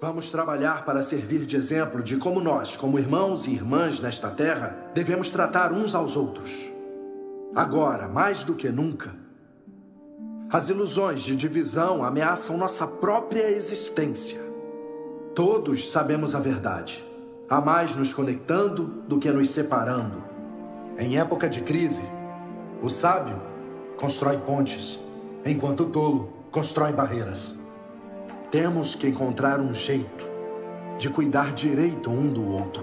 Vamos trabalhar para servir de exemplo de como nós, como irmãos e irmãs nesta terra, devemos tratar uns aos outros. Agora, mais do que nunca, as ilusões de divisão ameaçam nossa própria existência. Todos sabemos a verdade. Há mais nos conectando do que nos separando. Em época de crise, o sábio constrói pontes, enquanto o tolo constrói barreiras. Temos que encontrar um jeito de cuidar direito um do outro.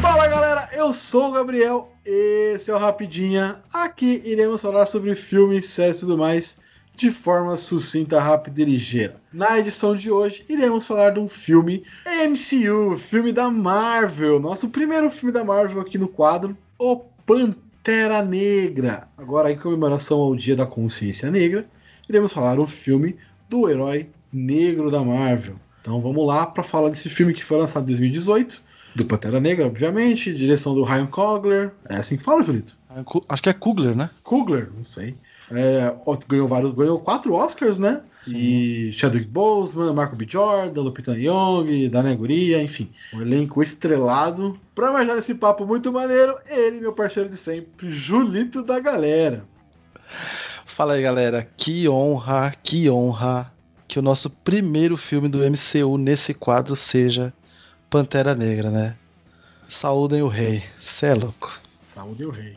Fala galera, eu sou o Gabriel, esse é o Rapidinha. Aqui iremos falar sobre filmes, séries e tudo mais de forma sucinta, rápida e ligeira. Na edição de hoje, iremos falar de um filme MCU, filme da Marvel, nosso primeiro filme da Marvel aqui no quadro, O Pantera Negra. Agora, em comemoração ao Dia da Consciência Negra, iremos falar um filme do herói negro da Marvel. Então vamos lá para falar desse filme que foi lançado em 2018, do Pantera Negra, obviamente, direção do Ryan Coogler. É assim que fala, Julito? Acho que é Coogler, né? Coogler, não sei. É, ganhou vários, ganhou quatro Oscars, né? Sim. E Chadwick Boseman, Marco B. Jordan, Lupita Nyong'o, Dana Guria, enfim, um elenco estrelado. Pra mais nesse papo muito maneiro, ele, meu parceiro de sempre, Julito da galera. Fala aí, galera. Que honra, que honra que o nosso primeiro filme do MCU nesse quadro seja Pantera Negra, né? Saúdem o rei. Cê é louco. Saúdem o rei.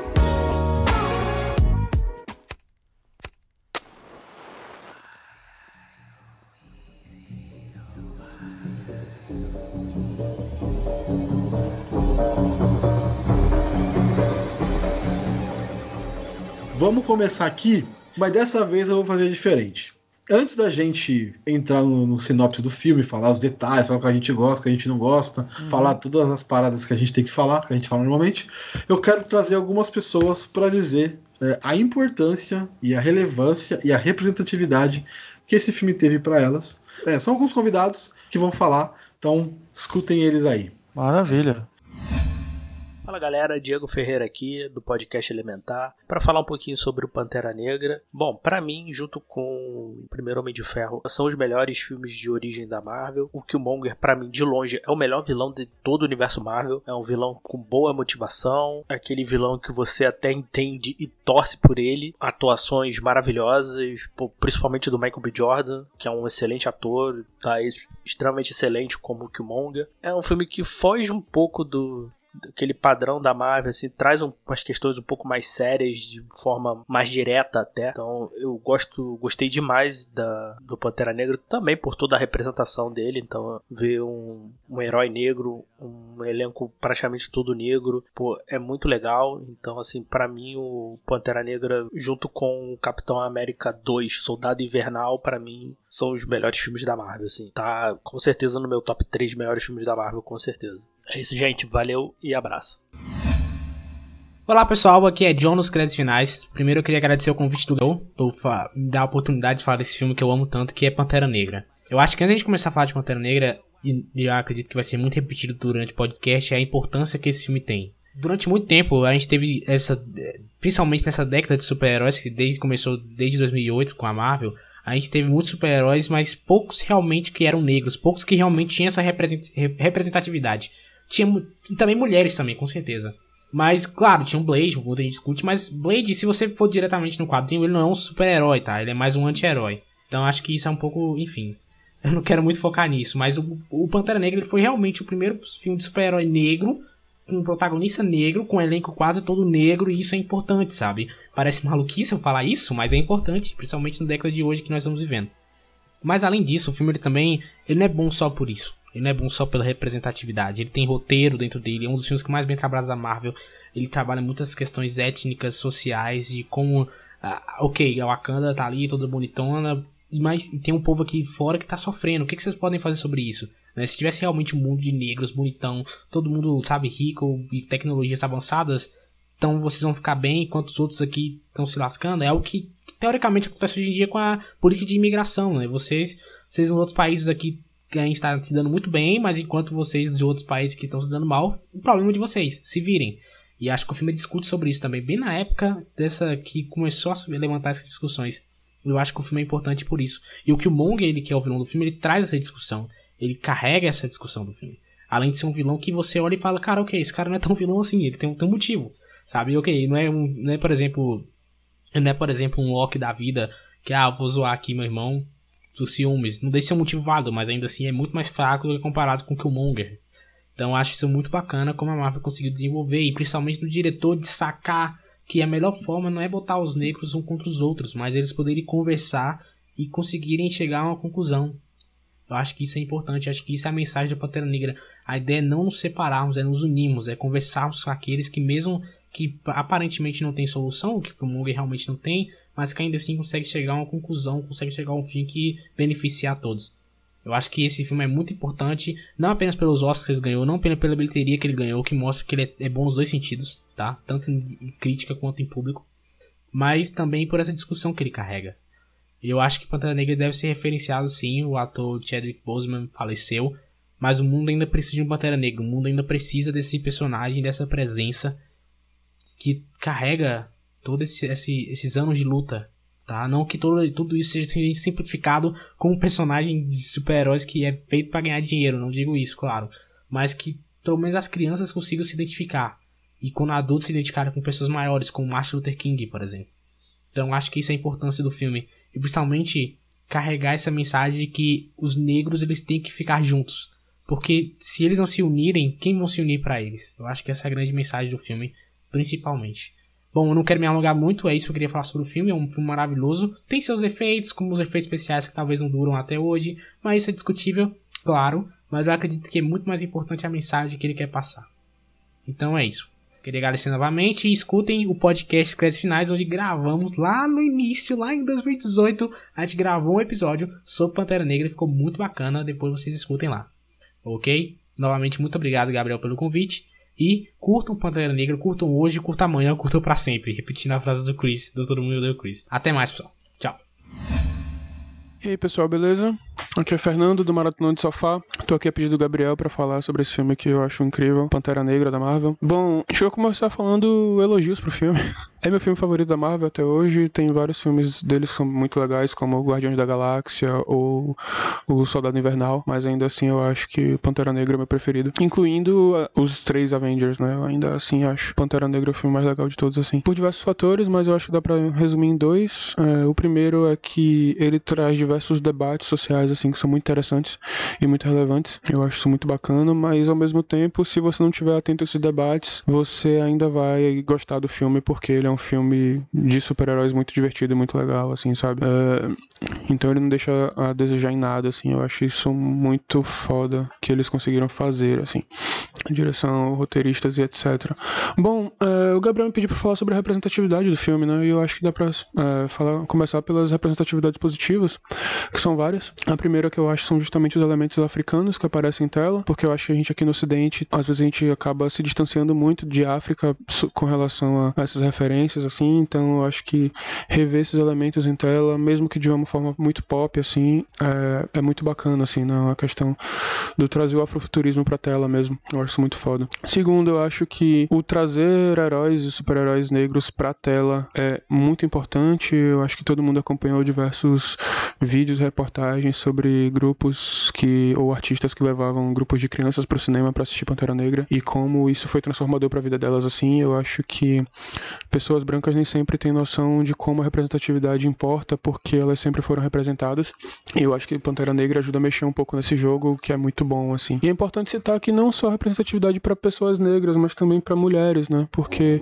Vamos começar aqui, mas dessa vez eu vou fazer diferente. Antes da gente entrar no, no sinopse do filme, falar os detalhes, falar o que a gente gosta, o que a gente não gosta, uhum. falar todas as paradas que a gente tem que falar, que a gente fala normalmente, eu quero trazer algumas pessoas para dizer é, a importância e a relevância e a representatividade que esse filme teve para elas. É, são alguns convidados que vão falar, então escutem eles aí. Maravilha. Fala galera, Diego Ferreira aqui do podcast Elementar para falar um pouquinho sobre o Pantera Negra. Bom, para mim, junto com o Primeiro Homem de Ferro, são os melhores filmes de origem da Marvel. O Killmonger, para mim, de longe, é o melhor vilão de todo o universo Marvel. É um vilão com boa motivação, aquele vilão que você até entende e torce por ele. Atuações maravilhosas, principalmente do Michael B. Jordan, que é um excelente ator, tá extremamente excelente como o Killmonger. É um filme que foge um pouco do aquele padrão da Marvel, assim, traz um, umas questões um pouco mais sérias, de forma mais direta até. Então eu gosto, gostei demais da, do Pantera Negra, também por toda a representação dele. Então ver um, um herói negro, um elenco praticamente todo negro, pô, é muito legal. Então, assim, para mim o Pantera Negra, junto com o Capitão América 2, Soldado Invernal, para mim são os melhores filmes da Marvel, assim. Tá com certeza no meu top 3 melhores filmes da Marvel, com certeza. É isso, gente. Valeu e abraço. Olá pessoal, aqui é John nos créditos finais. Primeiro eu queria agradecer o convite do Gol por me dar a oportunidade de falar desse filme que eu amo tanto, que é Pantera Negra. Eu acho que antes de a gente começar a falar de Pantera Negra, e eu acredito que vai ser muito repetido durante o podcast, é a importância que esse filme tem. Durante muito tempo a gente teve essa, principalmente nessa década de super-heróis que desde começou desde 2008 com a Marvel, a gente teve muitos super-heróis, mas poucos realmente que eram negros, poucos que realmente tinham essa representatividade. Tinha, e também mulheres também, com certeza. Mas, claro, tinha um Blade, muita gente discute, mas Blade, se você for diretamente no quadrinho, ele não é um super-herói, tá? Ele é mais um anti-herói. Então acho que isso é um pouco, enfim. Eu não quero muito focar nisso, mas o, o Pantera Negra ele foi realmente o primeiro filme de super-herói negro, com um protagonista negro, com um elenco quase todo negro, e isso é importante, sabe? Parece maluquice eu falar isso, mas é importante, principalmente na década de hoje que nós estamos vivendo. Mas além disso, o filme ele também ele não é bom só por isso. Ele não é bom só pela representatividade. Ele tem roteiro dentro dele. É um dos filmes que mais bem trabalha da Marvel. Ele trabalha muitas questões étnicas, sociais, de como. Ah, ok, a Wakanda tá ali toda bonitona. mas tem um povo aqui fora que tá sofrendo. O que, que vocês podem fazer sobre isso? Né? Se tivesse realmente um mundo de negros bonitão, todo mundo, sabe, rico e tecnologias avançadas, então vocês vão ficar bem enquanto os outros aqui estão se lascando. É o que teoricamente acontece hoje em dia com a política de imigração, né? Vocês, vocês nos outros países aqui estão se dando muito bem, mas enquanto vocês de outros países que estão se dando mal, o problema é de vocês, se virem. E acho que o filme discute sobre isso também, bem na época dessa que começou a levantar essas discussões. Eu acho que o filme é importante por isso. E o que o Monger, ele que é o vilão do filme, ele traz essa discussão. Ele carrega essa discussão do filme. Além de ser um vilão que você olha e fala, cara, ok, esse cara não é tão vilão assim, ele tem, tem um motivo. Sabe? Ok, não é, um, não é por exemplo. Não é, por exemplo, um Loki da vida que, ah, vou zoar aqui meu irmão dos ciúmes. Não deixa ser motivo válido, mas ainda assim é muito mais fraco do que comparado com o Killmonger. Então acho isso muito bacana como a Marvel conseguiu desenvolver, e principalmente do diretor de sacar que a melhor forma não é botar os negros um contra os outros, mas eles poderem conversar e conseguirem chegar a uma conclusão. Eu acho que isso é importante, acho que isso é a mensagem da Pantera Negra. A ideia é não nos separarmos, é nos unirmos, é conversarmos com aqueles que mesmo que aparentemente não tem solução, que o Munger realmente não tem, mas que ainda assim consegue chegar a uma conclusão, consegue chegar a um fim que beneficia a todos. Eu acho que esse filme é muito importante, não apenas pelos Oscars que ele ganhou, não apenas pela bilheteria que ele ganhou, que mostra que ele é, é bom nos dois sentidos, tá? Tanto em crítica quanto em público, mas também por essa discussão que ele carrega. Eu acho que Pantera Negra deve ser referenciado sim, o ator Chadwick Boseman faleceu, mas o mundo ainda precisa de um Pantera Negra, o mundo ainda precisa desse personagem, dessa presença que carrega todos esse, esse, esses anos de luta, tá? Não que todo, tudo isso seja simplificado com um personagem de super-heróis que é feito para ganhar dinheiro, não digo isso, claro. Mas que pelo menos as crianças consigam se identificar. E quando adultos se identificarem com pessoas maiores, como Martin Luther King, por exemplo. Então acho que isso é a importância do filme. E principalmente carregar essa mensagem de que os negros eles têm que ficar juntos. Porque se eles não se unirem, quem vão se unir para eles? Eu acho que essa é a grande mensagem do filme principalmente. Bom, eu não quero me alongar muito, é isso que eu queria falar sobre o filme. É um filme maravilhoso. Tem seus efeitos, como os efeitos especiais que talvez não duram até hoje, mas isso é discutível, claro. Mas eu acredito que é muito mais importante a mensagem que ele quer passar. Então é isso. Queria agradecer novamente e escutem o podcast Créditos Finais, onde gravamos lá no início, lá em 2018. A gente gravou um episódio sobre Pantera Negra ficou muito bacana. Depois vocês escutem lá. Ok? Novamente, muito obrigado, Gabriel, pelo convite. E curtam Pantera Negra, curtam hoje, curtam amanhã, curtam para sempre. Repetindo a frase do Chris, do Todo Mundo Deu Chris. Até mais, pessoal. Tchau. E aí, pessoal, beleza? Aqui é Fernando do Maratona de Sofá. Tô aqui a pedido do Gabriel para falar sobre esse filme que eu acho incrível, Pantera Negra da Marvel. Bom, deixa eu começar falando elogios pro filme. É meu filme favorito da Marvel até hoje. Tem vários filmes deles que são muito legais, como Guardiões da Galáxia ou O Soldado Invernal, mas ainda assim eu acho que Pantera Negra é meu preferido, incluindo uh, os três Avengers, né? Eu ainda assim acho Pantera Negra o filme mais legal de todos assim. Por diversos fatores, mas eu acho que dá para resumir em dois. É, o primeiro é que ele traz diversos debates sociais assim que são muito interessantes e muito relevantes. Eu acho isso muito bacana, mas ao mesmo tempo, se você não estiver atento a esses debates, você ainda vai gostar do filme porque ele é um filme de super-heróis muito divertido e muito legal, assim, sabe? É, então ele não deixa a desejar em nada, assim. Eu acho isso muito foda que eles conseguiram fazer, assim. Direção, roteiristas e etc. Bom, é, o Gabriel me pediu pra falar sobre a representatividade do filme, né? E eu acho que dá pra é, falar, começar pelas representatividades positivas, que são várias. A primeira que eu acho são justamente os elementos africanos que aparecem em tela, porque eu acho que a gente aqui no Ocidente, às vezes a gente acaba se distanciando muito de África com relação a essas referências, assim, então eu acho que rever esses elementos em tela, mesmo que de uma forma muito pop, assim, é, é muito bacana, assim, né? A questão do trazer o afrofuturismo pra tela mesmo, eu acho muito foda. Segundo, eu acho que o trazer heróis e super-heróis negros pra tela é muito importante, eu acho que todo mundo acompanhou diversos vídeos, reportagens sobre grupos que ou artistas que levavam grupos de crianças para o cinema para assistir Pantera Negra e como isso foi transformador para a vida delas assim. Eu acho que pessoas brancas nem sempre têm noção de como a representatividade importa porque elas sempre foram representadas. E eu acho que Pantera Negra ajuda a mexer um pouco nesse jogo, que é muito bom assim. E é importante citar que não só a representatividade para pessoas negras, mas também para mulheres, né? Porque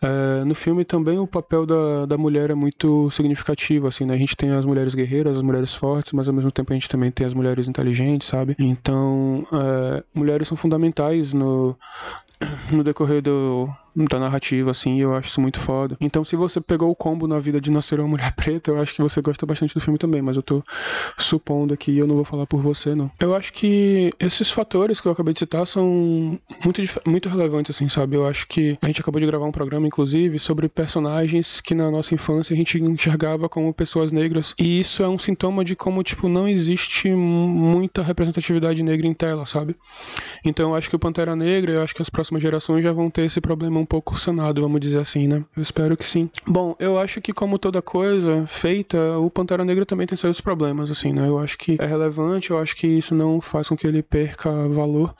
é, no filme também o papel da, da mulher é muito significativo assim, né? A gente tem as mulheres guerreiras, as mulheres fortes, mas ao mesmo tempo a gente também tem as mulheres inteligentes, sabe? Então, é, mulheres são fundamentais no, no decorrer do, da narrativa, assim, eu acho isso muito foda. Então, se você pegou o combo na vida de Nascer uma Mulher Preta, eu acho que você gosta bastante do filme também, mas eu tô supondo aqui eu não vou falar por você, não. Eu acho que esses fatores que eu acabei de citar são muito, muito relevantes, assim, sabe? Eu acho que a gente acabou de gravar um programa, inclusive, sobre personagens que na nossa infância a gente enxergava como pessoas negras, e isso é um sintoma de como, tipo, não existe muita representatividade negra em tela, sabe? Então, eu acho que o Pantera Negra, eu acho que as próximas gerações já vão ter esse problema um pouco sanado, vamos dizer assim, né? Eu espero que sim. Bom, eu acho que como toda coisa feita, o Pantera Negra também tem seus problemas, assim, né? Eu acho que é relevante, eu acho que isso não faz com que ele perca valor,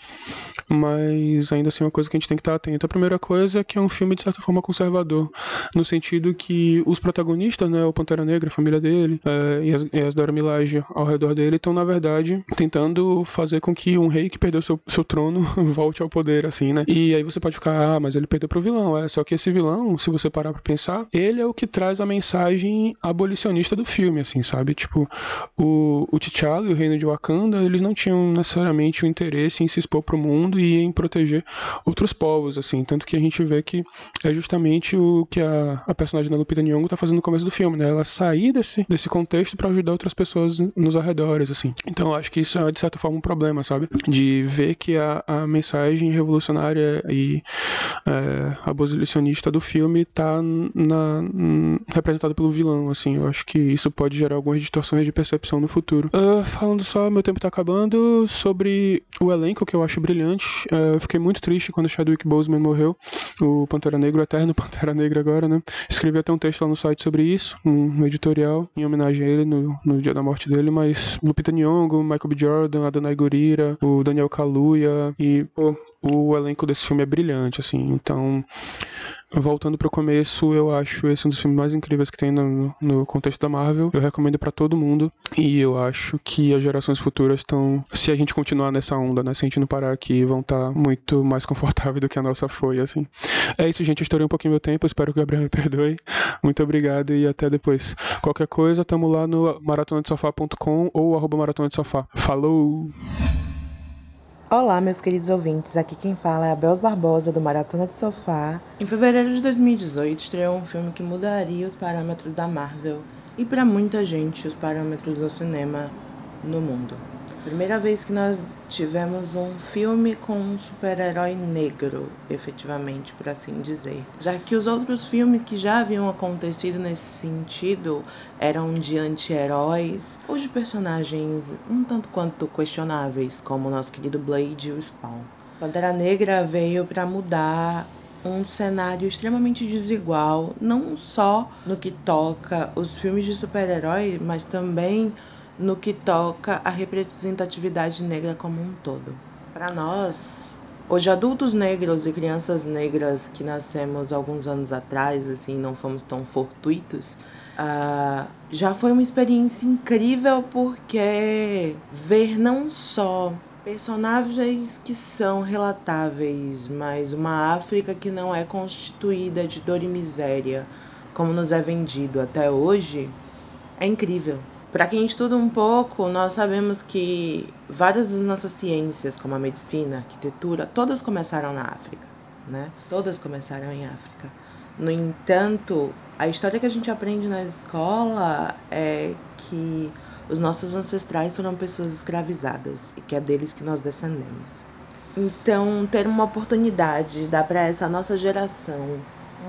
mas ainda assim é uma coisa que a gente tem que estar atento. A primeira coisa é que é um filme de certa forma conservador, no sentido que os protagonistas, né, o Pantera Negra, a família dele, é, e, as, e as Dora Milaje ao redor dele, estão na verdade tentando fazer com que um rei que perdeu seu, seu trono volte ao poder, assim, né? E aí você pode ficar, ah, mas ele perdeu pro vilão, é. Só que esse vilão, se você parar pra pensar, ele é o que traz a mensagem abolicionista do filme, assim, sabe? Tipo, o, o T'Challa e o reino de Wakanda, eles não tinham necessariamente o interesse em se expor pro mundo e em proteger outros povos, assim. Tanto que a gente vê que é justamente o que a, a personagem da Lupita Nyong'o tá fazendo no começo do filme, né? Ela sair desse, desse contexto para ajudar outras pessoas nos arredores, assim. Então eu acho que isso é, de certa forma, um problema, sabe? De ver que a, a mensagem revolucionária e é, abolicionista do filme tá na, representada pelo vilão, assim. Eu acho que isso pode gerar algumas distorções de percepção no futuro. Uh, falando só, meu tempo tá acabando, sobre o elenco, que eu acho brilhante. Uh, eu fiquei muito triste quando Chadwick Boseman morreu, o Pantera Negra, o eterno Pantera Negra agora, né? Escrevi até um texto lá no site sobre isso, um editorial, em homenagem a ele no, no dia da morte dele, mas Lupita Nyong'o, Michael B. Jordan, Adonai Gurira, o Daniel Kaluuya e, pô, o elenco desse filme é brilhante, assim. Então, voltando para o começo, eu acho esse um dos filmes mais incríveis que tem no, no contexto da Marvel. Eu recomendo para todo mundo e eu acho que as gerações futuras estão, se a gente continuar nessa onda, né, se a gente não parar aqui, vão estar tá muito mais confortáveis do que a nossa foi, assim. É isso, gente. Eu estourei um pouquinho meu tempo. Espero que o Gabriel me perdoe. Muito obrigado e até depois. Qualquer coisa, tamo lá no maratonadesofá.com ou arroba maratonadesofá. Falou! Olá, meus queridos ouvintes. Aqui quem fala é a Bels Barbosa, do Maratona de Sofá. Em fevereiro de 2018, estreou um filme que mudaria os parâmetros da Marvel e, para muita gente, os parâmetros do cinema no mundo. Primeira vez que nós tivemos um filme com um super-herói negro, efetivamente, por assim dizer. Já que os outros filmes que já haviam acontecido nesse sentido eram de anti-heróis ou de personagens um tanto quanto questionáveis, como o nosso querido Blade e o Spawn. Pantera Negra veio para mudar um cenário extremamente desigual, não só no que toca os filmes de super-herói, mas também no que toca à representatividade negra como um todo. Para nós, hoje adultos negros e crianças negras que nascemos alguns anos atrás, assim, não fomos tão fortuitos, uh, já foi uma experiência incrível porque ver não só personagens que são relatáveis, mas uma África que não é constituída de dor e miséria, como nos é vendido até hoje, é incrível. Para quem estuda um pouco, nós sabemos que várias das nossas ciências, como a medicina, a arquitetura, todas começaram na África, né? Todas começaram em África. No entanto, a história que a gente aprende na escola é que os nossos ancestrais foram pessoas escravizadas e que é deles que nós descendemos. Então, ter uma oportunidade de dar para essa nossa geração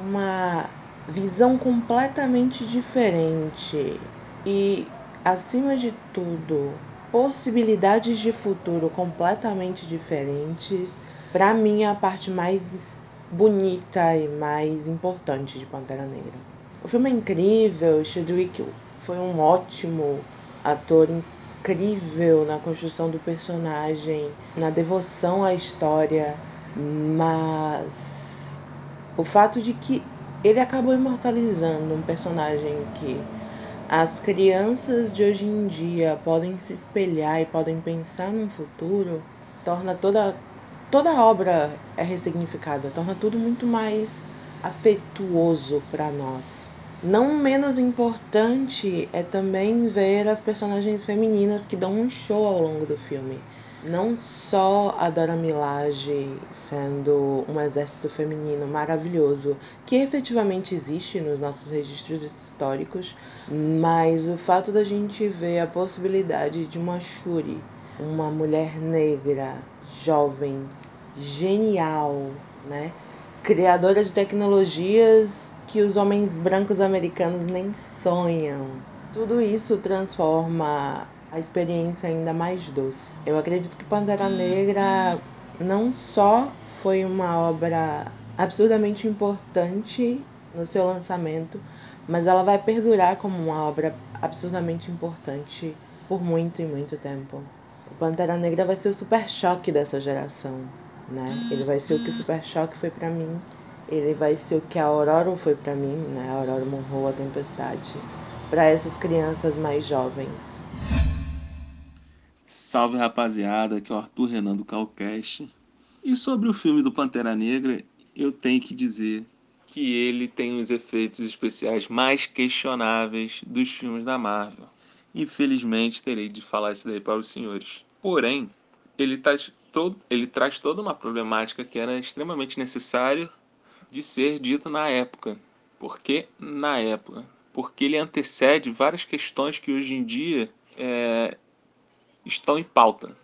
uma visão completamente diferente e acima de tudo, possibilidades de futuro completamente diferentes, para mim é a parte mais bonita e mais importante de Pantera Negra. O filme é incrível, Chadwick foi um ótimo ator incrível na construção do personagem, na devoção à história, mas o fato de que ele acabou imortalizando um personagem que as crianças de hoje em dia podem se espelhar e podem pensar num futuro, torna toda toda a obra é ressignificada, torna tudo muito mais afetuoso para nós. Não menos importante é também ver as personagens femininas que dão um show ao longo do filme. Não só a Dora Milaje sendo um exército feminino maravilhoso, que efetivamente existe nos nossos registros históricos, mas o fato da gente ver a possibilidade de uma Shuri, uma mulher negra, jovem, genial, né? Criadora de tecnologias que os homens brancos americanos nem sonham. Tudo isso transforma a experiência ainda mais doce. Eu acredito que Pantera Negra não só foi uma obra absurdamente importante no seu lançamento, mas ela vai perdurar como uma obra absurdamente importante por muito e muito tempo. O Pantera Negra vai ser o super choque dessa geração, né? Ele vai ser o que o super choque foi para mim, ele vai ser o que a Aurora foi para mim, né? A Aurora morreu a tempestade, para essas crianças mais jovens. Salve rapaziada, aqui é o Arthur Renan do Calcast. E sobre o filme do Pantera Negra, eu tenho que dizer que ele tem os efeitos especiais mais questionáveis dos filmes da Marvel. Infelizmente, terei de falar isso daí para os senhores. Porém, ele, traz todo, ele traz toda uma problemática que era extremamente necessário de ser dito na época. Por que na época? Porque ele antecede várias questões que hoje em dia é, estão em pauta.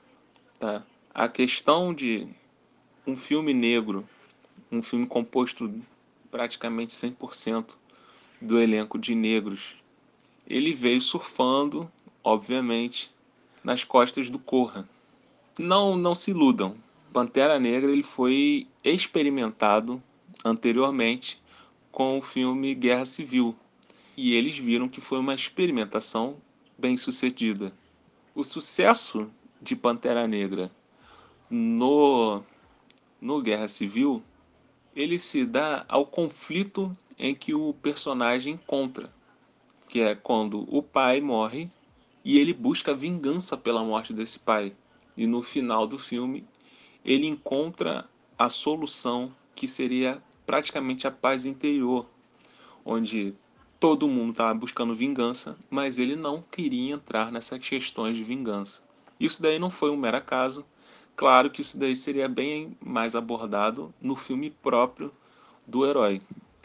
Tá? A questão de um filme negro, um filme composto praticamente 100% do elenco de negros, ele veio surfando, obviamente, nas costas do Corra. Não, não se iludam. Pantera Negra ele foi experimentado anteriormente com o filme Guerra Civil e eles viram que foi uma experimentação bem sucedida. O sucesso de Pantera Negra no, no Guerra Civil ele se dá ao conflito em que o personagem encontra, que é quando o pai morre e ele busca vingança pela morte desse pai. E no final do filme ele encontra a solução que seria praticamente a paz interior, onde todo mundo estava buscando vingança, mas ele não queria entrar nessas questões de vingança. Isso daí não foi um mero acaso. Claro que isso daí seria bem mais abordado no filme próprio do herói.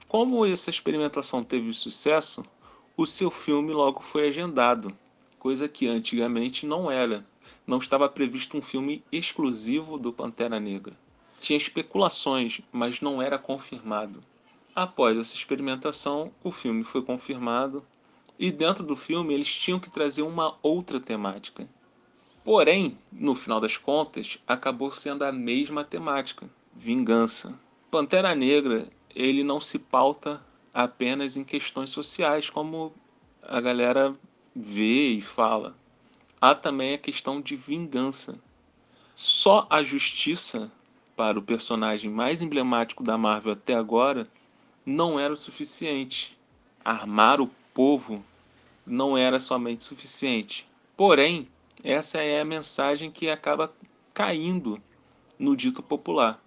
Como essa experimentação teve sucesso, o seu filme logo foi agendado, coisa que antigamente não era. Não estava previsto um filme exclusivo do Pantera Negra. Tinha especulações, mas não era confirmado. Após essa experimentação, o filme foi confirmado e dentro do filme eles tinham que trazer uma outra temática. Porém, no final das contas, acabou sendo a mesma temática, vingança. Pantera Negra, ele não se pauta apenas em questões sociais, como a galera vê e fala. Há também a questão de vingança. Só a justiça para o personagem mais emblemático da Marvel até agora não era o suficiente. Armar o povo não era somente suficiente. Porém, essa é a mensagem que acaba caindo no dito popular.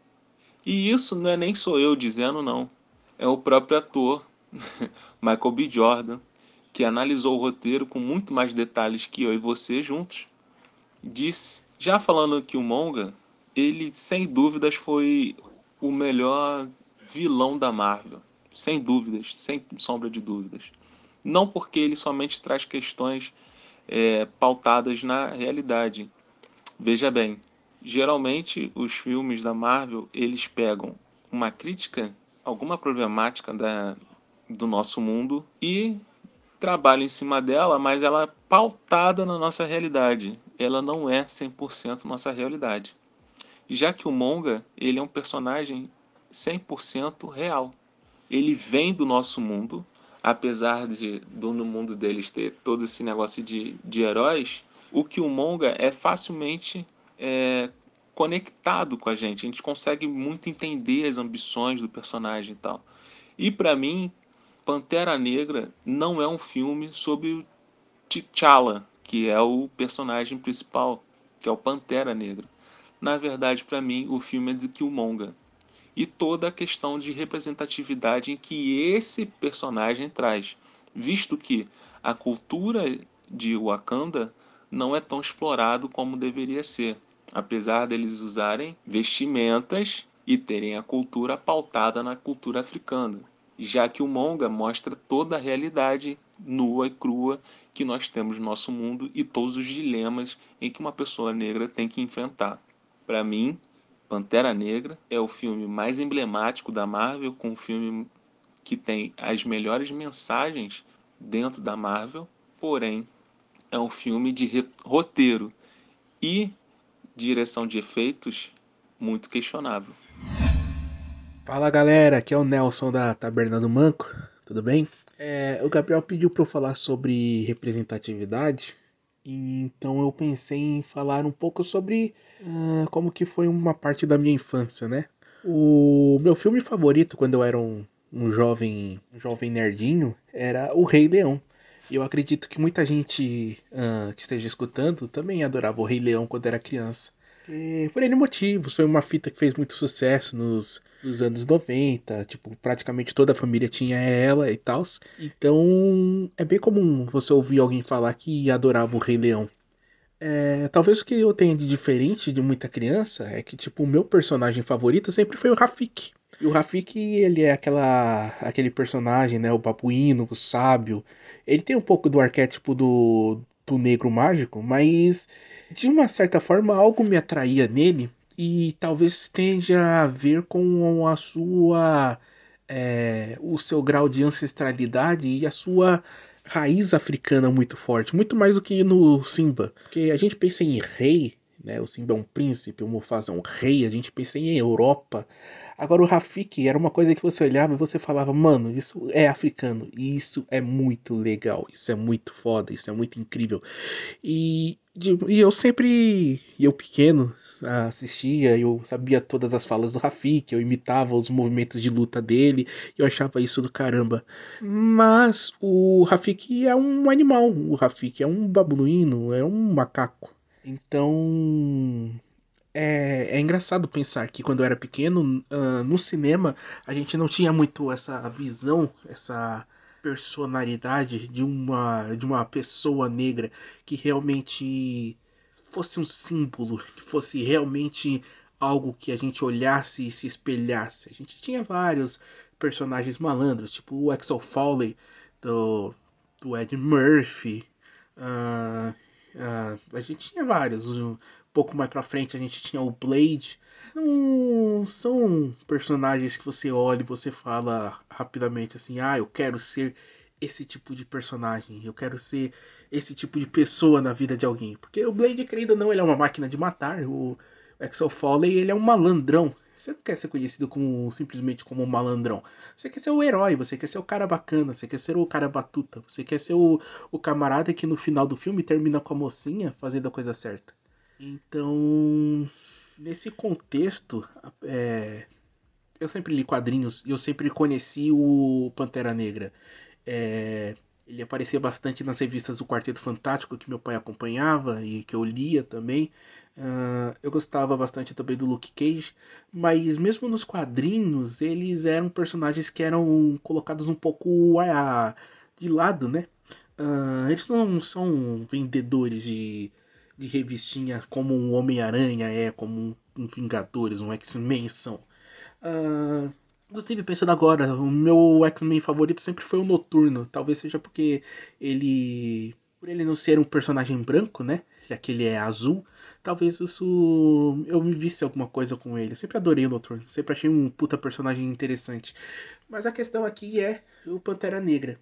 E isso não é nem sou eu dizendo, não. É o próprio ator, Michael B. Jordan, que analisou o roteiro com muito mais detalhes que eu e você juntos, disse, já falando que o Monga, ele sem dúvidas foi o melhor vilão da Marvel sem dúvidas, sem sombra de dúvidas. Não porque ele somente traz questões é, pautadas na realidade. Veja bem, geralmente os filmes da Marvel eles pegam uma crítica, alguma problemática da, do nosso mundo e trabalham em cima dela, mas ela é pautada na nossa realidade. Ela não é 100% nossa realidade. Já que o Monga, ele é um personagem 100% real ele vem do nosso mundo, apesar de do no mundo deles ter todo esse negócio de, de heróis, o Killmonger é facilmente é, conectado com a gente. A gente consegue muito entender as ambições do personagem e tal. E para mim, Pantera Negra não é um filme sobre o T'Challa, que é o personagem principal, que é o Pantera Negra. Na verdade, para mim, o filme é de Killmonger e toda a questão de representatividade que esse personagem traz, visto que a cultura de Wakanda não é tão explorado como deveria ser. apesar deles usarem vestimentas e terem a cultura pautada na cultura africana, já que o manga mostra toda a realidade nua e crua que nós temos no nosso mundo e todos os dilemas em que uma pessoa negra tem que enfrentar. Para mim, Pantera Negra. É o filme mais emblemático da Marvel, com um filme que tem as melhores mensagens dentro da Marvel, porém é um filme de roteiro e direção de efeitos muito questionável. Fala galera, aqui é o Nelson da Taberna do Manco, tudo bem? É, o Gabriel pediu para eu falar sobre representatividade, então eu pensei em falar um pouco sobre uh, como que foi uma parte da minha infância, né? O meu filme favorito quando eu era um, um jovem, um jovem nerdinho era O Rei Leão. E eu acredito que muita gente uh, que esteja escutando também adorava O Rei Leão quando era criança. E por N motivos, foi uma fita que fez muito sucesso nos, nos anos 90, tipo, praticamente toda a família tinha ela e tal. Então, é bem comum você ouvir alguém falar que adorava o Rei Leão. É, talvez o que eu tenha de diferente de muita criança é que, tipo, o meu personagem favorito sempre foi o Rafik. E o Rafik, ele é aquela, aquele personagem, né, o babuíno, o sábio. Ele tem um pouco do arquétipo do, do negro mágico, mas de uma certa forma algo me atraía nele e talvez tenha a ver com a sua é, o seu grau de ancestralidade e a sua raiz africana muito forte, muito mais do que no Simba, porque a gente pensa em rei, né? O Simba é um príncipe, o Mufasa é um rei, a gente pensa em Europa, Agora o Rafik era uma coisa que você olhava e você falava, mano, isso é africano, e isso é muito legal, isso é muito foda, isso é muito incrível. E, e eu sempre, eu pequeno, assistia, eu sabia todas as falas do Rafik, eu imitava os movimentos de luta dele, eu achava isso do caramba. Mas o Rafik é um animal, o Rafik é um babuíno, é um macaco. Então, é, é engraçado pensar que quando eu era pequeno, uh, no cinema, a gente não tinha muito essa visão, essa personalidade de uma, de uma pessoa negra que realmente fosse um símbolo, que fosse realmente algo que a gente olhasse e se espelhasse. A gente tinha vários personagens malandros, tipo o Axel Foley do, do Ed Murphy. Uh, uh, a gente tinha vários pouco mais pra frente a gente tinha o Blade. Não são personagens que você olha e você fala rapidamente assim: ah, eu quero ser esse tipo de personagem, eu quero ser esse tipo de pessoa na vida de alguém. Porque o Blade, querido ou não, ele é uma máquina de matar. O Axel Foley, ele é um malandrão. Você não quer ser conhecido como simplesmente como um malandrão. Você quer ser o herói, você quer ser o cara bacana, você quer ser o cara batuta, você quer ser o, o camarada que no final do filme termina com a mocinha fazendo a coisa certa. Então, nesse contexto, é, eu sempre li quadrinhos e eu sempre conheci o Pantera Negra. É, ele aparecia bastante nas revistas do Quarteto Fantástico que meu pai acompanhava e que eu lia também. Uh, eu gostava bastante também do Luke Cage, mas mesmo nos quadrinhos eles eram personagens que eram colocados um pouco uh, de lado, né? Uh, eles não são vendedores de de revistinha como um Homem-Aranha é, como um, Vingadores, um X-Men são. Uh, inclusive, pensando agora, o meu X-Men favorito sempre foi o Noturno. Talvez seja porque ele. Por ele não ser um personagem branco, né? Já que ele é azul, talvez isso. Eu me visse alguma coisa com ele. Eu sempre adorei o Noturno, sempre achei um puta personagem interessante. Mas a questão aqui é o Pantera Negra.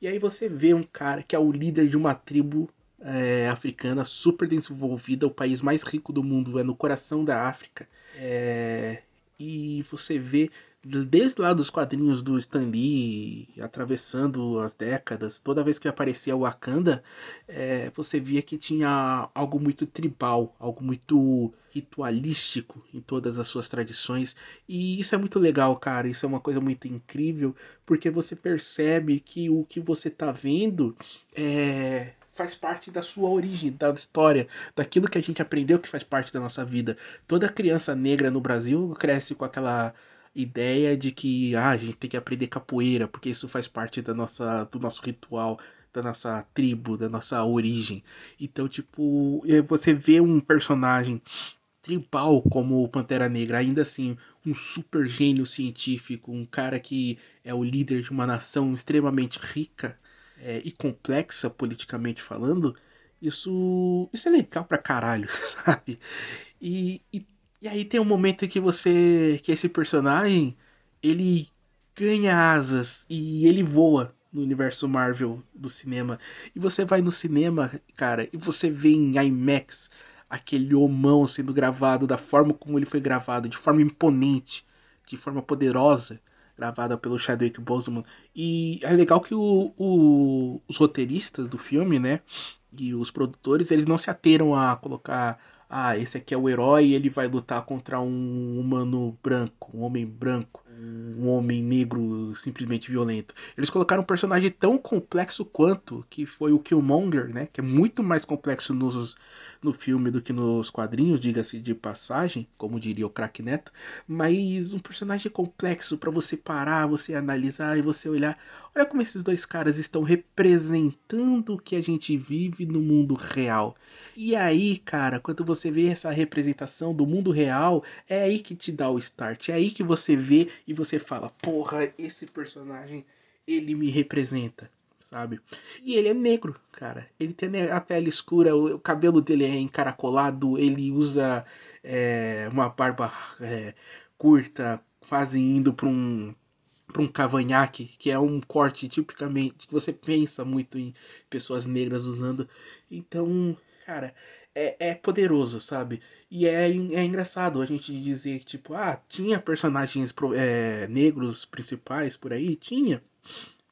E aí você vê um cara que é o líder de uma tribo é, africana super desenvolvida, o país mais rico do mundo, é no coração da África. É, e você vê desde lá dos quadrinhos do Stan Lee, atravessando as décadas, toda vez que aparecia o Wakanda, é, você via que tinha algo muito tribal, algo muito ritualístico em todas as suas tradições. E isso é muito legal, cara. Isso é uma coisa muito incrível, porque você percebe que o que você está vendo é, faz parte da sua origem, da história, daquilo que a gente aprendeu que faz parte da nossa vida. Toda criança negra no Brasil cresce com aquela ideia de que ah, a gente tem que aprender capoeira, porque isso faz parte da nossa, do nosso ritual, da nossa tribo, da nossa origem. Então, tipo, você vê um personagem tribal como o Pantera Negra, ainda assim, um super gênio científico, um cara que é o líder de uma nação extremamente rica é, e complexa politicamente falando, isso, isso é legal pra caralho, sabe? E, e, e aí tem um momento em que você. que esse personagem ele ganha asas e ele voa no universo Marvel do cinema. E você vai no cinema, cara, e você vê em IMAX aquele homão sendo gravado da forma como ele foi gravado, de forma imponente, de forma poderosa, gravada pelo Chadwick Boseman. E é legal que o, o, os roteiristas do filme, né, e os produtores, eles não se ateram a colocar ah, esse aqui é o herói e ele vai lutar contra um humano branco, um homem branco um homem negro simplesmente violento. Eles colocaram um personagem tão complexo quanto que foi o Killmonger, né? Que é muito mais complexo nos, no filme do que nos quadrinhos, diga-se de passagem, como diria o Crack Neto. Mas um personagem complexo para você parar, você analisar e você olhar. Olha como esses dois caras estão representando o que a gente vive no mundo real. E aí, cara, quando você vê essa representação do mundo real, é aí que te dá o start. É aí que você vê e você fala: porra, esse personagem, ele me representa, sabe? E ele é negro, cara. Ele tem a pele escura, o cabelo dele é encaracolado, ele usa é, uma barba é, curta, quase indo para um para um cavanhaque, que é um corte tipicamente que você pensa muito em pessoas negras usando. Então, cara, é, é poderoso, sabe? E é, é engraçado a gente dizer que, tipo, ah, tinha personagens é, negros principais por aí? Tinha.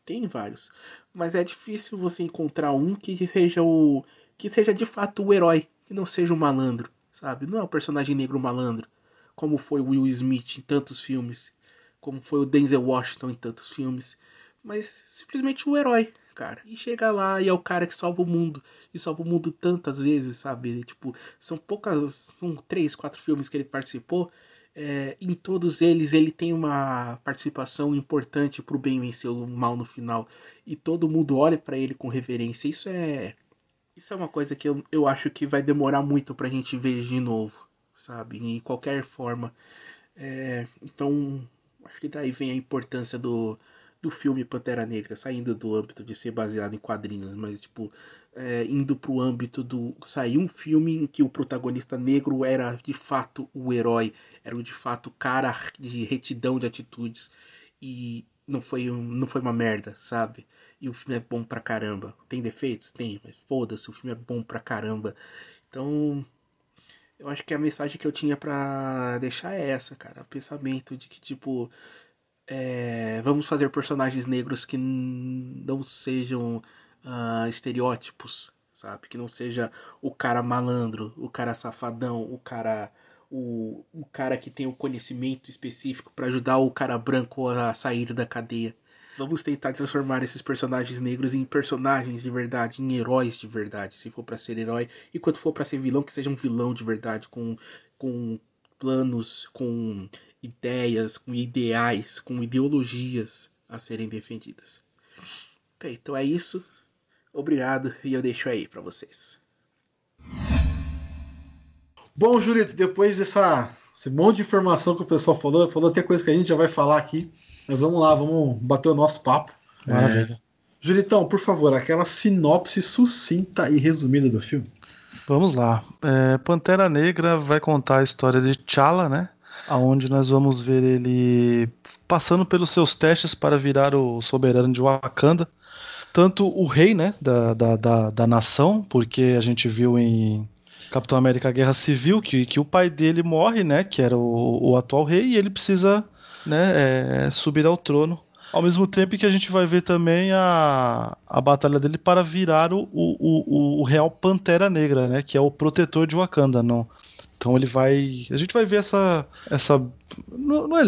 Tem vários. Mas é difícil você encontrar um que seja o. que seja de fato o herói, que não seja o malandro, sabe? Não é um personagem negro malandro, como foi o Will Smith em tantos filmes, como foi o Denzel Washington em tantos filmes, mas simplesmente o herói, cara. E chega lá e é o cara que salva o mundo. E salva o mundo tantas vezes, sabe? Tipo, são poucas. São três, quatro filmes que ele participou. É, em todos eles ele tem uma participação importante pro bem vencer o mal no final. E todo mundo olha para ele com reverência. Isso é. Isso é uma coisa que eu, eu acho que vai demorar muito pra gente ver de novo, sabe? Em qualquer forma. É, então, acho que daí vem a importância do, do filme Pantera Negra, saindo do âmbito de ser baseado em quadrinhos, mas tipo, é, indo pro âmbito do. Sair um filme em que o protagonista negro era de fato o herói, era de fato o cara de retidão de atitudes. E não foi, um, não foi uma merda, sabe? E o filme é bom pra caramba. Tem defeitos? Tem, mas foda-se, o filme é bom pra caramba. Então, eu acho que a mensagem que eu tinha para deixar é essa, cara. O pensamento de que, tipo, é, vamos fazer personagens negros que não sejam uh, estereótipos, sabe? Que não seja o cara malandro, o cara safadão, o cara o, o cara que tem o conhecimento específico para ajudar o cara branco a sair da cadeia. Vamos tentar transformar esses personagens negros em personagens de verdade, em heróis de verdade, se for para ser herói, e quando for para ser vilão, que seja um vilão de verdade, com, com planos, com ideias, com ideais, com ideologias a serem defendidas. Bem, então é isso. Obrigado e eu deixo aí para vocês. Bom, Julito, depois dessa esse monte de informação que o pessoal falou, falou até coisa que a gente já vai falar aqui. Mas vamos lá, vamos bater o nosso papo. É... Julitão, por favor, aquela sinopse sucinta e resumida do filme. Vamos lá. É, Pantera Negra vai contar a história de T'Challa, né? aonde nós vamos ver ele passando pelos seus testes para virar o soberano de Wakanda. Tanto o rei né, da, da, da, da nação, porque a gente viu em Capitão América Guerra Civil que, que o pai dele morre, né, que era o, o atual rei, e ele precisa né, é, subir ao trono. Ao mesmo tempo que a gente vai ver também a, a batalha dele para virar o, o, o, o Real Pantera Negra, né? Que é o protetor de Wakanda. No, então ele vai. A gente vai ver essa. essa não, não é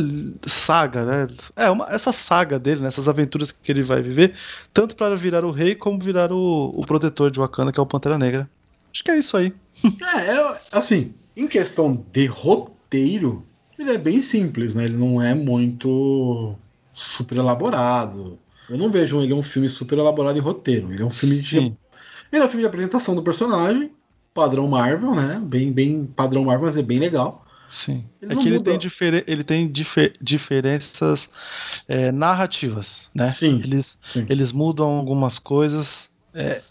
saga, né? É, uma, essa saga dele, né? essas aventuras que ele vai viver, tanto para virar o rei como virar o, o protetor de Wakanda, que é o Pantera Negra. Acho que é isso aí. é, é, assim, em questão de roteiro, ele é bem simples, né? Ele não é muito super elaborado. Eu não vejo ele um filme super elaborado em roteiro. Ele é um filme de. Ele é um filme de apresentação do personagem padrão Marvel, né? Bem, bem padrão Marvel, mas é bem legal. Sim. Ele é que ele muda. tem, difere- ele tem dife- diferenças é, narrativas, né? Sim, Eles, sim. eles mudam algumas coisas é,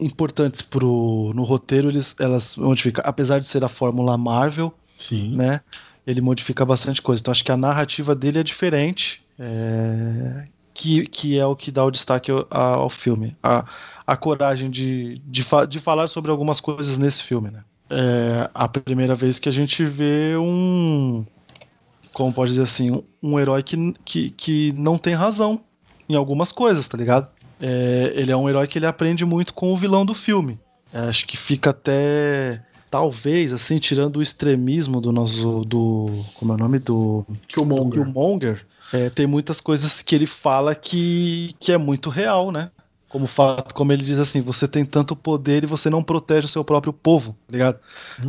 importantes pro, no roteiro, eles, elas modificam. Apesar de ser a fórmula Marvel, Sim. né? Ele modifica bastante coisa. Então acho que a narrativa dele é diferente. É, que, que é o que dá o destaque ao, ao filme. A, a coragem de, de, fa- de falar sobre algumas coisas nesse filme, né? É a primeira vez que a gente vê um. Como pode dizer assim? Um, herói que, que, que não tem razão em algumas coisas, tá ligado? É, ele é um herói que ele aprende muito com o vilão do filme. É, acho que fica até. Talvez, assim, tirando o extremismo do nosso. do. Como é o nome? Do. Killmonger. Killmonger. É, tem muitas coisas que ele fala que, que é muito real, né? Como fato, como ele diz assim, você tem tanto poder e você não protege o seu próprio povo, tá ligado?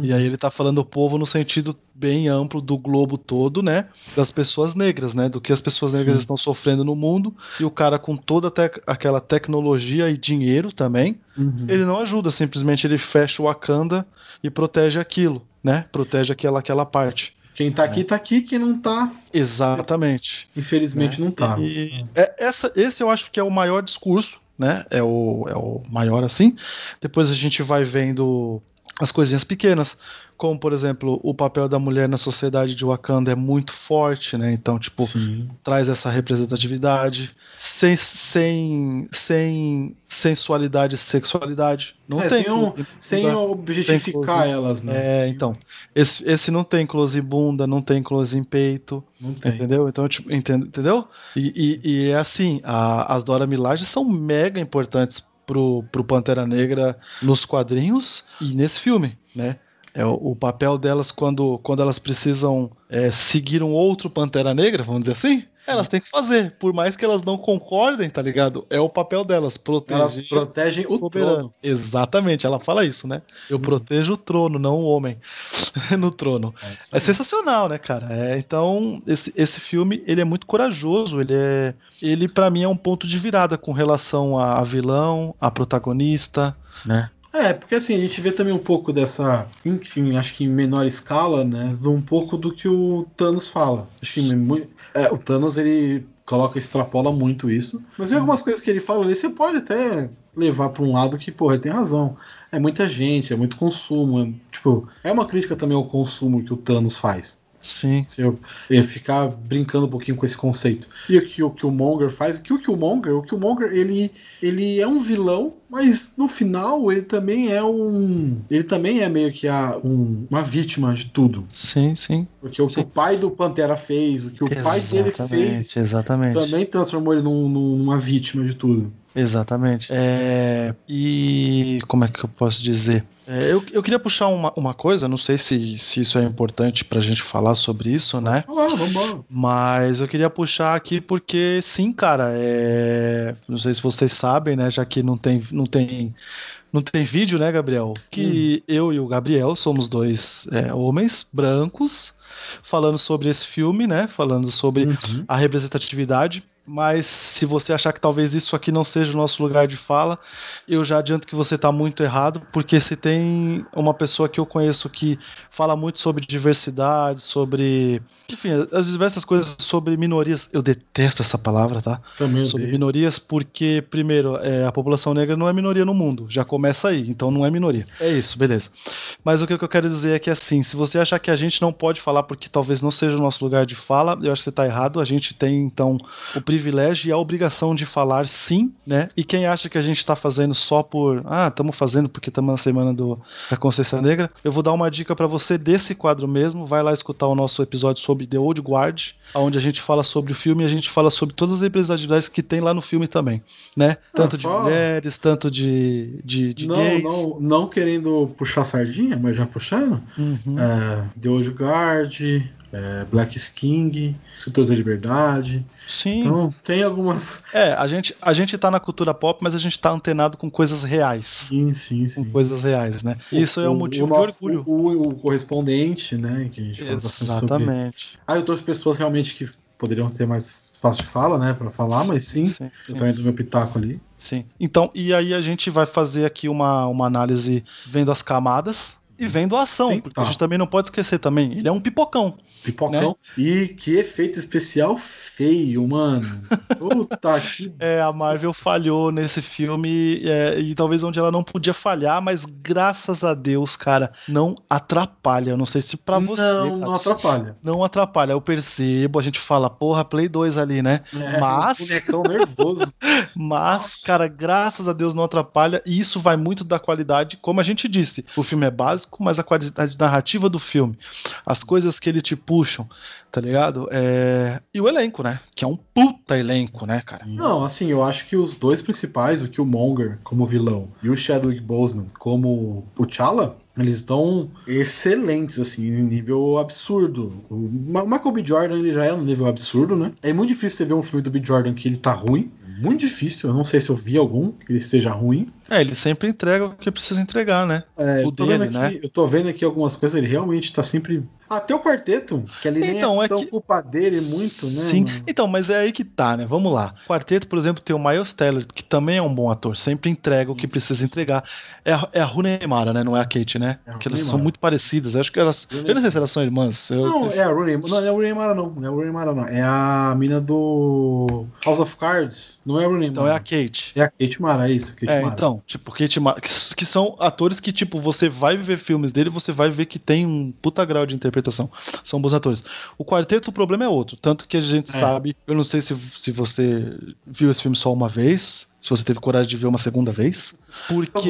E aí ele tá falando o povo no sentido bem amplo do globo todo, né? Das pessoas negras, né? Do que as pessoas negras Sim. estão sofrendo no mundo. E o cara com toda tec- aquela tecnologia e dinheiro também, Uhum. ele não ajuda, simplesmente ele fecha o Wakanda e protege aquilo, né? Protege aquela, aquela parte. Quem tá aqui, tá aqui. Quem não tá, Exatamente. infelizmente, não tá. E é- essa, esse eu acho que é o maior discurso, né? É o, é o maior assim. Depois a gente vai vendo as coisinhas pequenas, como por exemplo, o papel da mulher na sociedade de Wakanda é muito forte, né? Então, tipo, Sim. traz essa representatividade sem, sem, sem sensualidade e sexualidade. Não É, tem. sem, um- sem objetificar close. elas, né? É, Sim, então. Esse, esse não tem close em bunda, não tem close em peito. Não tem. Entendeu? Então, tipo, entende- entendeu? E, e- e é assim, a- as Dora Milaje são mega importantes pro, pro Pantera Negra nos quadrinhos e nesse filme, né? É o, o papel delas quando, quando elas precisam é, seguir um outro Pantera Negra, vamos dizer assim, elas têm que fazer. Por mais que elas não concordem, tá ligado? É o papel delas, proteger Elas protegem o soberano. trono. Exatamente, ela fala isso, né? Eu protejo o trono, não o homem no trono. É É sensacional, né, cara? É, então, esse, esse filme, ele é muito corajoso, ele é... Ele, para mim, é um ponto de virada com relação a, a vilão, a protagonista, né? É, porque assim, a gente vê também um pouco dessa, enfim, acho que em menor escala, né? Um pouco do que o Thanos fala. Acho que é, o Thanos ele coloca, extrapola muito isso. Mas em algumas coisas que ele fala ali, você pode até levar para um lado que, porra, ele tem razão. É muita gente, é muito consumo. é, tipo, é uma crítica também ao consumo que o Thanos faz. Sim. Se eu, eu ficar brincando um pouquinho com esse conceito. E o que o Killmonger faz, que o Killmonger, o Killmonger, ele, ele é um vilão, mas no final ele também é um. Ele também é meio que a, um- uma vítima de tudo. Sim, sim. Porque o que Sim. o pai do Pantera fez, o que o pai dele fez, Exatamente. também transformou ele num- numa vítima de tudo. Exatamente. É, e como é que eu posso dizer? É, eu, eu queria puxar uma, uma coisa, não sei se, se isso é importante pra gente falar sobre isso, né? Olha lá, vambora. Mas eu queria puxar aqui porque, sim, cara, é... não sei se vocês sabem, né? Já que não tem, não tem, não tem vídeo, né, Gabriel? Que eu e o Gabriel somos dois é, homens brancos falando sobre esse filme, né? Falando sobre Uhum. a representatividade. Mas se você achar que talvez isso aqui não seja o nosso lugar de fala, eu já adianto que você está muito errado, porque se tem uma pessoa que eu conheço que fala muito sobre diversidade, sobre. Enfim, as diversas coisas sobre minorias. Eu detesto essa palavra, tá? Também sobre odeio. minorias, porque, primeiro, é, a população negra não é minoria no mundo. Já começa aí, então não é minoria. É isso, beleza. Mas o que eu quero dizer é que, assim, se você achar que a gente não pode falar porque talvez não seja o nosso lugar de fala, eu acho que você está errado. A gente tem, então, o privilégio e a obrigação de falar sim, né? E quem acha que a gente está fazendo só por. Ah, estamos fazendo porque estamos na semana do, da Consciência Negra, eu vou dar uma dica para você desse quadro mesmo. Vai lá escutar o nosso episódio sobre The Old Guard, onde a gente fala sobre o filme e a gente fala sobre todas as representatividades que tem lá no filme também, né? Tanto de só- mulheres, tanto de, de, de não, gays. não, não querendo puxar sardinha, mas já puxando. Uhum. É, The Old Guard, é, Black King, Escritores da Liberdade. Sim. Então, tem algumas. É, a gente, a gente tá na cultura pop, mas a gente tá antenado com coisas reais. Sim, sim, sim. Com coisas reais, né? Isso é um motivo o nosso- de orgulho. O, o- o correspondente, né? Que a gente fala bastante sobre. Exatamente. Ah, eu trouxe pessoas realmente que poderiam ter mais espaço de fala, né, pra falar, mas sim, Sim, eu sim. também dou meu pitaco ali. Sim. Então, e aí a gente vai fazer aqui uma, uma análise vendo as camadas e vendo a ação, Sim, porque tá. a gente também não pode esquecer também. Ele é um pipocão. Pipocão. E que efeito especial feio, mano. Puta que. É, a Marvel falhou nesse filme é, e talvez onde ela não podia falhar, mas graças a Deus, cara, não atrapalha. Eu não sei se pra você. não, cara, não atrapalha. Não atrapalha. Eu percebo, a gente fala, porra, Play 2 ali, né? É, Mas- bonecão nervoso. Mas, cara, graças a Deus não atrapalha, e isso vai muito da qualidade, como a gente disse. O filme é básico, mas a qualidade narrativa do filme, as coisas que ele te puxam, tá ligado? É... E o elenco, né? Que é um puta elenco, né, cara? Não, assim, eu acho que os dois principais, o Killmonger como vilão e o Chadwick Boseman como o T'Challa, eles estão excelentes, assim, em nível absurdo. O Michael B. Jordan, ele já é no nível absurdo, né? É muito difícil você ver um filme do B. Jordan que ele tá ruim. Muito difícil, eu não sei se eu vi algum que ele esteja ruim. É, ele sempre entrega o que precisa entregar, né? É, O eu, tô vendo dele, aqui, né? eu tô vendo aqui algumas coisas, ele realmente tá sempre. Até o quarteto, que ali nem Então, é é tão que- culpa dele muito, né? Sim. mano? Então, mas é aí que tá, né? Vamos lá. Quarteto, por exemplo, tem o Miles Teller, que também é um bom ator, sempre entrega o que Isso, precisa isso. entregar. É a, é a Runemara, né? Não é a Kate, né? É Porque elas Rooney são Mara. muito parecidas. Acho que elas. Eu não sei se elas são irmãs. Eu- Não, é a Rooney. Não, não é a Rooney Mara, não. Não é a Rooney Mara, não. É a mina do House of Cards. Não é a Rooney Então é Mara. a Kate. É a Kate Mara, é isso. Kate É, Mara. então, tipo, Kate Mara, que, que são atores que, tipo, você vai ver filmes dele, você vai ver que tem um puta grau de interpretação. São bons atores. O quarteto, o problema é outro. Tanto que a gente É. sabe. Eu não sei se, se você viu esse filme só uma vez, se você teve coragem de ver uma segunda vez. Eu gosto Porque.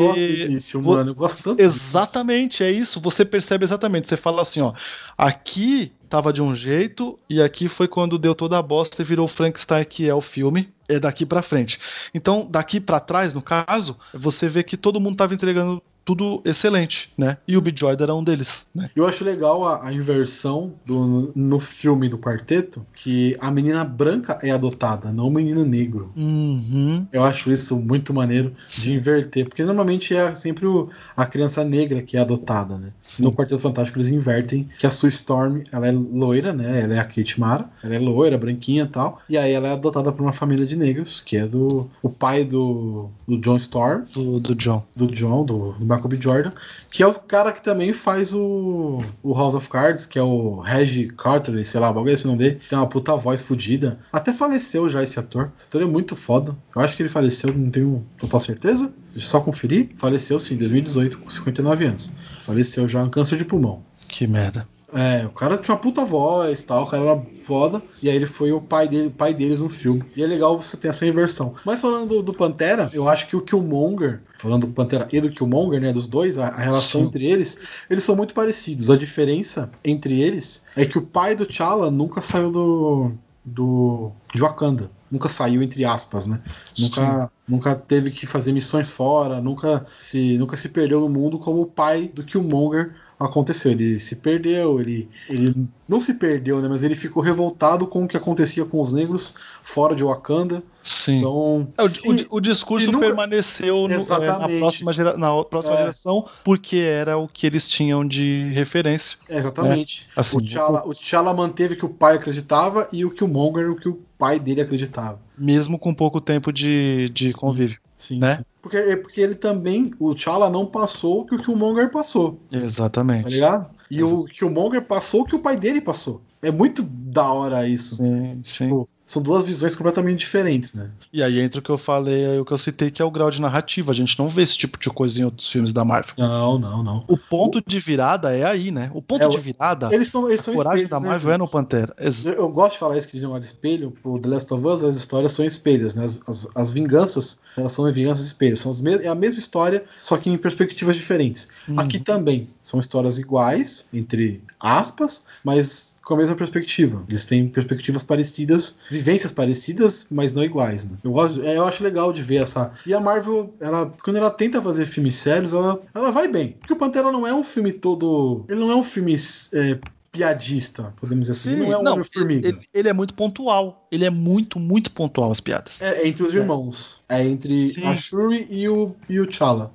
vo- mano. Eu gosto tanto disso. Exatamente, é isso. Você percebe exatamente. Você fala assim, ó. Aqui tava de um jeito e aqui foi quando deu toda a bosta e virou Frankenstein, que é o filme. É daqui pra frente. Então, daqui pra trás, no caso, você vê que todo mundo tava entregando tudo excelente, né? E o B. Jordan era um deles, né? Eu acho legal a, a inversão do, no filme do quarteto, que a menina branca é adotada, não o menino negro. Uhum. Eu acho isso muito maneiro de inverter, porque normalmente é sempre o- a criança negra que é adotada, né? No Quarteto Fantástico eles invertem que a Sue Storm, ela é loira, né? Ela é a Kate Mara, ela é loira, branquinha e tal, e aí ela é adotada por uma família de negros, que é do o pai do, do John Storm, Do, do John. do John, do, do Michael. Jordan, que é o cara que também faz o, o House of Cards, que é o Reggie Carter, sei lá, bagulho é esse nome dele, tem uma puta voz fodida. Até faleceu já esse ator. Esse ator é muito foda. Eu acho que ele faleceu, não tenho total certeza. Deixa eu só conferir. Faleceu sim, em 2018, com 59 anos. Faleceu já, um câncer de pulmão. Que merda. É, o cara tinha uma puta voz tal, o cara era foda, e aí ele foi o pai dele, pai deles no filme. E é legal você ter essa inversão. Mas falando do, do Pantera, eu acho que o Killmonger, falando do Pantera e do Killmonger, né, dos dois, a, a relação Sim. entre eles, eles são muito parecidos. A diferença entre eles é que o pai do T'Challa nunca saiu do do de Wakanda. Nunca saiu entre aspas, né? Nunca, nunca teve que fazer missões fora, nunca se nunca se perdeu no mundo como o pai do Killmonger aconteceu. Ele se perdeu, ele, ele não se perdeu, né? Mas ele ficou revoltado com o que acontecia com os negros fora de Wakanda. Sim. Então, É, o, se- o- o discurso nunca- permaneceu no- é, na próxima, gera- na próxima É. geração porque era o que eles tinham de referência. Exatamente. Assim, o, T'Challa, o T'Challa manteve que o pai acreditava e o Killmonger o que o pai dele acreditava. Mesmo com pouco tempo de, de convívio. Sim, Né? sim. Porque, é porque ele também, o T'Challa não passou o que o Killmonger passou, tá Exatamente. ligado? E o Killmonger passou o que o pai dele passou. É muito da hora isso. Sim, sim. Pô, São duas visões completamente diferentes, né? E aí entra o que eu falei, aí o que eu citei, que é o grau de narrativa. A gente não vê esse tipo de coisa em outros filmes da Marvel. Não, não, não. O ponto de virada é aí, né? O ponto É, de o- virada, Eles são, eles a são coragem espelhos, da né, Marvel é no? Pantera. Ex- Eu, eu gosto de falar isso que dizem de espelho. Pro The Last of Us, as histórias são espelhos, né? As, as, as vinganças, elas são vinganças espelhos. São é a mesma história, só que em perspectivas diferentes. Uhum. Aqui também são histórias iguais, entre aspas, mas com a mesma perspectiva. Eles têm perspectivas parecidas, vivências parecidas, mas não iguais. Né? Eu, gosto, é, eu acho legal de ver essa. E a Marvel, ela, quando ela tenta fazer filmes sérios, ela, ela vai bem. Porque o Pantera não é um filme todo. Ele não é um filme. é, piadista, podemos dizer assim. Ele não é um Homem-Formiga. ele, ele é muito pontual. Ele é muito, muito pontual as piadas. É, é entre os irmãos. É entre Sim. a Shuri e o, e o T'Challa.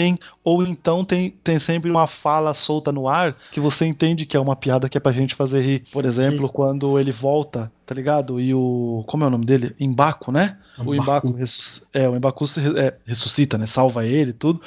Sim, ou então tem, tem sempre uma fala solta no ar que você entende que é uma piada que é pra gente fazer rir. Por exemplo, quando ele volta, tá ligado? E o. Como é o nome dele? Embaco, né? O Embaco, ressus- é, o re- é, ressuscita, né? Salva ele e tudo.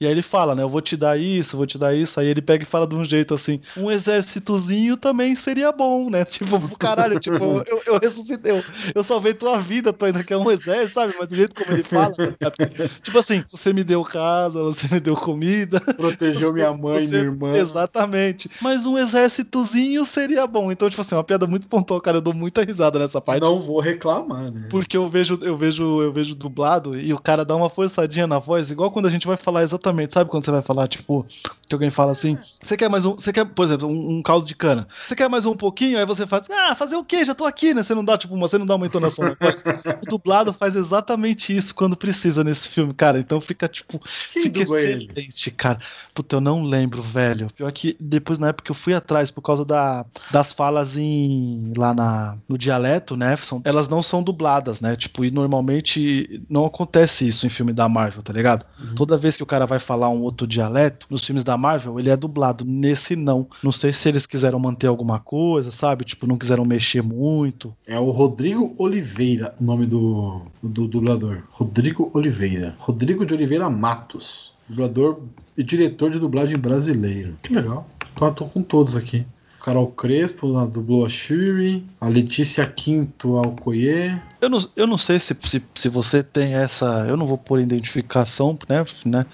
E aí ele fala, né? Eu vou te dar isso, vou te dar isso. Aí ele pega e fala de um jeito assim: um exércitozinho também seria bom, né? Tipo, caralho, tipo, eu, eu ressuscitei, eu, eu salvei tua vida, tu ainda quer um exército, sabe? Mas do jeito como ele fala, tá ligado? tipo assim, você me deu casa, você me deu comida. Protegeu minha mãe Você- minha irmã. Exatamente. Mas um exércitozinho seria bom. Então, tipo assim, uma piada muito pontual, cara. Eu dou muita risada nessa parte. Não vou reclamar, né? Porque eu vejo, eu vejo, eu vejo dublado e o cara dá uma forçadinha na voz, igual quando a gente vai falar exatamente, sabe quando você vai falar, tipo, que alguém fala assim, você quer mais um, você quer, por exemplo, um, um caldo de cana, você quer mais um pouquinho, aí você faz, ah, fazer o quê? Já tô aqui, né? Você não dá, tipo, uma, você não dá uma entonação na voz. O dublado faz exatamente isso quando precisa nesse filme, cara, então fica, tipo, Quem fica dublou ele? excelente, cara. Puta, eu não lembro, velho. Pior que depois, na época, eu fui atrás por causa da, das falas em lá na, no dialeto, né? São, elas não são dubladas, né? Tipo, e normalmente não acontece isso em filme da Marvel, tá ligado? Toda vez que o cara vai falar um outro dialeto, nos filmes da Marvel, ele é dublado. Nesse, não. Não sei se eles quiseram manter alguma coisa, sabe? Tipo, não quiseram mexer muito. É o Rodrigo Oliveira, o nome do, do dublador. Rodrigo Oliveira. Rodrigo de Oliveira Matos. Dublador e diretor de dublagem brasileiro. Que legal. Tô, tô com todos aqui. Carol Crespo na- dublou a Shuri. A Letícia Quinto Alcoyer. Eu não, eu não sei se, se, se você tem essa. Eu não vou pôr identificação, né? né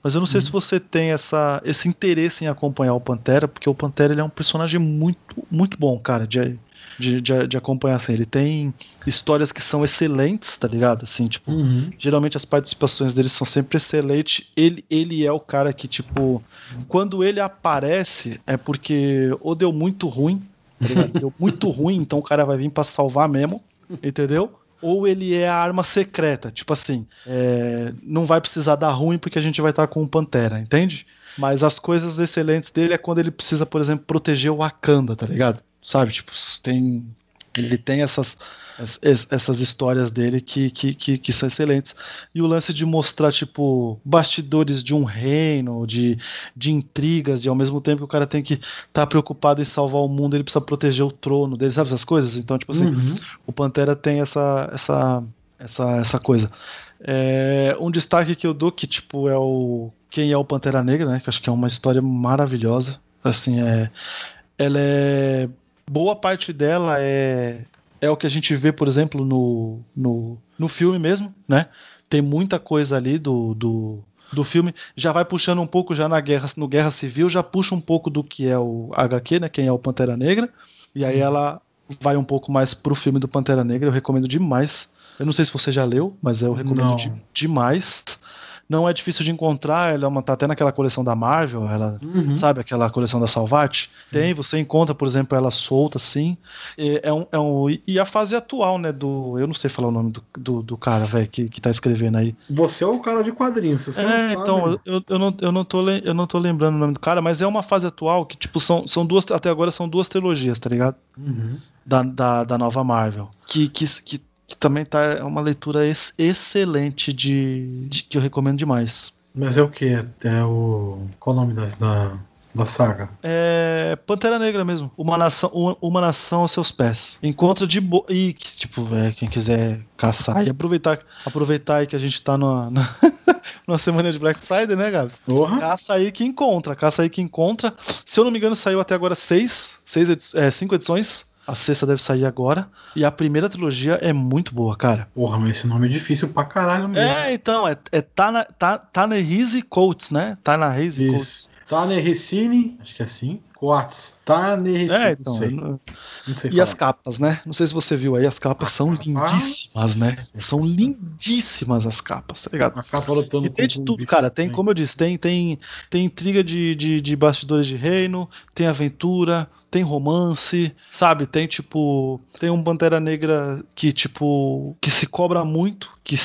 mas eu não sei se você tem essa, esse interesse em acompanhar o Pantera, porque o Pantera ele é um personagem muito, muito bom, cara, de, de, de, de acompanhar. Assim. Ele tem histórias que são excelentes, tá ligado? Assim, tipo, geralmente as participações dele são sempre excelentes. Ele, ele é o cara que, tipo, quando ele aparece, é porque ou deu muito ruim, tá ligado? deu muito ruim, então o cara vai vir pra salvar mesmo, entendeu? Ou ele é a arma secreta, tipo assim, é, não vai precisar dar ruim porque a gente vai estar com o Pantera, entende? Mas as coisas excelentes dele é quando ele precisa, por exemplo, proteger o Wakanda, tá ligado? Sabe, tipo, tem ele tem essas, es- essas histórias dele que, que, que, que são excelentes. E o lance de mostrar, tipo, bastidores de um reino, de, de intrigas, de ao mesmo tempo que o cara tem que estar tá preocupado em salvar o mundo, ele precisa proteger o trono dele, sabe essas coisas? Então, tipo assim, Uhum. o Pantera tem essa, essa, essa, essa coisa. É, um destaque que eu dou que, tipo, é o. Quem é o Pantera Negra, né? Que acho que é uma história maravilhosa. Assim, é. Ela é. Boa parte dela é. É o que a gente vê, por exemplo, no, no, no filme mesmo, né? Tem muita coisa ali do, do, do filme. Já vai puxando um pouco já na guerra, no Guerra Civil, já puxa um pouco do que é o HQ, né? Quem é o Pantera Negra. E aí ela vai um pouco mais pro filme do Pantera Negra. Eu recomendo demais. Eu não sei se você já leu, mas eu recomendo de- demais. Não é difícil de encontrar, ela é uma, tá até naquela coleção da Marvel, ela Uhum. sabe aquela coleção da Salvati? Tem, você encontra, por exemplo, ela solta assim. E, é um, é um, e a fase atual, né? Do. Eu não sei falar o nome do, do, do cara, velho, que, que tá escrevendo aí. Você é o cara de quadrinhos, você não É, sabe. então, eu, eu, não, eu, não tô, eu não tô lembrando o nome do cara, mas é uma fase atual que, tipo, são, são duas. Até agora são duas trilogias, tá ligado? Uhum. Da, da, da nova Marvel. Que, que, que, que também tá. É uma leitura ex- excelente de, de- que eu recomendo demais. Mas é o que? É o. Qual o nome da, da, da saga? É Pantera Negra mesmo. Uma nação, uma, uma nação aos seus pés. Encontro de bo... e que, tipo, é, quem quiser caçar e aproveitar, aproveitar aí que a gente tá numa, na- numa semana de Black Friday, né, Gabs? Porra. Caça aí que encontra, caça aí que encontra. Se eu não me engano, saiu até agora seis, seis edi- é, cinco edições. A sexta deve sair agora. E a primeira trilogia é muito boa, cara. Porra, mas esse nome é difícil pra caralho mesmo. É, então, é, é Tana, Ta- Tanehisi Coates, né? Tanehisi Coates. Isso. Tanericine, acho que é assim. Coates. Tanericine, É, não então. sei. eu- Não sei E falar. as capas, né? Não sei se você viu aí, as capas são lindíssimas, né? São lindíssimas as capas, tá ligado? A capa lutando E tem de tudo, cara. Tem, como eu disse, tem, tem, tem intriga de, de, de bastidores de reino, tem aventura, tem romance, sabe? Tem tipo. Tem um Pantera Negra que, tipo. que se cobra muito, que.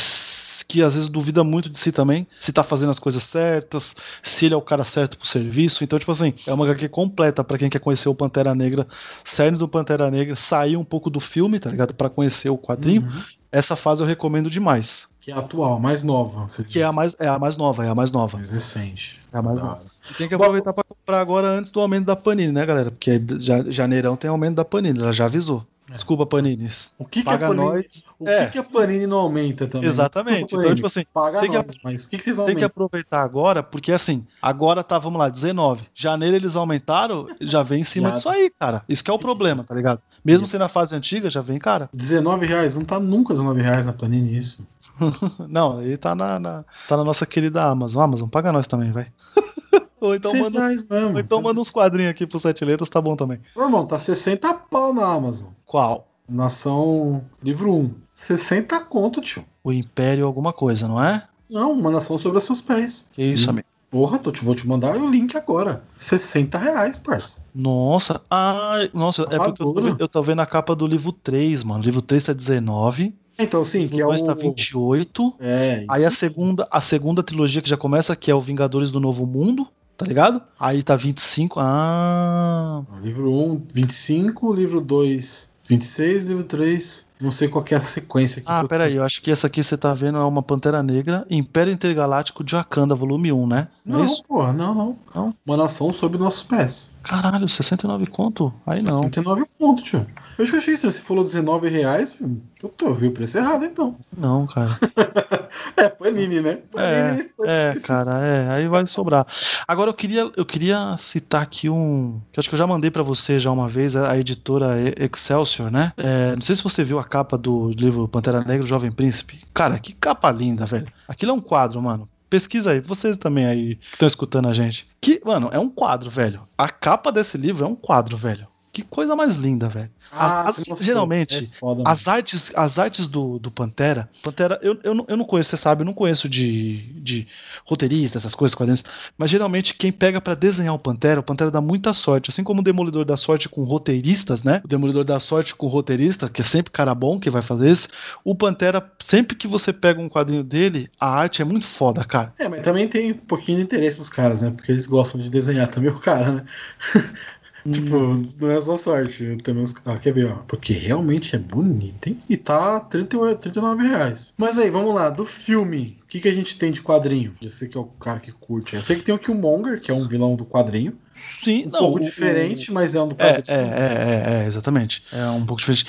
Que às vezes duvida muito de si também, se tá fazendo as coisas certas, se ele é o cara certo pro serviço. Então, tipo assim, é uma HQ completa pra quem quer conhecer o Pantera Negra, saindo do Pantera Negra, sair um pouco do filme, tá ligado? Pra conhecer o quadrinho. Uhum. Essa fase eu recomendo demais. Que é a atual, a mais nova. Você Que é a mais, é a mais nova, é a mais nova. Mais recente. É a mais Da nova. E tem que aproveitar pra comprar agora antes do aumento da Panini, né, galera? Porque ja- janeirão tem aumento da Panini, ela já avisou. Desculpa, Panini. O que, que Paga a Panini, nós. o É. que, que a Panini não aumenta também? Exatamente. Desculpa, Então, tipo assim, paga tem que- nós, mas o que, que vocês Tem que aumentam? aproveitar agora, porque assim, agora tá, vamos lá, 19. Janeiro eles aumentaram, já vem em cima disso aí, cara. Isso que é o problema, tá ligado? Mesmo sendo a fase antiga, já vem, cara. 19 reais, não tá nunca 19 reais na Panini isso. Não, ele tá na, na- tá na nossa querida Amazon. Amazon, paga nós também, vai. Ou então manda, reais mesmo. ou então manda uns quadrinhos aqui pro Sete Letras, tá bom também. Ô, irmão, tá 60 pau na Amazon. Qual? Nação livro 1. 60 conto, tio. O Império alguma coisa, não é? Não, uma nação sobre os seus pés. Que isso, amigo? Porra, tô te, vou te mandar o link agora. 60 reais, parça. Nossa, ai, nossa, é porque eu tô, eu tô vendo a capa do livro 3, mano. O livro 3 tá 19, Então, sim, o que é o. 2 tá 28. É, isso. Aí a segunda, a segunda trilogia que já começa, que é o Vingadores do Novo Mundo, tá ligado? Aí tá 25. Ah. Livro 1, 25, livro 2, 26, livro 3. Não sei qual é a sequência aqui. Ah, eu- peraí, eu acho que essa aqui você tá vendo é uma Pantera Negra, Império Intergaláctico de Wakanda, volume 1, né? Não, é porra, não, não, Não? Uma nação sob nossos pés. Caralho, 69 conto? Aí não. 69 pontos, tio. Eu acho que eu achei estranho. Você falou 19 reais, eu tô, vi o preço errado, então. Não, cara. É, Panini, né? Panini. É, cara, é, aí vai sobrar. Agora eu queria, eu queria citar aqui um, que eu acho que eu já mandei pra você já uma vez, a editora Excelsior, né? É, não sei se você viu a capa do livro Pantera Negra, o Jovem Príncipe. Cara, que capa linda, velho. Aquilo é um quadro, mano. Pesquisa aí, vocês também aí que estão escutando a gente. Que, mano, é um quadro, velho. A capa desse livro é um quadro, velho. Que coisa mais linda, velho. Ah, As- geralmente, É foda, as artes, as artes do, do Pantera. Pantera, eu, eu, não, eu não conheço, você sabe, eu não conheço de, de roteirista, essas coisas, quadrinhos. Mas geralmente quem pega pra desenhar o Pantera, o Pantera dá muita sorte. Assim como o Demolidor dá sorte com roteiristas, né? O Demolidor dá sorte com roteirista, que é sempre cara bom que vai fazer isso. O Pantera, sempre que você pega um quadrinho dele, a arte é muito foda, cara. É, mas também tem um pouquinho de interesse dos caras, né? Porque eles gostam de desenhar também o cara, né? tipo, não é só sorte. Também os... ah, quer ver, ó? Porque realmente é bonito, hein? E tá 38, 39 reais. Mas aí, vamos lá. Do filme, o que, que a gente tem de quadrinho? Eu sei que é o cara que curte. Eu sei que tem o Killmonger, que é um vilão do quadrinho. Sim, Um não. pouco o- diferente, mas é um do É, quadrinho. é, é, é, é, exatamente. É um pouco diferente.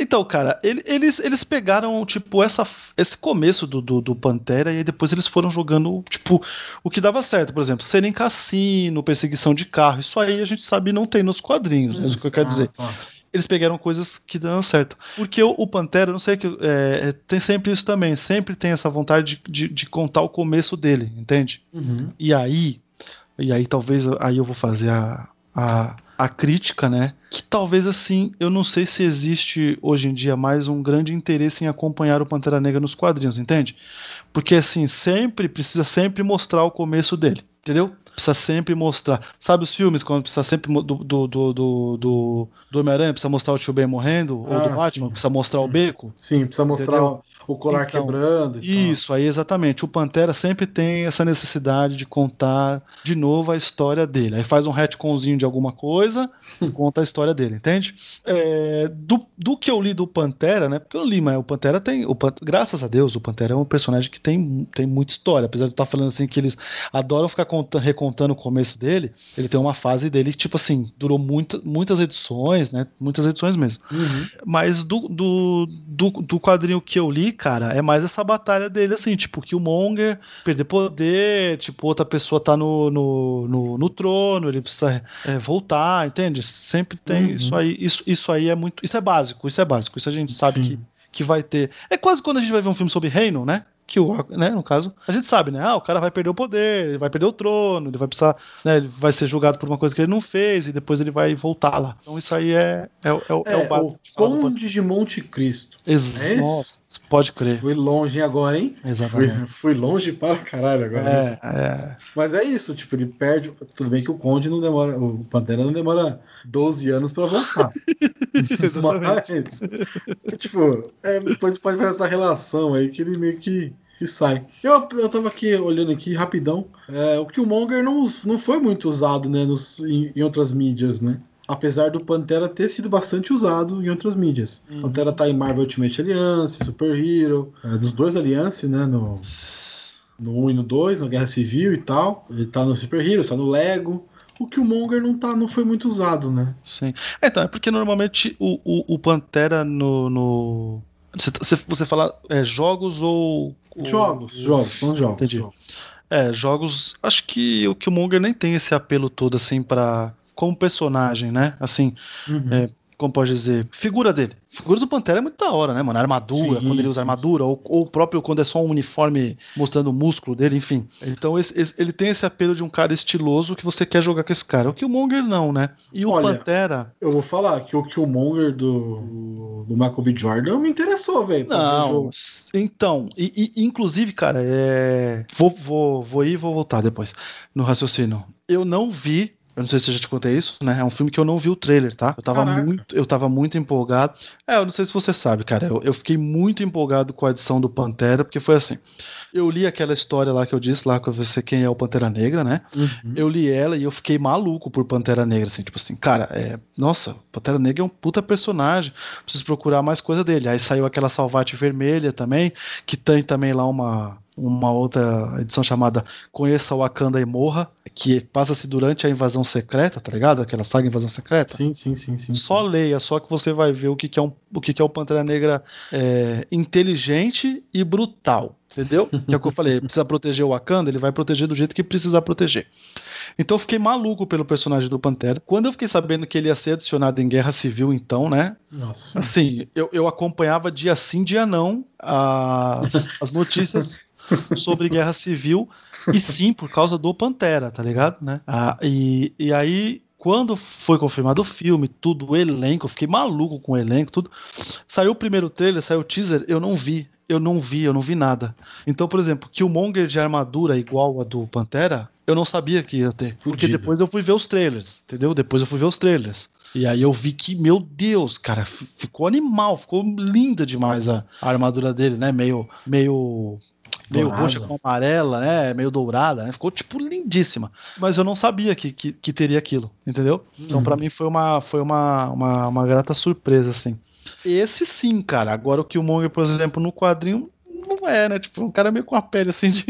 Então, cara, ele- eles, eles pegaram, tipo, essa, esse começo do, do, do Pantera e aí depois eles foram jogando, tipo, o que dava certo. Por exemplo, cena em cassino, perseguição de carro. Isso aí a gente sabe não tem nos quadrinhos, é isso que eu quero dizer. Eles pegaram coisas que deram certo. Porque o, o Pantera, não sei que. é, é, tem sempre isso também. Sempre tem essa vontade de, de, de contar o começo dele, entende? Uhum. E aí, e aí talvez aí eu vou fazer a, a, a crítica, né? Que talvez assim, eu não sei se existe hoje em dia mais um grande interesse em acompanhar o Pantera Negra nos quadrinhos, entende? Porque assim, sempre precisa sempre mostrar o começo dele, entendeu? Precisa sempre mostrar. Sabe os filmes quando precisa sempre do do do do, do, do Homem-Aranha precisa mostrar o tio Ben morrendo ou Ah, do Batman sim. precisa mostrar o Sim. beco? Sim, precisa mostrar Entendeu? O, colar Então, quebrando. e tal. Isso, aí exatamente. O Pantera sempre tem essa necessidade de contar de novo a história dele. Aí faz um retconzinho de alguma coisa e conta a história dele, entende? É, do, do que eu li do Pantera, né? Porque eu li, mas o Pantera tem. O graças a Deus, o Pantera é um personagem que tem, tem muita história. Apesar de eu estar falando assim que eles adoram ficar conta- recontando o começo dele, ele tem uma fase dele que, tipo assim, durou muito, muitas edições, né? Muitas edições mesmo. Uhum. Mas do, do, do, do quadrinho que eu li, cara, é mais essa batalha dele, assim, tipo, que o Monger perder poder, tipo, outra pessoa tá no, no, no, no trono, ele precisa é, voltar, entende? Sempre tem Uhum. isso aí. Isso, isso aí é muito. Isso é básico, isso é básico. Isso a gente sabe Sim. que, que vai ter. É quase quando a gente vai ver um filme sobre reino, né? Que o, né, no caso, a gente sabe, né? Ah, o cara vai perder o poder, ele vai perder o trono, ele vai precisar, né? Ele vai ser julgado por uma coisa que ele não fez e depois ele vai voltar lá. Então isso aí é, é, o- é, o- é É, o o falar do Conde de Monte Cristo. É isso? Nossa, pode crer. Fui longe agora, hein? Fui, Exatamente. fui longe para caralho agora. É, é. Mas é isso, tipo, ele perde. Tudo bem que o Conde não demora. O Pantera não demora 12 anos pra voltar. Mas, tipo, é, depois pode fazer essa relação aí que ele meio que, que sai. Eu, eu tava aqui olhando aqui rapidão. É, o Killmonger não, não foi muito usado, né, nos, em, em outras mídias, né? Apesar do Pantera ter sido bastante usado em outras mídias. Pantera tá em Marvel Ultimate Alliance, Super Hero, é, dos dois Alliance, né? No, no 1 e no 2, na Guerra Civil e tal. Ele tá no Super Heroes, tá no Lego. o Killmonger não, tá, não foi muito usado, né? Sim. É, então, é porque normalmente o, o, o Pantera no. no... Você, você- você fala é, jogos ou. Jogos, jogos, são jogos. Entendi. jogos. É, jogos. Acho que o Killmonger nem tem esse apelo todo, assim, pra. Como personagem, né? Assim, Uhum. É, como pode dizer? Figura dele. Figura do Pantera é muito da hora, né, mano? A armadura, Sim, quando ele usa sim, armadura, ou, ou o próprio quando é só um uniforme mostrando o músculo dele, enfim. Então esse- esse- ele tem esse apelo de um cara estiloso que você quer jogar com esse cara. O Killmonger não, né? E o Olha, Pantera. Eu vou falar que o Killmonger do, do Michael B. Jordan me interessou, velho. Não, então, e, e, inclusive, cara, é. Vou, vou, vou ir e vou voltar depois no raciocínio. Eu não vi. Eu não sei se eu já te contei isso, né? É um filme que eu não vi o trailer, tá? Eu tava, Caraca. muito, eu tava muito empolgado. É, eu não sei se você sabe, cara. Eu, eu fiquei muito empolgado com a edição do Pantera, porque foi assim. Eu li aquela história lá que eu disse, lá com você quem é o Pantera Negra, né? Uhum. Eu li ela e eu fiquei maluco por Pantera Negra, assim, tipo assim, cara, é, nossa, Pantera Negra é um puta personagem, preciso procurar mais coisa dele. Aí saiu aquela Salvate Vermelha também, que tem também lá uma, uma outra edição chamada Conheça Wakanda e Morra, que passa-se durante a invasão secreta, tá ligado? Aquela saga Invasão Secreta. Sim, sim, sim, sim. Só leia, só que você vai ver o que, que, é, um, o que, que é o Pantera Negra é, inteligente e brutal. Entendeu? Que é o que eu falei, precisa proteger o Wakanda, ele vai proteger do jeito que precisar proteger. Então eu fiquei maluco pelo personagem do Pantera. Quando eu fiquei sabendo que ele ia ser adicionado em Guerra Civil, então, né? Nossa. Assim, eu, eu acompanhava dia sim, dia não as, as notícias sobre Guerra Civil. E sim, por causa do Pantera, tá ligado? Né? Ah, e, e aí, quando foi confirmado o filme, tudo, o elenco, eu fiquei maluco com o elenco, tudo. Saiu o primeiro trailer, saiu o teaser, eu não vi. Eu não vi, eu não vi nada. Então, por exemplo, que o Monger de armadura igual a do Pantera, eu não sabia que ia ter. Porque Fudido. depois eu fui ver os trailers, entendeu? Depois eu fui ver os trailers. E aí eu vi que, meu Deus, cara, ficou animal, ficou linda demais a, a armadura dele, né? Meio. meio. Meio Dourada. roxa com amarela, né? Meio dourada, né? Ficou, tipo, lindíssima. Mas eu não sabia que, que, que teria aquilo, entendeu? Então, pra mim, foi uma, foi uma, uma, uma grata surpresa, assim. Esse sim, cara. Agora o Killmonger, por exemplo, no quadrinho, não é, né? Tipo, um cara meio com a pele assim de.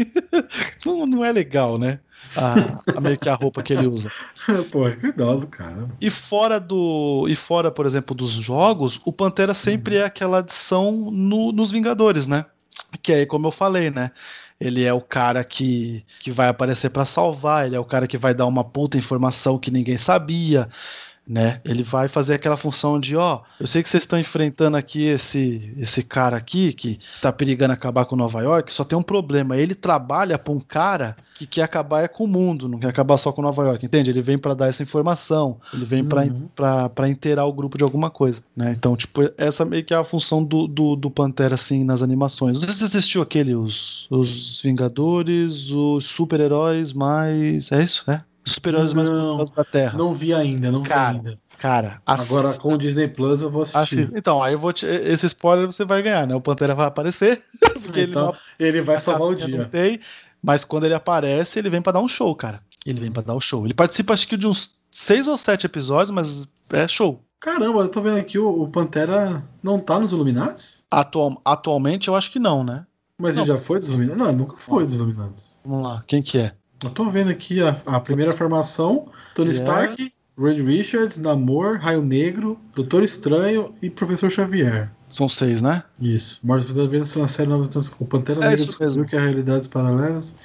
não, não é legal, né? A, a meio que a roupa que ele usa. Pô, que dó do cara. E fora do. E fora, por exemplo, dos jogos, o Pantera sempre é aquela adição no- nos Vingadores, né? Que é como eu falei, né? Ele é o cara que, que vai aparecer pra salvar, ele é o cara que vai dar uma puta informação que ninguém sabia, né? Ele vai fazer aquela função de, ó, eu sei que vocês estão enfrentando aqui esse esse cara aqui que tá perigando acabar com Nova York, só tem um problema, ele trabalha pra um cara que quer acabar é com o mundo, não quer acabar só com Nova York, entende? Ele vem pra dar essa informação, ele vem pra Uhum. para inteirar o grupo de alguma coisa, né? Então, tipo, essa meio que é a função do, do, do Pantera, assim, nas animações. Não sei se você assistiu aquele, os, os Vingadores, os super-heróis mais... É isso? É? Os super-heróis mais poderosos da Terra. Não vi ainda, não Cara, vi ainda. Cara, Agora assista. com o Disney Plus eu vou assistir. Assista. Então, aí eu vou te... Esse spoiler você vai ganhar, né? O Pantera vai aparecer, porque ele então, não ele vai salvar o dia. tem, mas quando ele aparece, ele vem pra dar um show, cara. Ele vem pra dar um show. Ele participa, acho que de uns seis ou sete episódios, mas é show. Caramba, eu tô vendo aqui o, o Pantera não tá nos Illuminati? Atual, atualmente, eu acho que não, né? Mas Não. ele já foi dos Illuminati? Não, ele nunca foi dos Illuminati. Vamos lá, quem que é? Eu tô vendo aqui a, a primeira formação: Tony é? Stark, Reed Richards, Namor, Raio Negro, Doutor Estranho e Professor Xavier. São seis, né? Isso. Mortos da Vez na série Nova Trans... O Pantera É Negra descobriu que há realidades paralelas.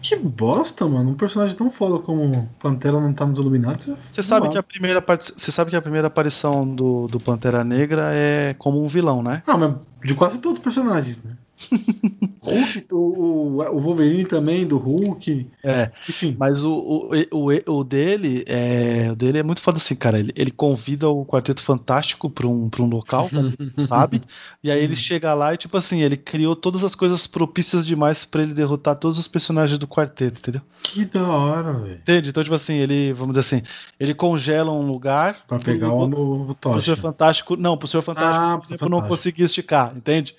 Que bosta, mano. Um personagem tão foda como Pantera não tá nos Illuminati. Você sabe que a primeira part... você sabe que a primeira aparição do, do Pantera Negra é como um vilão, né? Ah, mas de quase todos os personagens, né? Hulk, o, o, o Wolverine também, do Hulk. É. Enfim. Mas o, o, o, o dele é. O dele é muito foda assim, cara. Ele, ele convida o Quarteto Fantástico pra um, pra um local, sabe? E aí ele chega lá e, tipo assim, ele criou todas as coisas propícias demais pra ele derrotar todos os personagens do quarteto, entendeu? Que da hora, velho. Entende? Então, tipo assim, ele, vamos dizer assim, ele congela um lugar. Pra pegar pro- o no pro Tocha. Senhor Fantástico. Não, pro Senhor Fantástico, Ah, pro exemplo, não Fantástico. conseguir esticar, entende?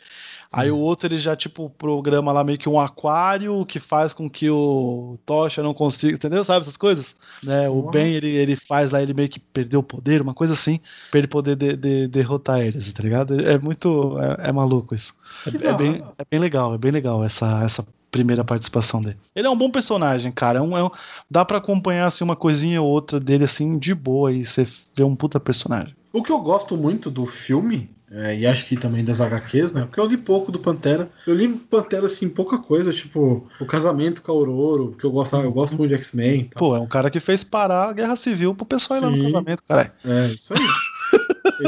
Aí o outro ele já, tipo, programa lá meio que um aquário que faz com que o Tocha não consiga, entendeu? Sabe essas coisas? Né? O. Ben, ele, ele faz lá, ele meio que perdeu o poder, uma coisa assim, pra ele poder de- de- derrotar eles, tá ligado? É muito. É, é maluco isso. É, é bem, hora. é bem legal, é bem legal essa, essa primeira participação dele. Ele é um bom personagem, cara. É um, é um- dá pra acompanhar assim, uma coisinha ou outra dele assim de boa e você vê um puta personagem. O que eu gosto muito do filme, é, e acho que também das HQs, né? Porque eu li pouco do Pantera. Eu li Pantera, assim, pouca coisa, tipo, o casamento com a Aurora, porque eu gosto, eu gosto muito de X-Men. e tal. Pô, é um cara que fez parar a guerra civil pro pessoal ir lá no Sim. casamento, cara. É, isso aí.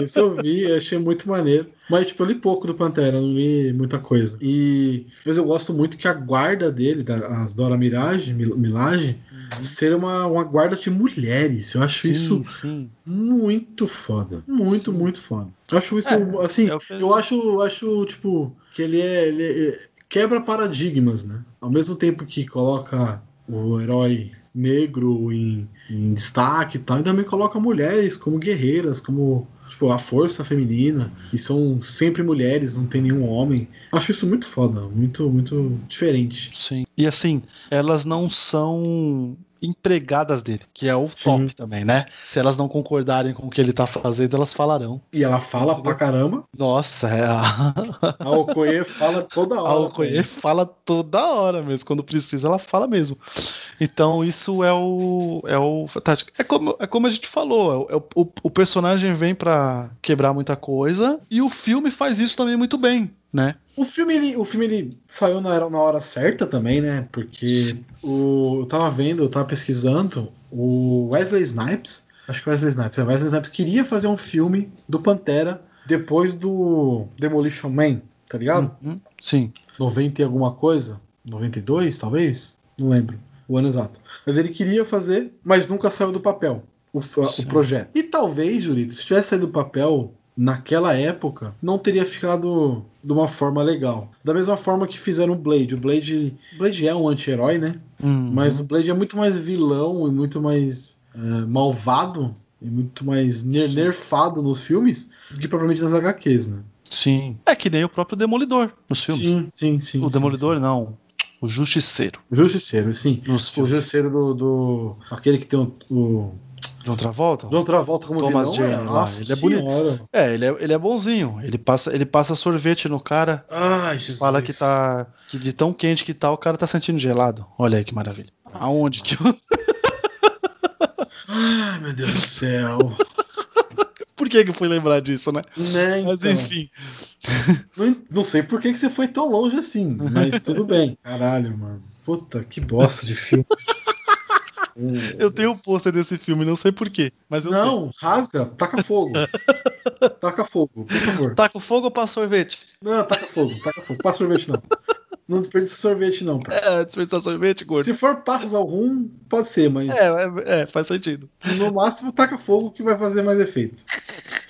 Isso eu vi, eu achei muito maneiro. Mas, tipo, eu li pouco do Pantera, não li muita coisa. E. Mas eu gosto muito que a guarda dele, da- as Dora Mirage, Mil- Milage, ser uma, uma guarda de mulheres. Eu acho isso sim. muito foda. Muito, muito foda. Eu acho isso, É, assim, é que- eu acho, acho, tipo, que ele é, ele é- quebra paradigmas, né? Ao mesmo tempo que coloca o herói negro em, em destaque e tal, e também coloca mulheres como guerreiras, como tipo, a força feminina, e são sempre mulheres, não tem nenhum homem. Acho isso muito foda, muito, muito diferente. Sim. E assim, elas não são empregadas dele, que é o top também, né? Se elas não concordarem com o que ele tá fazendo, elas falarão. E ela fala pra caramba. Nossa, é a. A Okoye fala toda A hora. Okoye fala toda hora mesmo. Quando precisa, ela fala mesmo. Então, isso é o. É o fantástico. É como, é como a gente falou: é o- é o, o, o personagem vem pra quebrar muita coisa e o filme faz isso também muito bem, né? O filme, ele, o filme ele saiu na, hora- na hora certa também, né? Porque o, eu tava vendo, eu tava pesquisando, o Wesley Snipes, acho que o Wesley Snipes, é, Wesley Snipes queria fazer um filme do Pantera depois do Demolition Man, tá ligado? Uhum. Sim. 90 e alguma coisa, 92 talvez, não lembro o ano exato. Mas ele queria fazer, mas nunca saiu do papel o, o projeto. E talvez, Jurito, se tivesse saído do papel naquela época, não teria ficado de uma forma legal. Da mesma forma que fizeram o Blade. O Blade, Blade é um anti-herói, né? Uhum. Mas o Blade é muito mais vilão e muito mais é, malvado e muito mais ner- nerfado nos filmes do que propriamente nas HQs, né? Sim. É que nem o próprio Demolidor nos filmes. Sim, sim, sim. O sim, Demolidor, não. O Justiceiro. Justiceiro, sim. Nos O filmes. Justiceiro do, do- Aquele que tem o. o De outra volta? de outra volta como Thomas vilão. Jane é, lá, nossa ele é bonito. É, ele é, ele é bonzinho. Ele passa, ele passa sorvete no cara. Ai, Jesus. Fala que tá. Que de tão quente que tá, o cara tá sentindo gelado. Olha aí que maravilha. Aonde que. Ai, meu Deus do céu. Por que que eu fui lembrar disso, né? Né, Mas então. enfim. Não, não sei por que, que você foi tão longe assim, mas tudo bem. Caralho, mano. Puta, que bosta de filme. Eu tenho um pôster desse filme, não sei porquê. Mas eu Não, rasga, taca fogo. taca fogo, por favor. tenho. Com fogo ou passa sorvete? Não, taca fogo, taca fogo. Passa sorvete não. Não desperdiça sorvete não, pá. É, desperdiçar sorvete, gordo. Se for passas ao rum, pode ser, mas É, é, é, faz sentido. no máximo taca fogo que vai fazer mais efeito.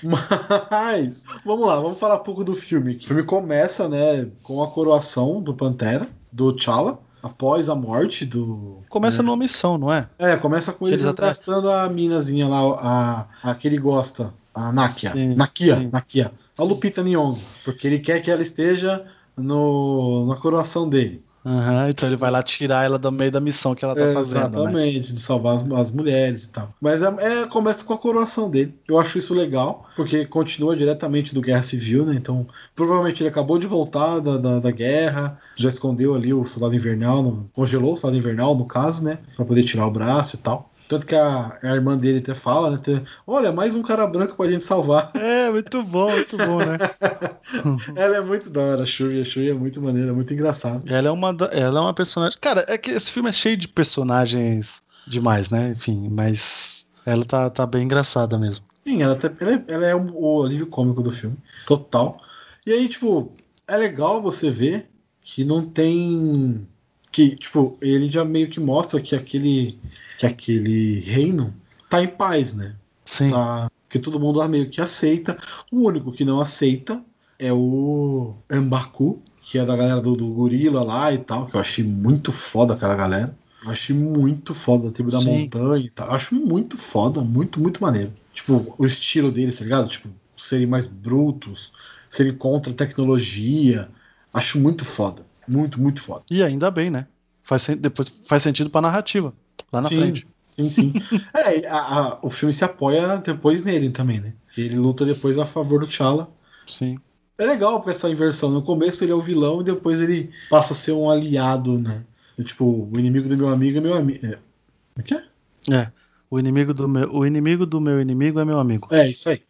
Mas, vamos lá, vamos falar um pouco do filme. O filme começa, né, com a coroação do Pantera, do T'Challa, após a morte do... Começa numa missão, não é? É, começa com eles Eles até- gastando a minazinha lá, a, a que ele gosta, a Nakia. Sim, Nakia, sim. Nakia. A Lupita Nyong'o, porque ele quer que ela esteja no, na coroação dele. Aham, então ele vai lá tirar ela do meio da missão que ela tá É, fazendo, né? exatamente, de salvar as, as mulheres e tal. Mas é, é- começa com a coroação dele. Eu acho isso legal, porque continua diretamente do Guerra Civil, né? Então, provavelmente ele acabou de voltar da, da, da guerra, já escondeu ali o soldado invernal, no- congelou o soldado invernal, no caso, né? Pra poder tirar o braço e tal. Tanto que a, a irmã dele até fala, né? tem- Olha, mais um cara branco pra gente salvar. É, muito bom, muito bom, né? Ela é muito da hora, a Shuri. A Shuri é muito maneira, muito engraçado. Ela é uma, ela é uma personagem. Cara, é que esse filme é cheio de personagens demais, né? Enfim, mas ela tá, tá bem engraçada mesmo. Sim, ela, tá- ela é, ela é um- o alívio cômico do filme. Total. E aí, tipo, é legal você ver que não tem. Que, tipo, ele já meio que mostra que aquele. Que aquele reino tá em paz, né? Sim. Tá, que todo mundo meio que aceita. O único que não aceita é o Ambaku, que é da galera do, do gorila lá e tal, que eu achei muito foda aquela galera. Eu achei muito foda a tribo da Sim. montanha e tal. Eu acho muito foda, muito, muito maneiro. Tipo, o estilo deles, tá ligado? Tipo, serem mais brutos, serem contra a tecnologia. Acho muito foda. Muito, muito foda. E ainda bem, né? Faz, depois, faz sentido pra narrativa. Lá na Sim, frente. Sim, sim. é, a- a- o filme se apoia depois nele também, né? Ele luta depois a favor do T'Challa. Sim. É legal porque essa inversão. No começo ele é o vilão e depois ele passa a ser um aliado, né? Tipo, o inimigo do meu amigo é meu amigo. É. O que é? É. O inimigo do meu, o inimigo do meu inimigo é meu amigo. É, isso aí.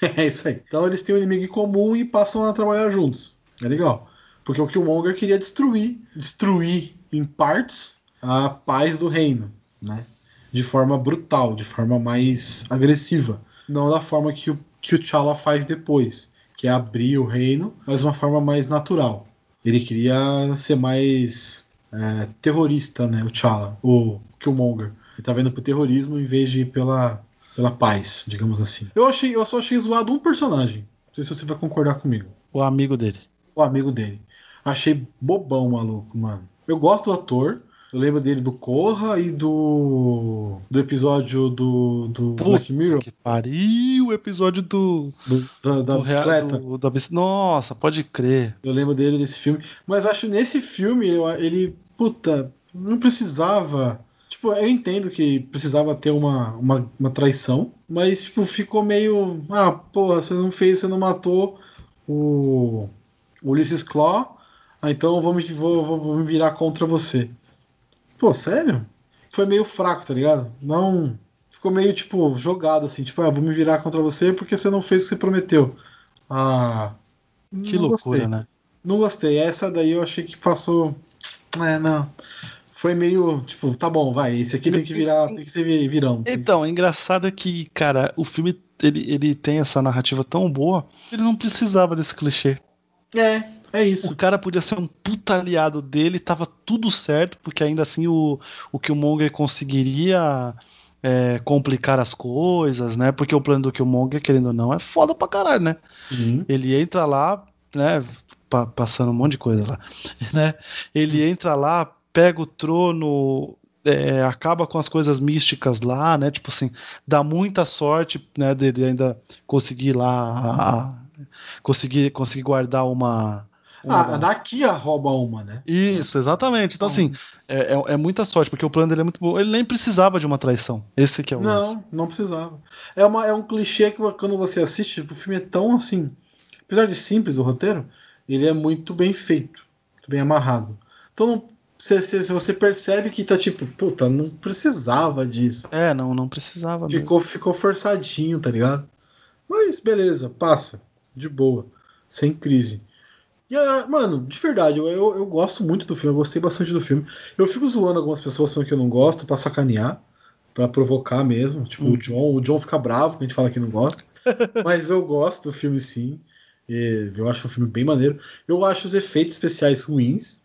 É isso aí. Então eles têm um inimigo em comum e passam a trabalhar juntos. É legal. Porque o Killmonger queria destruir, destruir em partes a paz do reino, né? De forma brutal, de forma mais agressiva. Não da forma que o, que o T'Challa faz depois, que é abrir o reino, mas de uma forma mais natural. Ele queria ser mais é, terrorista, né? O T'Challa, o Killmonger. Ele tá vendo pro terrorismo em vez de ir pela, pela paz, digamos assim. Eu, achei, eu só achei zoado um personagem. Não sei se você vai concordar comigo. O amigo dele. O amigo dele. Achei bobão, maluco, mano. Eu gosto do ator. Eu lembro dele do Corra e do. do episódio do, do Black Mirror. Que pariu o episódio do. do da, da do bicicleta. do- da Nossa, pode crer. Eu lembro dele desse filme. Mas acho que nesse filme ele. Puta, não precisava. Tipo, eu entendo que precisava ter uma, uma, uma traição. Mas, tipo, ficou meio. Ah, porra, você não fez, você não matou o. o Ulysses Claw. Ah, então eu vou me, vou, vou, vou me virar contra você. Pô, sério? Foi meio fraco, tá ligado? Não. Ficou meio, tipo, jogado assim. Tipo, ah, vou me virar contra você porque você não fez o que você prometeu. Ah. Que loucura, gostei. né? Não gostei. Essa daí eu achei que passou. É, não. Foi meio, tipo, tá bom, vai. Esse aqui tem que virar, tem que ser virão. Então, o engraçado é que, cara, o filme ele, ele tem essa narrativa tão boa, ele não precisava desse clichê. É, é isso. O cara podia ser um puta aliado dele, tava tudo certo, porque ainda assim o, o Killmonger conseguiria é, complicar as coisas, né? Porque o plano do Killmonger, querendo ou não, é foda pra caralho, né? Sim. Ele entra lá, né? pa- passando um monte de coisa lá, né? Ele entra lá, pega o trono, é, acaba com as coisas místicas lá, né? Tipo assim, dá muita sorte, né? Dele ainda conseguir lá, a- a- conseguir, conseguir guardar uma. Ah, uma- a Nakia rouba uma, né? isso, exatamente. Então, assim, é, é, é muita sorte, porque o plano dele é muito bom. Ele nem precisava de uma traição. Esse que é o lance. Não, não precisava. É, uma, é um clichê que quando você assiste, tipo, o filme é tão assim. Apesar de simples o roteiro, ele é muito bem feito, muito bem amarrado. Então não, você, você, você percebe que tá tipo, puta, não precisava disso. É, não, não precisava. mesmo. Ficou, ficou forçadinho, tá ligado? Mas beleza, passa. De boa. Sem crise. E, ah, mano, de verdade, eu, eu, eu gosto muito do filme, eu gostei bastante do filme. Eu fico zoando algumas pessoas falando que eu não gosto, pra sacanear, pra provocar mesmo. Tipo, o John, o John fica bravo quando a gente fala que não gosta. Mas eu gosto do filme sim. E eu acho um filme bem maneiro. Eu acho os efeitos especiais ruins.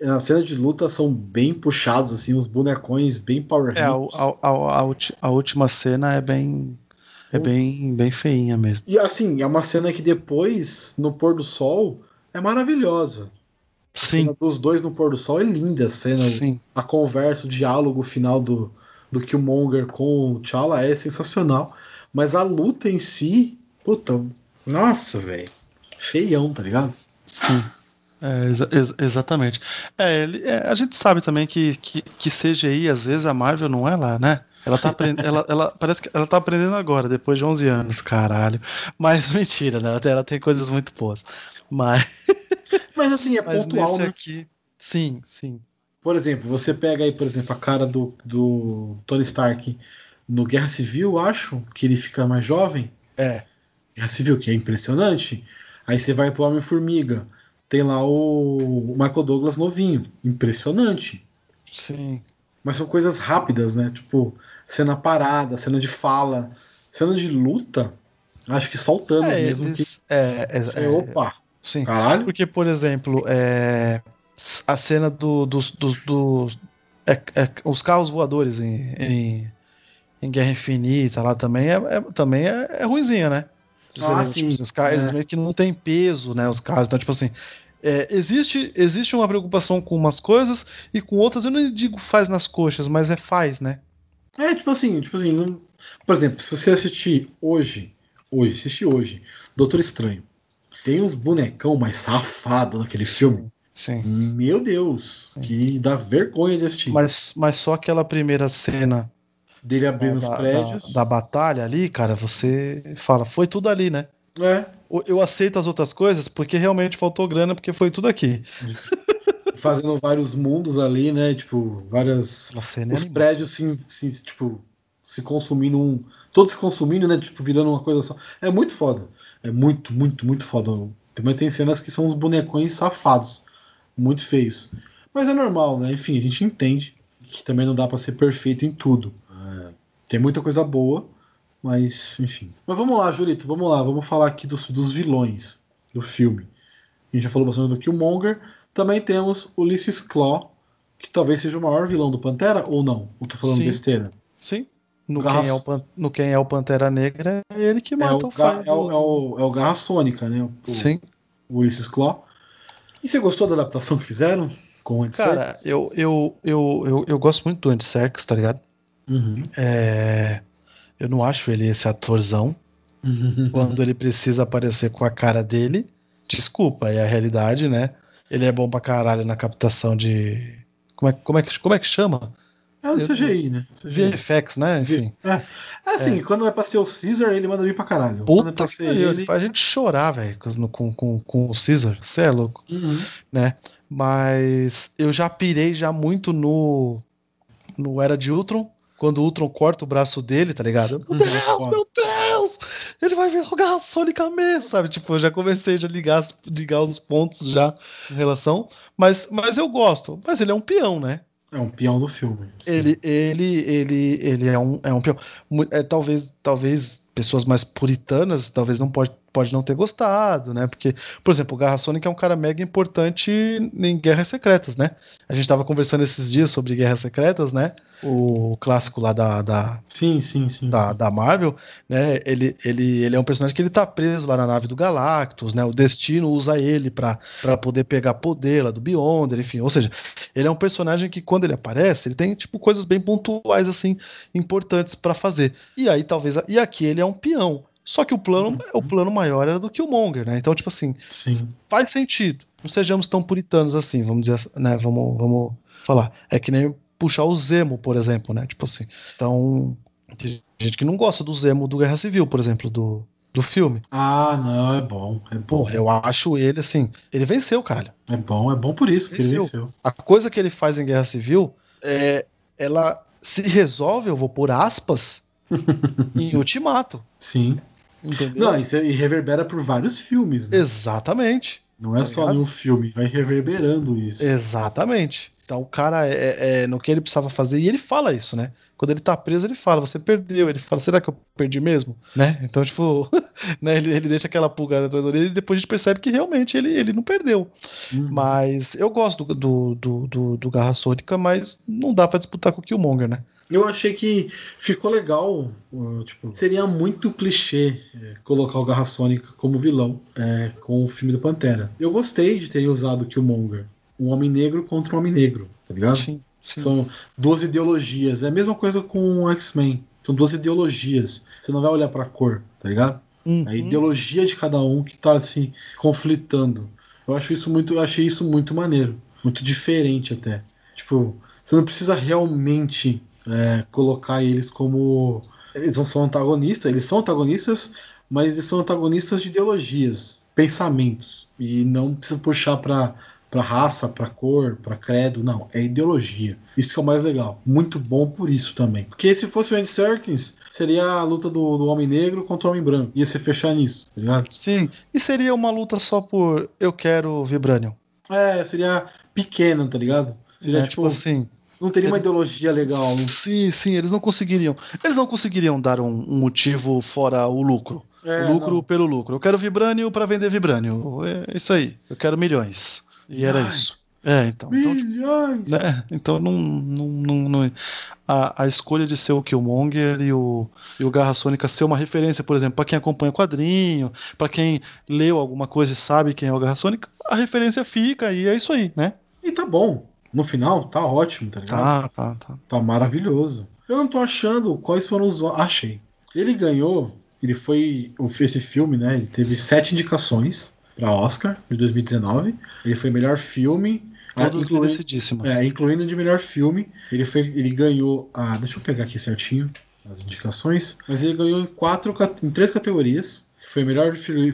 As cenas de luta são bem puxados, assim, os bonecões bem power É, a, a, a, a última cena é bem. É bem, bem feinha mesmo. E assim, é uma cena que depois, no pôr do sol, é maravilhosa. A Sim, cena dos dois no pôr do sol é linda a cena. sim. A conversa, o diálogo final do, do Killmonger com o T'Challa é sensacional. Mas a luta em si, puta, nossa, velho. Feião, tá ligado? Sim. É, ex- exatamente. É, é, a gente sabe também que, que, que CGI, às vezes, a Marvel não é lá, né? Ela tá aprendendo. ela, ela, parece que ela tá aprendendo agora, depois de 11 anos, caralho. Mas mentira, né? Ela tem coisas muito boas. Mas, Mas assim, é mas pontual, né? aqui. Sim, sim. Por exemplo, você pega aí, por exemplo, a cara do, do Tony Stark no Guerra Civil, acho, que ele fica mais jovem. É. Guerra Civil, que é impressionante. Aí você vai pro Homem-Formiga. Tem lá o Michael Douglas novinho. Impressionante. Sim. Mas são coisas rápidas, né? Tipo, cena parada, cena de fala, cena de luta. Acho que só o Thanos É, mesmo que. eles- é, é, Você, é, opa, sim. caralho. Porque, por exemplo, é, a cena do- dos. dos, dos- é- é- os carros voadores em, em, em Guerra Infinita lá também é, é- também é, é ruimzinha, né? Ah, lembra, sim. tipo assim, os carros É. meio que não tem peso, né? Os carros. Então, tipo assim. é, existe, existe uma preocupação com umas coisas e com outras, eu não digo faz nas coxas, mas é faz, né? É, tipo assim, tipo assim, não- por exemplo, se você assistir hoje, hoje, assistir hoje, Doutor Estranho, tem uns bonecão mais safado naquele filme. Sim. Meu Deus, que dá vergonha de assistir. Mas, mas só aquela primeira cena Dele abrindo da, os prédios. da, da batalha ali, cara, você fala, foi tudo ali, né? É. Eu aceito as outras coisas porque realmente faltou grana, porque foi tudo aqui. Fazendo vários mundos ali, né? Tipo, várias. Nossa, Os prédios se, se, tipo, se consumindo um. Todos se consumindo, né? Tipo, virando uma coisa só. É muito foda. É muito, muito, muito foda. Também tem cenas que são uns bonecões safados. Muito feios. Mas é normal, né? Enfim, a gente entende que também não dá pra ser perfeito em tudo. É, tem muita coisa boa, mas enfim. Mas vamos lá, Julito, vamos lá. Vamos falar aqui dos, dos vilões do filme. A gente já falou bastante do Killmonger. Também temos Ulysses Claw, que talvez seja o maior vilão do Pantera, ou não? Ou tô falando Sim. besteira? Sim. No Garra- quem, é o, Pan- no quem é o Pantera Negra é ele que É mata o, o, ga- é, o, é, o, é o Garra Sônica, né? O, Sim. o Ulysses Claw. E você gostou da adaptação que fizeram com o Cara, eu, eu, eu, eu, eu gosto muito do Serkis, tá ligado? Uhum. É, eu não acho ele esse atorzão. Quando ele precisa aparecer com a cara dele, desculpa, é a realidade, né? Ele é bom pra caralho na captação de. Como é, como é, que, como é que chama? É o CGI, né? CGI. VFX, né? Enfim. É, assim, quando é pra ser o Caesar, ele manda vir pra caralho. quando é Puta pra ser ele. faz a gente chorar, velho, com, com, com, o Caesar. Você é louco, Uhum. né? Mas eu já pirei já muito no. No Era de Ultron. Quando o Ultron corta o braço dele, tá ligado? Meu Deus, Foda. meu Deus! Ele vai Sônica mesmo, sabe? Tipo, eu já comecei a ligar, ligar os pontos já em relação. Mas, mas eu gosto. Mas ele é um peão, né? É um peão do filme. Ele, ele, ele, ele é um, é um peão. É, talvez, talvez pessoas mais puritanas, talvez não pode, pode não ter gostado, né? Porque, por exemplo, o Garra Sônica é um cara mega importante em Guerras Secretas, né? A gente tava conversando esses dias sobre Guerras Secretas, né? O clássico lá da, da, Sim, sim, sim. da, sim. da Marvel, né? Ele, ele, ele é um personagem que ele tá preso lá na nave do Galactus, né? O Destino usa ele pra poder pegar poder lá do Beyonder, enfim. Ou seja, ele é um personagem que quando ele aparece, ele tem tipo coisas bem pontuais assim, importantes pra fazer. E aí talvez e aqui ele é um peão. Só que o plano, o plano maior era do Killmonger, né? Então, tipo assim, Sim. faz sentido. Não sejamos tão puritanos assim, vamos dizer, né? Vamos, vamos falar. É que nem puxar o Zemo, por exemplo, né? Tipo assim. Então, tem gente que não gosta do Zemo do Guerra Civil, por exemplo, do, do filme. Ah, não, é bom. É bom. Eu acho ele assim. Ele venceu, caralho. É bom, é bom por isso que ele Venceu. venceu. A coisa que ele faz em Guerra Civil é. Ela se resolve, eu vou por aspas, em Ultimato. Sim. Entendeu? Não, isso e reverbera por vários filmes, né? Exatamente. Não é Tá só ligado? em um filme, vai reverberando isso. Exatamente. Então o cara é, é- é no que ele precisava fazer e ele fala isso, né? Quando ele tá preso, ele fala, você perdeu. Ele fala, será que eu perdi mesmo? Né? Então, tipo, né, ele, ele deixa aquela pulgada na orelha e depois a gente percebe que realmente ele, ele não perdeu. Uhum. Mas eu gosto do, do, do, do, do Garra Sônica, mas não dá pra disputar com o Killmonger, né? Eu achei que ficou legal. uh, tipo, seria muito clichê é, colocar o Garra Sônica como vilão é, com o filme do Pantera. Eu gostei de ter usado o Killmonger. Um homem negro contra um homem negro, tá ligado? Sim, sim. São duas ideologias. É a mesma coisa com o X-Men. São duas ideologias. Você não vai olhar pra cor, tá ligado? Uhum. A ideologia de cada um que tá assim conflitando. Eu acho isso muito, eu achei isso muito maneiro, muito diferente até. Tipo, você não precisa realmente é, colocar eles como eles não são antagonistas, eles são antagonistas, mas eles são antagonistas de ideologias, pensamentos e não precisa puxar pra para raça, para cor, para credo, não, é ideologia. Isso que é o mais legal. Muito bom por isso também. Porque se fosse o Andy Serkins, seria a luta do, do homem negro contra o homem branco. Ia se fechar nisso, tá ligado? Sim. E seria uma luta só por eu quero Vibranium. É, seria pequena, tá ligado? Seria É, tipo, tipo assim. não teria uma eles- ideologia legal. não- Sim, sim, eles não conseguiriam. Eles não conseguiriam dar um, um motivo fora o lucro. É, lucro não. pelo lucro. Eu quero Vibrânio pra vender Vibrânio. É isso aí. Eu quero milhões. E era isso. É, então. Então, Milhões! né, então não, não, não, não- a, a escolha de ser o Killmonger e o, e o Garra Sônica ser uma referência, por exemplo, pra quem acompanha o quadrinho, pra quem leu alguma coisa e sabe quem é o Garra Sônica, a referência fica e é isso aí, né? E tá bom. No final, tá ótimo, tá ligado? Tá, tá, tá. Tá maravilhoso. Eu não tô achando quais foram os. Achei. Ele ganhou. Ele foi. Esse filme, né? Ele teve sete indicações pra Oscar de 2019. Ele foi melhor filme. ah, Todas inclui- merecidíssimas. é, incluindo de melhor filme. Ele, foi, ele ganhou. Ah, deixa eu pegar aqui certinho as indicações. Mas ele ganhou em, quatro, em três categorias. foi melhor,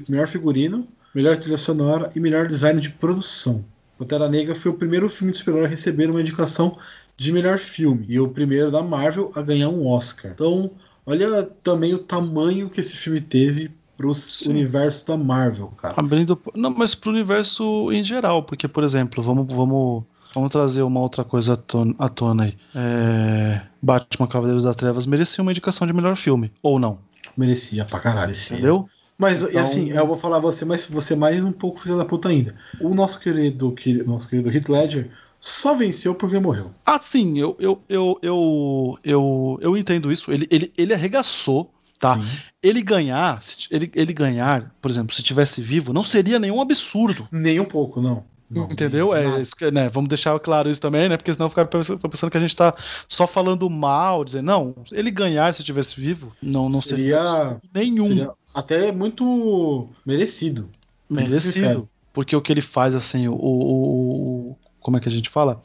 melhor figurino, melhor trilha sonora e melhor design de produção. Pantera Negra foi o primeiro filme de super-herói a receber uma indicação de melhor filme e o primeiro da Marvel a ganhar um Oscar. Então, olha também o tamanho que esse filme teve pro universo da Marvel, cara. Abrindo. Não, mas pro universo em geral, porque, por exemplo, vamos, vamos, vamos trazer uma outra coisa à tona, à tona aí. É, Batman Cavaleiros das Trevas merecia uma indicação de melhor filme, ou não? Merecia pra caralho esse. Entendeu? Mas, e Então- assim, eu vou falar você, mas você mais um pouco filho da puta ainda. O nosso querido, que- nosso querido Heath Ledger só venceu porque morreu. Ah, sim, eu, eu, eu, eu, eu, eu entendo isso. Ele, ele, ele arregaçou, tá? Sim. Ele ganhar, ele, ele ganhar, por exemplo, se tivesse vivo, não seria nenhum absurdo. Nem um pouco, não. Não, Entendeu? É, isso né, vamos deixar claro isso também, né? Porque senão fica pensando, que a gente tá só falando mal, dizendo, não, ele ganhar se tivesse vivo, não, não seria, Seria- nenhum Seria até muito merecido. Merecido. Porque o que ele faz, assim, o, o- o- Como é que a gente fala?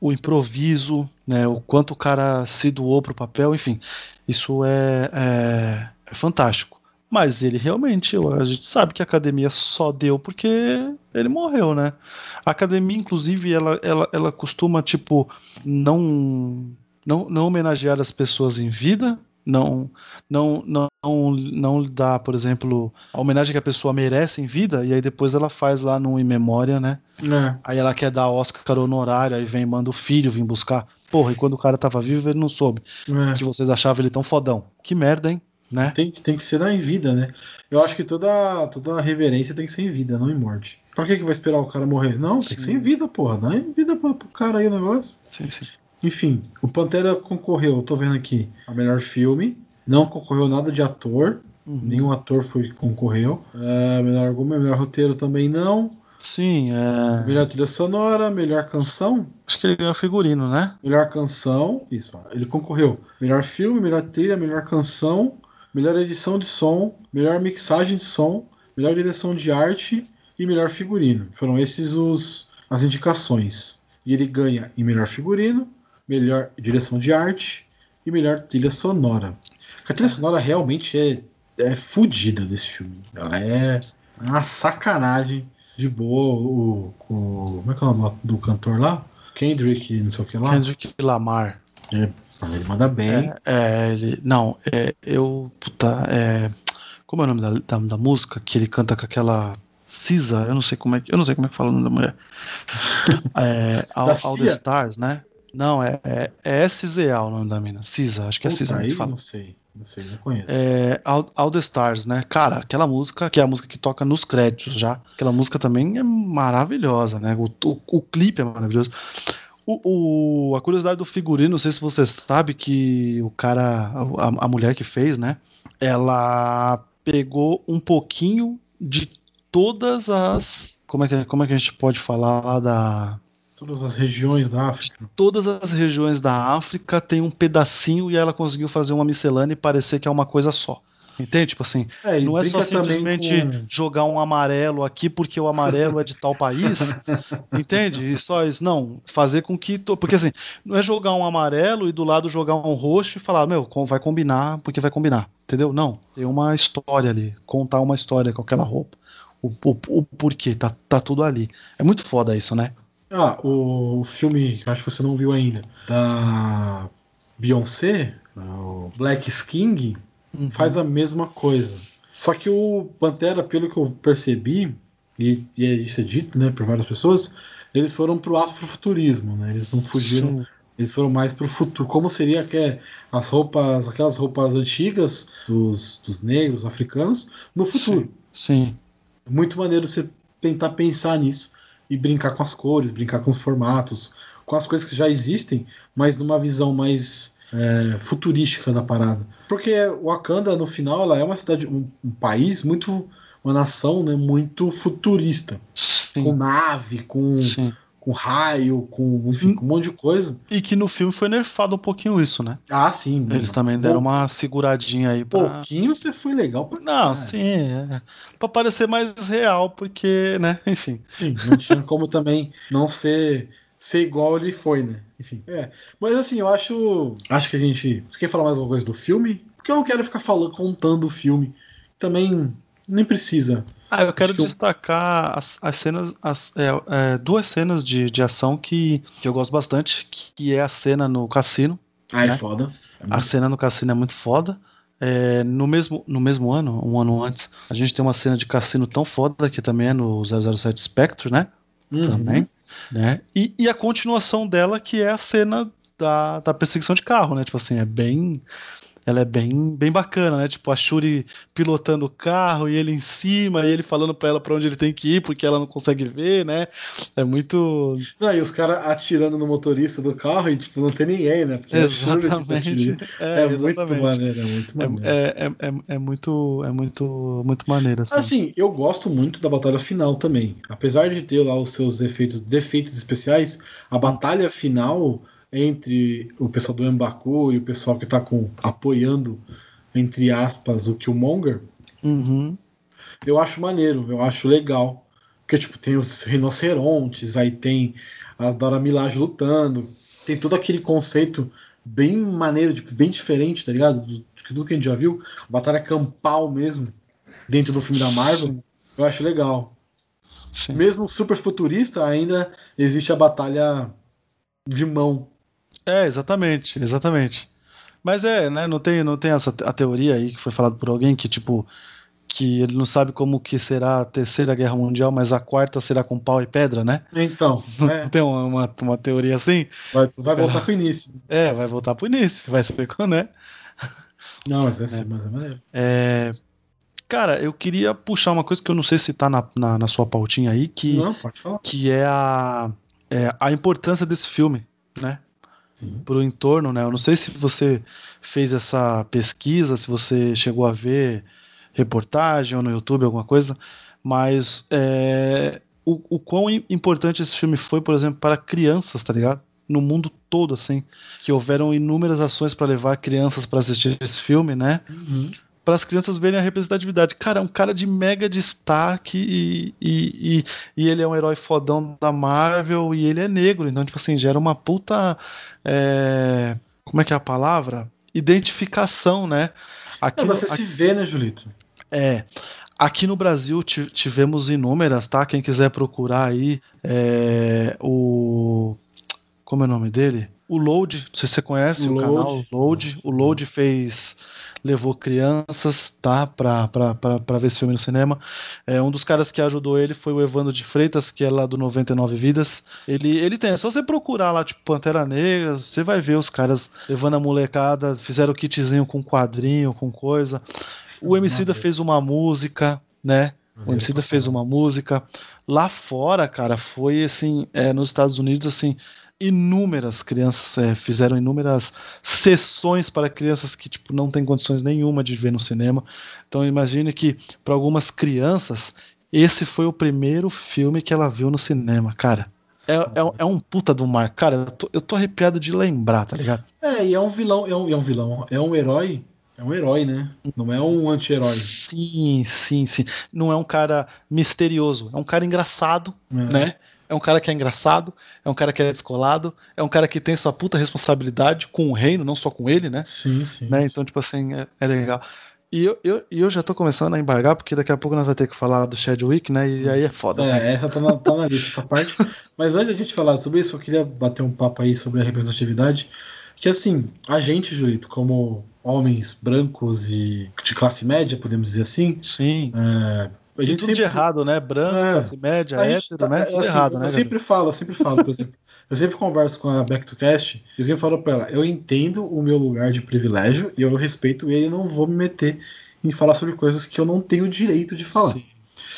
O improviso, né? O quanto o cara se doou pro papel, enfim. Isso é, é, é fantástico. Mas ele realmente, a gente sabe que a academia só deu porque ele morreu, né? A academia, inclusive, ela, ela, ela costuma, tipo, não, não, não homenagear as pessoas em vida, não, não, não, não dá, por exemplo, a homenagem que a pessoa merece em vida, e aí depois ela faz lá no In Memória, né? É. Aí ela quer dar Oscar honorário, aí vem, manda o filho vir buscar. Porra, e quando o cara tava vivo, ele não soube. É. Que vocês achavam ele tão fodão. Que merda, hein? Né? Tem, que- tem que ser dar em vida, né? Eu acho que toda, toda reverência tem que ser em vida, não em morte. Pra que, que vai esperar o cara morrer? Não, tem que ser em vida, porra. Dá em vida pro, pro cara aí o negócio. Sim, sim. Enfim, o Pantera concorreu, eu tô vendo aqui, a melhor filme. Não concorreu nada de ator. Uhum. Nenhum ator foi concorreu. É, melhor argumento, melhor roteiro também não. Sim, é. Melhor trilha sonora, melhor canção. Acho que ele ganhou figurino, né? Melhor canção. Isso, ele concorreu. Melhor filme, melhor trilha, melhor canção, melhor edição de som, melhor mixagem de som, melhor direção de arte e melhor figurino. Foram esses os as indicações. E ele ganha em melhor figurino, melhor direção de arte e melhor trilha sonora. A trilha sonora realmente é, é fodida desse filme. Ela é uma sacanagem de boa. O, o- como é que é o nome do cantor lá? Kendrick, não sei o que lá. Kendrick Lamar. É, ele manda bem. É, ele. Não, é. Eu. Puta, é. Como é o nome da, da, da música? Que ele canta com aquela. Cisa, eu não sei como é que. Eu não sei como é que fala o nome da mulher. É, All, All the? Stars, né? Não, é, é, é SZA o nome da mina. Cisa, acho que é Cisa aí que fala. não sei. Não não. É, All, All the Stars, né? Cara, aquela música, que é a música que toca nos créditos já. Aquela música também é maravilhosa, né? O, o, o clipe é maravilhoso. O, o- a curiosidade do figurino, não sei se você sabe que o cara, a, a mulher que fez, né? Ela pegou um pouquinho de todas as. Como é que, como é que a gente pode falar lá da Todas as regiões da África. todas as regiões da África tem um pedacinho e ela conseguiu fazer uma miscelânea e parecer que é uma coisa só. Entende? Tipo assim, É, não é só simplesmente com- jogar um amarelo aqui porque o amarelo é de tal país. Entende? E só isso. Não, fazer com que. to- Porque assim, não é jogar um amarelo e do lado jogar um roxo e falar, meu, vai combinar porque vai combinar. Entendeu? Não. Tem uma história ali. Contar uma história com aquela roupa. O, o, o porquê, tá, tá tudo ali. É muito foda isso, né? Ah, o filme que eu acho que você não viu ainda, da Beyoncé, o Black King, Uhum. faz a mesma coisa. Só que o Pantera, pelo que eu percebi, e, e é- isso é dito né, por várias pessoas, eles foram pro afrofuturismo, né? Eles não fugiram, eles foram mais pro futuro. Como seria que é as roupas, aquelas roupas antigas dos, dos negros, africanos, no futuro. Sim. Muito maneiro você tentar pensar nisso e brincar com as cores, brincar com os formatos, com as coisas que já existem, mas numa visão mais é, futurística da parada. Porque Wakanda, no final, ela é uma cidade, um, um país muito. uma nação né, muito futurista. Com nave, com, Sim. Com raio, com, enfim, com um monte de coisa. E que no filme foi nerfado um pouquinho isso, né? Ah, sim. Eles também deram uma seguradinha aí pra. Pouquinho você foi legal pra Não, sim, é. Pra parecer mais real, porque, né, enfim. Sim, não tinha como também não ser, ser igual ele foi, né? Enfim. É. Mas assim, eu acho. Acho que a gente. Você quer falar mais alguma coisa do filme? Porque eu não quero ficar falando, contando o filme. Também nem precisa. Ah, eu quero que eu- destacar as, as cenas, as, é, é, duas cenas de, de ação que, que eu gosto bastante, que, que é a cena no cassino. Ah, é né? foda. É A muito- cena no cassino é muito foda. É, no, mesmo, no mesmo ano, um ano antes, a gente tem uma cena de cassino tão foda que também é no 007 Spectre, né? Uhum. Também. Né? E, e a continuação dela, que é a cena da, da perseguição de carro, né? Tipo assim, é bem. Ela é bem, bem bacana, né? Tipo, a Shuri pilotando o carro e ele em cima, e ele falando pra ela pra onde ele tem que ir, porque ela não consegue ver, né? É muito. Não, e os caras atirando no motorista do carro e, tipo, não tem ninguém, né? Porque é tá Exatamente. É, É, muito exatamente. maneiro, é muito maneiro. É, é, é, é muito, é muito, muito maneiro, assim. Assim, eu gosto muito da batalha final também. Apesar de ter lá os seus efeitos, defeitos especiais, a batalha final entre o pessoal do Embaku e o pessoal que tá com apoiando, entre aspas, o Killmonger, Uhum. eu acho maneiro, eu acho legal. Porque, tipo, tem os rinocerontes, aí tem as Dora Milaje lutando, tem todo aquele conceito bem maneiro, tipo, bem diferente, tá ligado? Do, tudo que a gente já viu. Batalha campal mesmo, dentro do filme da Marvel, eu acho legal. Sim. Mesmo super futurista, ainda existe a batalha de mão. É, exatamente, exatamente. Mas é, né, não tem, não tem essa a teoria aí que foi falado por alguém que, tipo, que ele não sabe como que será a terceira guerra mundial, mas a quarta será com pau e pedra, né? Então, Não é, tem uma, uma, uma teoria assim? vai, vai voltar pro início. É, vai voltar pro início, vai ser quando, né? Não, mas é, assim, mas é maneiro. É, cara, eu queria puxar uma coisa que eu não sei se tá na, na, na sua pautinha aí, que, Não, pode falar. que é a, é a importância desse filme, né? Sim. Pro entorno, né? Eu não sei se você fez essa pesquisa, se você chegou a ver reportagem ou no YouTube, alguma coisa, mas é, o, o quão im- importante esse filme foi, por exemplo, para crianças, tá ligado? No mundo todo, assim, que houveram inúmeras ações para levar crianças para assistir esse filme, né? Uhum. Para as crianças verem a representatividade. Cara, é um cara de mega destaque e, e, e, e ele é um herói fodão da Marvel e ele é negro, então, tipo assim, gera uma puta. é, como é que é a palavra? Identificação, né? Aqui É, você se vê, né, Julito? é. Aqui no Brasil ti- tivemos inúmeras, tá? Quem quiser procurar aí, é, o. Como é o nome dele? O Load, não sei se você conhece O o, Load. canal Load. O Load fez. Levou crianças, tá? Pra, pra, pra, pra ver esse filme no cinema. É, um dos caras que ajudou ele foi o Evandro de Freitas, que é lá do 99 Vidas. Ele, ele tem, é só você procurar lá, tipo, Pantera Negra, você vai ver os caras levando a molecada, fizeram kitzinho com quadrinho, com coisa. O Emicida fez uma música, né? O Emicida fez uma música. Lá fora, cara, foi assim, é, nos Estados Unidos, assim, inúmeras crianças é, fizeram inúmeras sessões para crianças que tipo não têm condições nenhuma de ver no cinema. Então imagine que para algumas crianças esse foi o primeiro filme que ela viu no cinema, cara. É, é, um- é um puta do mar, cara. Eu tô, eu tô arrepiado de lembrar, tá ligado? É, e é um vilão, é um, é um vilão, é um herói, é um herói, né? Não é um anti-herói. Sim, sim, sim. Não é um cara misterioso, é um cara engraçado, É. né? É um cara que é engraçado, é um cara que é descolado, é um cara que tem sua puta responsabilidade com o reino, não só com ele, né? Sim, sim. né? Então, tipo assim, é, é legal. E eu, eu, eu já tô começando a embargar, porque daqui a pouco nós vamos ter que falar do Chadwick, né? E aí é foda. né? É, essa tá na, tá na lista, essa parte. Mas antes de a gente falar sobre isso, eu queria bater um papo aí sobre a representatividade. Que assim, a gente, Julito, como homens brancos e de classe média, podemos dizer assim, Sim. é, a E gente tudo de sempre errado, né? Branco, É. classe média, hétero, tá- né? é, Tudo assim, errado, né? Eu sempre falo, eu sempre falo, por exemplo. Eu sempre converso com a Back to Cast, eu sempre falo pra ela, eu entendo o meu lugar de privilégio e eu respeito ele e não vou me meter em falar sobre coisas que eu não tenho direito de falar. Sim,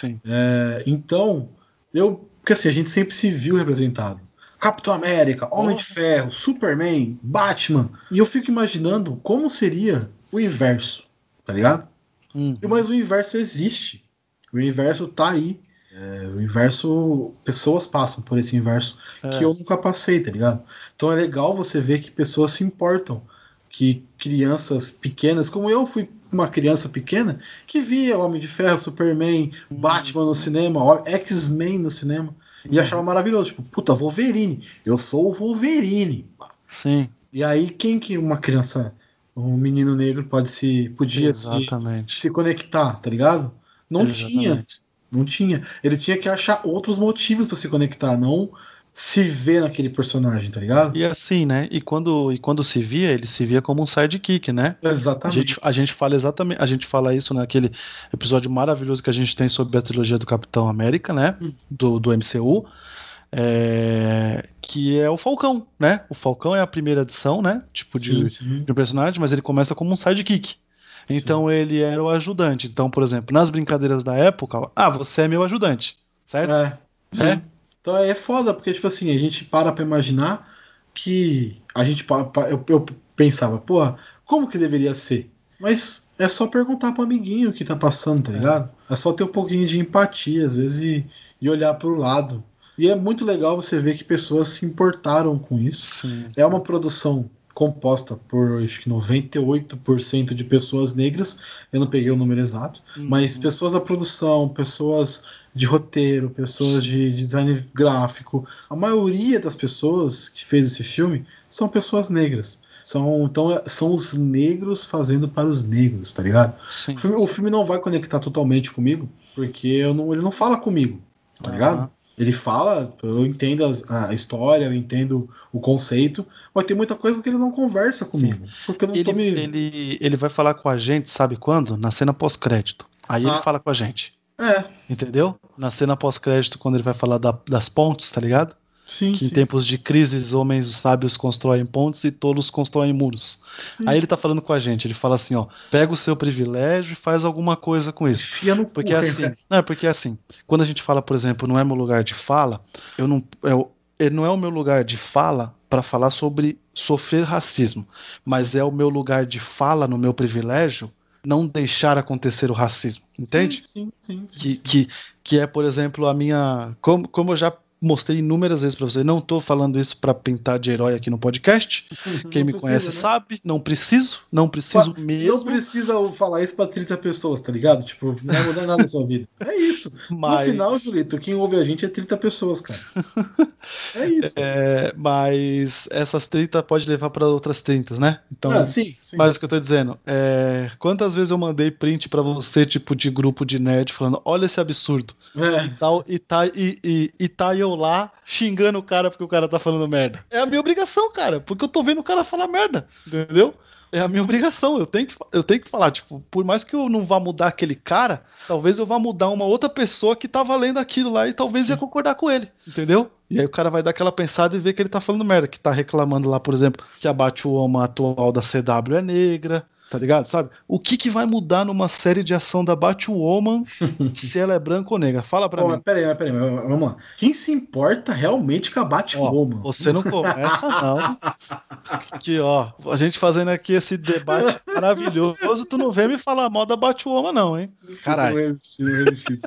sim. É, então, eu. Porque assim, a gente sempre se viu representado. Capitão América, Homem de Ferro, Superman, Batman. E eu fico imaginando como seria o inverso, tá ligado? Hum. Mas o inverso existe. O inverso tá aí. É, o inverso. Pessoas passam por esse inverso É. que eu nunca passei, tá ligado? Então é legal você ver que pessoas se importam. Que crianças pequenas, como eu fui uma criança pequena, que via Homem de Ferro, Superman, Batman no cinema, X-Men no cinema, e achava maravilhoso. Tipo, puta, Wolverine. Eu sou o Wolverine. Sim, E aí, quem que uma criança, um menino negro pode se. podia se, se conectar, tá ligado? Não tinha. Exatamente. Não tinha. Ele tinha que achar outros motivos pra se conectar, não se ver naquele personagem, tá ligado? E assim, né? E quando, e quando se via, ele se via como um sidekick, né? A Exatamente. gente, a gente fala exatamente, a gente fala isso naquele episódio maravilhoso que a gente tem sobre a trilogia do Capitão América, né? Do, do MCU. é, que é o Falcão, né? O Falcão é a primeira edição, né? Tipo de, Sim, sim. de um personagem, mas ele começa como um sidekick. Então ele era o ajudante. Então, por exemplo, nas brincadeiras da época, ah, você é meu ajudante, certo? É, sim. É. Então é foda, porque, tipo assim, a gente para pra imaginar que a gente. Eu, eu pensava, porra, como que deveria ser? Mas é só perguntar pro amiguinho o que tá passando, tá ligado? É só ter um pouquinho de empatia, às vezes, e, e olhar pro lado. E é muito legal você ver que pessoas se importaram com isso. Sim. É uma produção composta por acho que 98% de pessoas negras. Eu não peguei o número exato, mas pessoas da produção, pessoas de roteiro, pessoas de design gráfico. A maioria das pessoas que fez esse filme são pessoas negras. São, então é- são os negros fazendo para os negros, tá ligado? O filme, o filme não vai conectar totalmente comigo, porque não, ele não fala comigo, tá Aham. ligado? Ele fala, eu entendo a história, eu entendo o conceito, mas tem muita coisa que ele não conversa comigo. Porque eu não tô Ele, me. ele, ele vai falar com a gente, sabe quando? Na cena pós-crédito. Aí ele Ah. fala com a gente. É, Entendeu? Na cena pós-crédito, quando ele vai falar da- das pontes, tá ligado? Sim, Que em sim. tempos de crises, homens sábios constroem pontes e tolos constroem muros. sim. Aí ele tá falando com a gente, ele fala assim, ó, pega o seu privilégio e faz alguma coisa com isso. Enfia no Porque cu, assim, Fê. não, é porque assim, quando a gente fala, por exemplo, não é meu lugar de fala, eu não, eu, ele não é o meu lugar de fala para falar sobre sofrer racismo, mas é o meu lugar de fala no meu privilégio não deixar acontecer o racismo, entende? Sim, sim, sim, Que, sim. que, que é, por exemplo, a minha. Como, como eu já mostrei inúmeras vezes pra você, não tô falando isso pra pintar de herói aqui no podcast. Quem Não me precisa, conhece né? sabe, não preciso, não preciso mesmo. Não precisa falar isso pra 30 pessoas, tá ligado? Tipo, não vai mudar nada na sua vida. É isso. mas, No final, Julito, quem ouve a gente é 30 pessoas, cara. É isso. é, mas essas 30 pode levar pra outras 30, né? Então, ah, sim, sim. Mas o que eu tô dizendo, é, quantas vezes eu mandei print pra você, tipo, de grupo de nerd, falando, olha esse absurdo. É, E, tal, e, tá, e, e, e tá eu lá xingando o cara porque o cara tá falando merda. É a minha obrigação, cara, porque eu tô vendo o cara falar merda, entendeu? É a minha obrigação, eu tenho, que, eu tenho que falar, tipo, por mais que eu não vá mudar aquele cara, talvez eu vá mudar uma outra pessoa que tá valendo aquilo lá e talvez ia concordar com ele, entendeu? E aí o cara vai dar aquela pensada e ver que ele tá falando merda, que tá reclamando lá, por exemplo, que a Batwoman atual da CW é negra, tá ligado? Sabe? O que que vai mudar numa série de ação da Batwoman se ela é branca ou negra? Fala pra Bom, mim. peraí, peraí, mas vamos lá. Quem se importa realmente com a Batwoman? Você não começa, não. Que, ó, a gente fazendo aqui esse debate maravilhoso, tu não vem me falar mal da Batwoman, não, hein? Caralho. Não resisti, não resisti.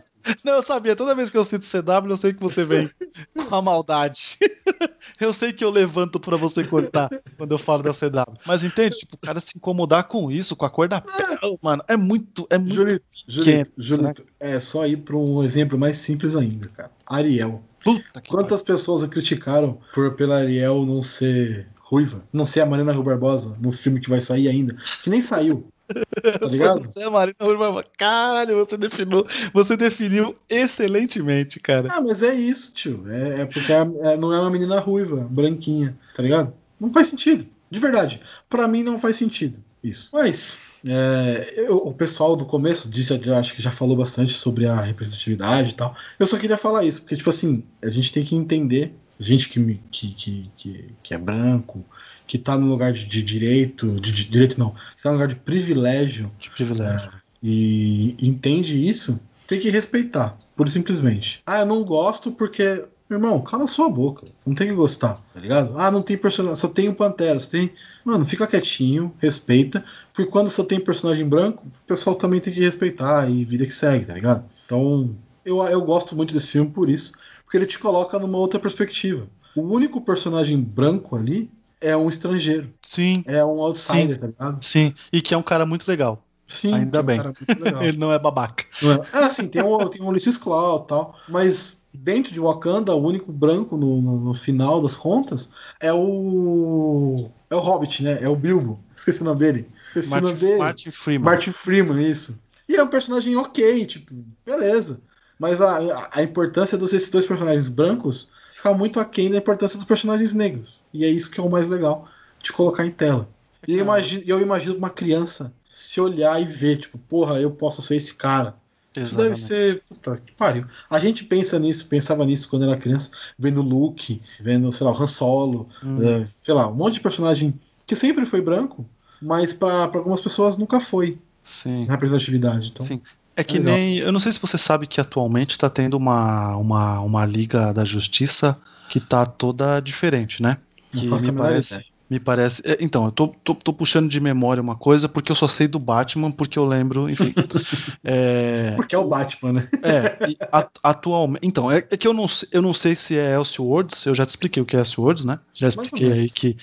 Não, eu sabia, toda vez que eu cito CW, eu sei que você vem com a maldade. Eu sei que eu levanto pra você cortar quando eu falo da CW. Mas entende? Tipo, o cara se incomodar com isso, com a cor da pele, mano, é muito, é muito. Julito, Julito, Quente, Julito, é só ir pra um exemplo mais simples ainda, cara. Ariel. Puta que Quantas pessoas a criticaram por pela Ariel não ser ruiva? Não ser a Marina Rui Barbosa no filme que vai sair ainda? Que nem saiu. Tá ligado? Você é Marina Urbana. Caralho, você definiu, você definiu excelentemente, cara. Ah, mas é isso, tio. É, é porque a- é- não é uma menina ruiva, branquinha, tá ligado? Não faz sentido. De verdade. Pra mim não faz sentido isso. Mas é, eu- o pessoal do começo disse, já, acho que já falou bastante sobre a representatividade e tal. Eu só queria falar isso, porque, tipo assim, a gente tem que entender, gente que, que, que, que é branco, que tá no lugar de, de direito, de, de direito não, que tá no lugar de privilégio, Que privilégio. e entende isso, tem que respeitar, pura e simplesmente. Ah, eu não gosto porque. Irmão, cala sua boca. Não tem que gostar, tá ligado? Ah, não tem personagem. Só tem o Pantera. Só tem. Mano, fica quietinho, respeita. Porque quando só tem personagem branco, o pessoal também tem que respeitar e vida que segue, tá ligado? Então, eu, eu gosto muito desse filme por isso. Porque ele te coloca numa outra perspectiva. O único personagem branco ali é um estrangeiro. Sim, É um outsider, tá ligado? sim. E que é um cara muito legal. Sim, Ainda é um bem. Ele não é babaca. Não é? Ah, sim, tem o, tem o Ulysses Claw e tal, mas dentro de Wakanda, o único branco no, no, no final das contas é o. É o Hobbit, né? É o Bilbo. Esqueci o nome dele. Esqueci o nome Martin, dele. Martin Freeman. Martin Freeman, isso. E é um personagem ok, tipo, beleza. Mas a, a, a importância dos esses dois personagens brancos fica muito aquém da importância dos personagens negros. E é isso que é o mais legal de colocar em tela. E eu imagino, eu imagino uma criança se olhar e ver, tipo, porra, eu posso ser esse cara. Isso deve ser. Puta que pariu. A gente pensa nisso, pensava nisso quando era criança, vendo Luke, vendo, sei lá, o Han Solo, Hum. é, sei lá, um monte de personagem que sempre foi branco, mas pra algumas pessoas nunca foi Sim. representatividade. Então, Sim. É que Legal. nem. Eu não sei se você sabe que atualmente tá tendo uma, uma, uma Liga da Justiça que tá toda diferente, né? não Que me parece, ideia. Me parece. é, Então, eu tô, tô, tô puxando de memória uma coisa porque eu só sei do Batman, porque eu lembro, enfim. é, Porque é o Batman, né? é, atualmente. Então, é, é que eu não, sei- eu não sei se é Elseworlds, eu já te expliquei o que é Elseworlds, né? Já expliquei aí que,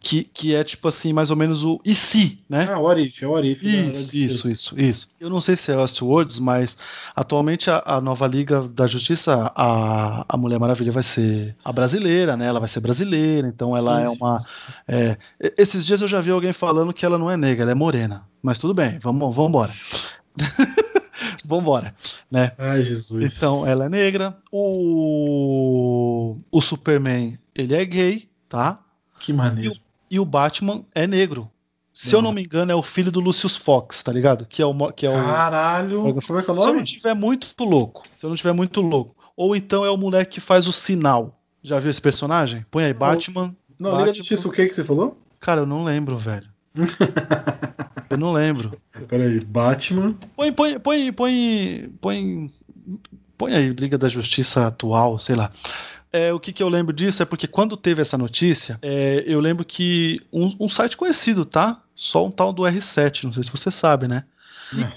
que, que é tipo assim, mais ou menos o e se, né? Ah, o Arif, é o Arif. Isso, isso, isso, isso. Eu não sei se é Westworlds, mas atualmente a, a nova Liga da Justiça, a, a Mulher Maravilha vai ser a brasileira, né? Ela vai ser brasileira, então ela Sim, é uma. sim. É, e- esses dias eu já vi alguém falando que ela não é negra, ela é morena. Mas tudo bem, vamos, vamos embora. Vambora, né? Ai, Jesus. Então, ela é negra. O, o Superman, ele é gay, tá? Que maneiro. E o Batman é negro. Se eu não me engano, é o filho do Lucius Fox, tá ligado? Que é o, que é o, Caralho. Como é que é o se eu não nome? tiver muito louco, se eu não tiver muito louco. Ou então é o moleque que faz o sinal. Já viu esse personagem? Põe aí. Batman. Não, Liga da. Justiça, o que que você falou? Cara, eu não lembro, velho. eu não lembro. Peraí, Batman. Põe, põe, põe, põe, põe, põe aí, Liga da Justiça atual, sei lá. É, o que, que eu lembro disso é porque quando teve essa notícia, é, eu lembro que um, um site conhecido, tá? Só um tal do R7, não sei se você sabe, né?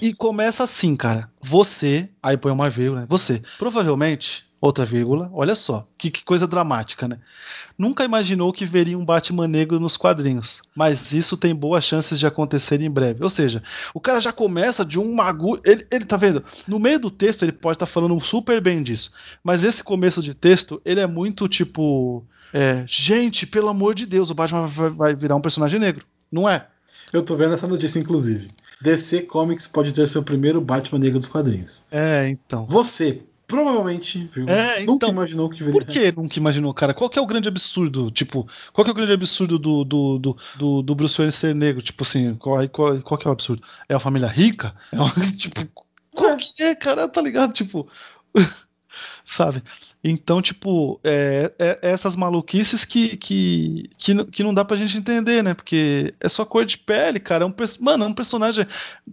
E, e começa assim, cara. Você, aí põe uma vírgula, né? Você, provavelmente, outra vírgula, olha só, que, que coisa dramática, né? Nunca imaginou que veria um Batman negro nos quadrinhos, mas isso tem boas chances de acontecer em breve. Ou seja, o cara já começa de um magu. Ele, ele tá vendo? No meio do texto ele pode estar falando super bem disso, mas esse começo de texto ele é muito tipo. é, gente, pelo amor de Deus, o Batman vai, vai virar um personagem negro. Não é? Eu tô vendo essa notícia, inclusive. DC Comics pode ter seu primeiro Batman negro dos quadrinhos. É, então. Você provavelmente viu, É, nunca então, imaginou que viria. Por que nunca imaginou, cara? Qual que é o grande absurdo? Tipo, qual que é o grande absurdo do, do, do, do, do Bruce Wayne ser negro? Tipo assim, qual, qual, qual que é o absurdo? É a família rica? É uma, tipo, qual que é, cara? Tá ligado? Tipo. Sabe? Então, tipo, é, é- é essas maluquices que, que, que, não- que não dá pra gente entender, né? Porque é só cor de pele, cara. É um, mano, é um personagem.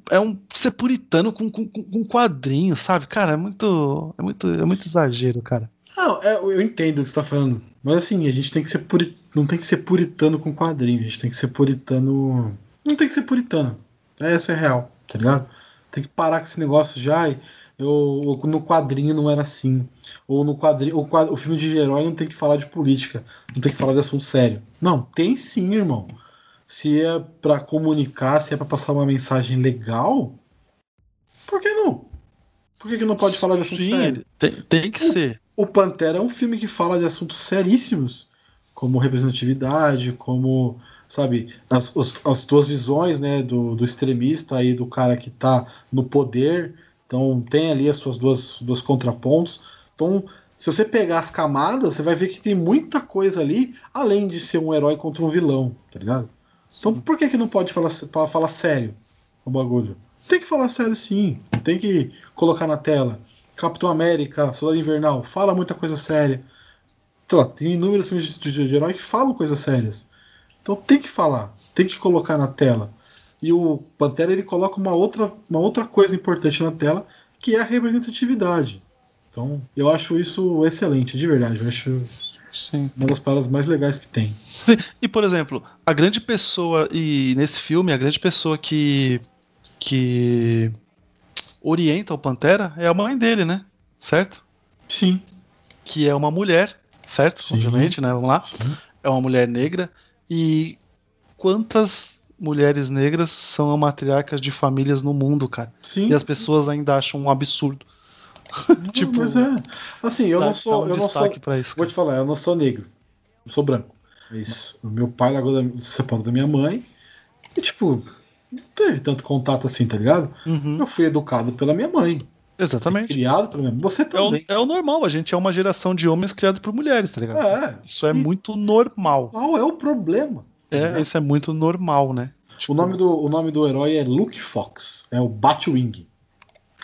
É um ser puritano com, com, com quadrinho, sabe? Cara, é muito. É muito, é muito exagero, cara. Não, é, eu entendo o que você tá falando. Mas assim, a gente tem que ser puri... não tem que ser puritano com quadrinho, a gente tem que ser puritano. Não tem que ser puritano. Essa é real, tá ligado? Tem que parar com esse negócio já. e Eu, eu- no quadrinho não era assim. Ou no quadrinho. O, o filme de herói não tem que falar de política. Não tem que falar de assunto sério. Não, tem sim, irmão. Se é pra comunicar, se é pra passar uma mensagem legal, por que não? Por que, que não pode falar de assunto Sim, sério? tem, tem que ser. O Pantera é um filme que fala de assuntos seríssimos, como representatividade, como, sabe, as, as duas visões, né, do, do extremista e do cara que tá no poder. Então tem ali as suas duas, duas contrapontos. Então, se você pegar as camadas, você vai ver que tem muita coisa ali, além de ser um herói contra um vilão, tá ligado? Então por que, que não pode falar, fa- falar sério o bagulho? Tem que falar sério sim, tem que colocar na tela. Capitão América, Soldado Invernal, fala muita coisa séria. Tem inúmeros filmes de, de, de herói que falam coisas sérias. Então tem que falar, tem que colocar na tela. E o Pantera ele coloca uma outra, uma outra coisa importante na tela, que é a representatividade. Então eu acho isso excelente, de verdade. Eu acho Sim. uma das palavras mais legais que tem. Sim, E, por exemplo, a grande pessoa, e nesse filme, a grande pessoa que. que orienta o Pantera é a mãe dele, né? Certo? Sim. Que é uma mulher, certo? Sim. Obviamente, né? Vamos lá. É uma mulher negra. E quantas mulheres negras são matriarcas de famílias no mundo, cara? Sim. E as pessoas ainda acham um absurdo. tipo, Mas é. Assim, eu dá- não sou. um eu não sou isso. Vou te falar, eu não sou negro. Eu sou branco. Mas o meu pai largou da, separou da minha mãe. E, tipo, não teve tanto contato assim, tá ligado? Uhum. Eu fui educado pela minha mãe. Exatamente. Criado pela minha mãe. Você É o, também. é o normal, a gente é uma geração de homens criados por mulheres, tá ligado? É. Isso é muito normal. Qual é o problema? É, isso é muito normal, né? O nome, do, o nome do herói é Luke Fox. É o Batwing.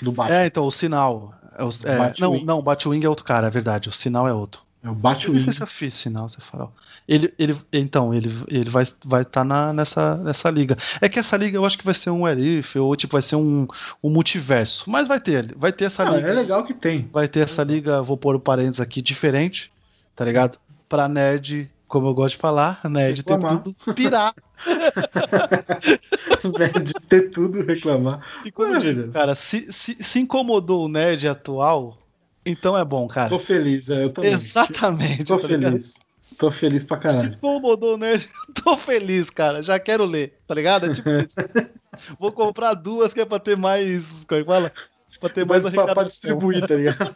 Do Batman. É, então, o sinal. É o, é, Batwing. não, não, o Batwing é outro cara, é verdade. O sinal é outro. É o Eu não Batwing. sei se eu fiz sinal, se é farol. Ele, ele, então, ele, ele vai estar vai tá na, nessa, nessa liga. É que essa liga eu acho que vai ser um Erif, ou tipo, vai ser um, um multiverso. Mas vai ter, vai ter essa Ah, liga. é legal que tem. Vai ter essa liga, vou pôr o parênteses aqui, diferente, tá ligado? Pra nerd, como eu gosto de falar, nerd tem Reclamar. tudo pirar. de ter tudo reclamar. E como diz, cara, se, se, se incomodou o nerd atual, então é bom, cara. Tô feliz, é, eu também. Exatamente. Tô tá ligado? feliz. Tô feliz pra Se caralho. incomodou o nerd, tô feliz, cara. Já quero ler, tá ligado? É tipo isso. Vou comprar duas que é pra ter mais. Como é que fala? Pra ter mais Mas pra, pra distribuir, tá ligado?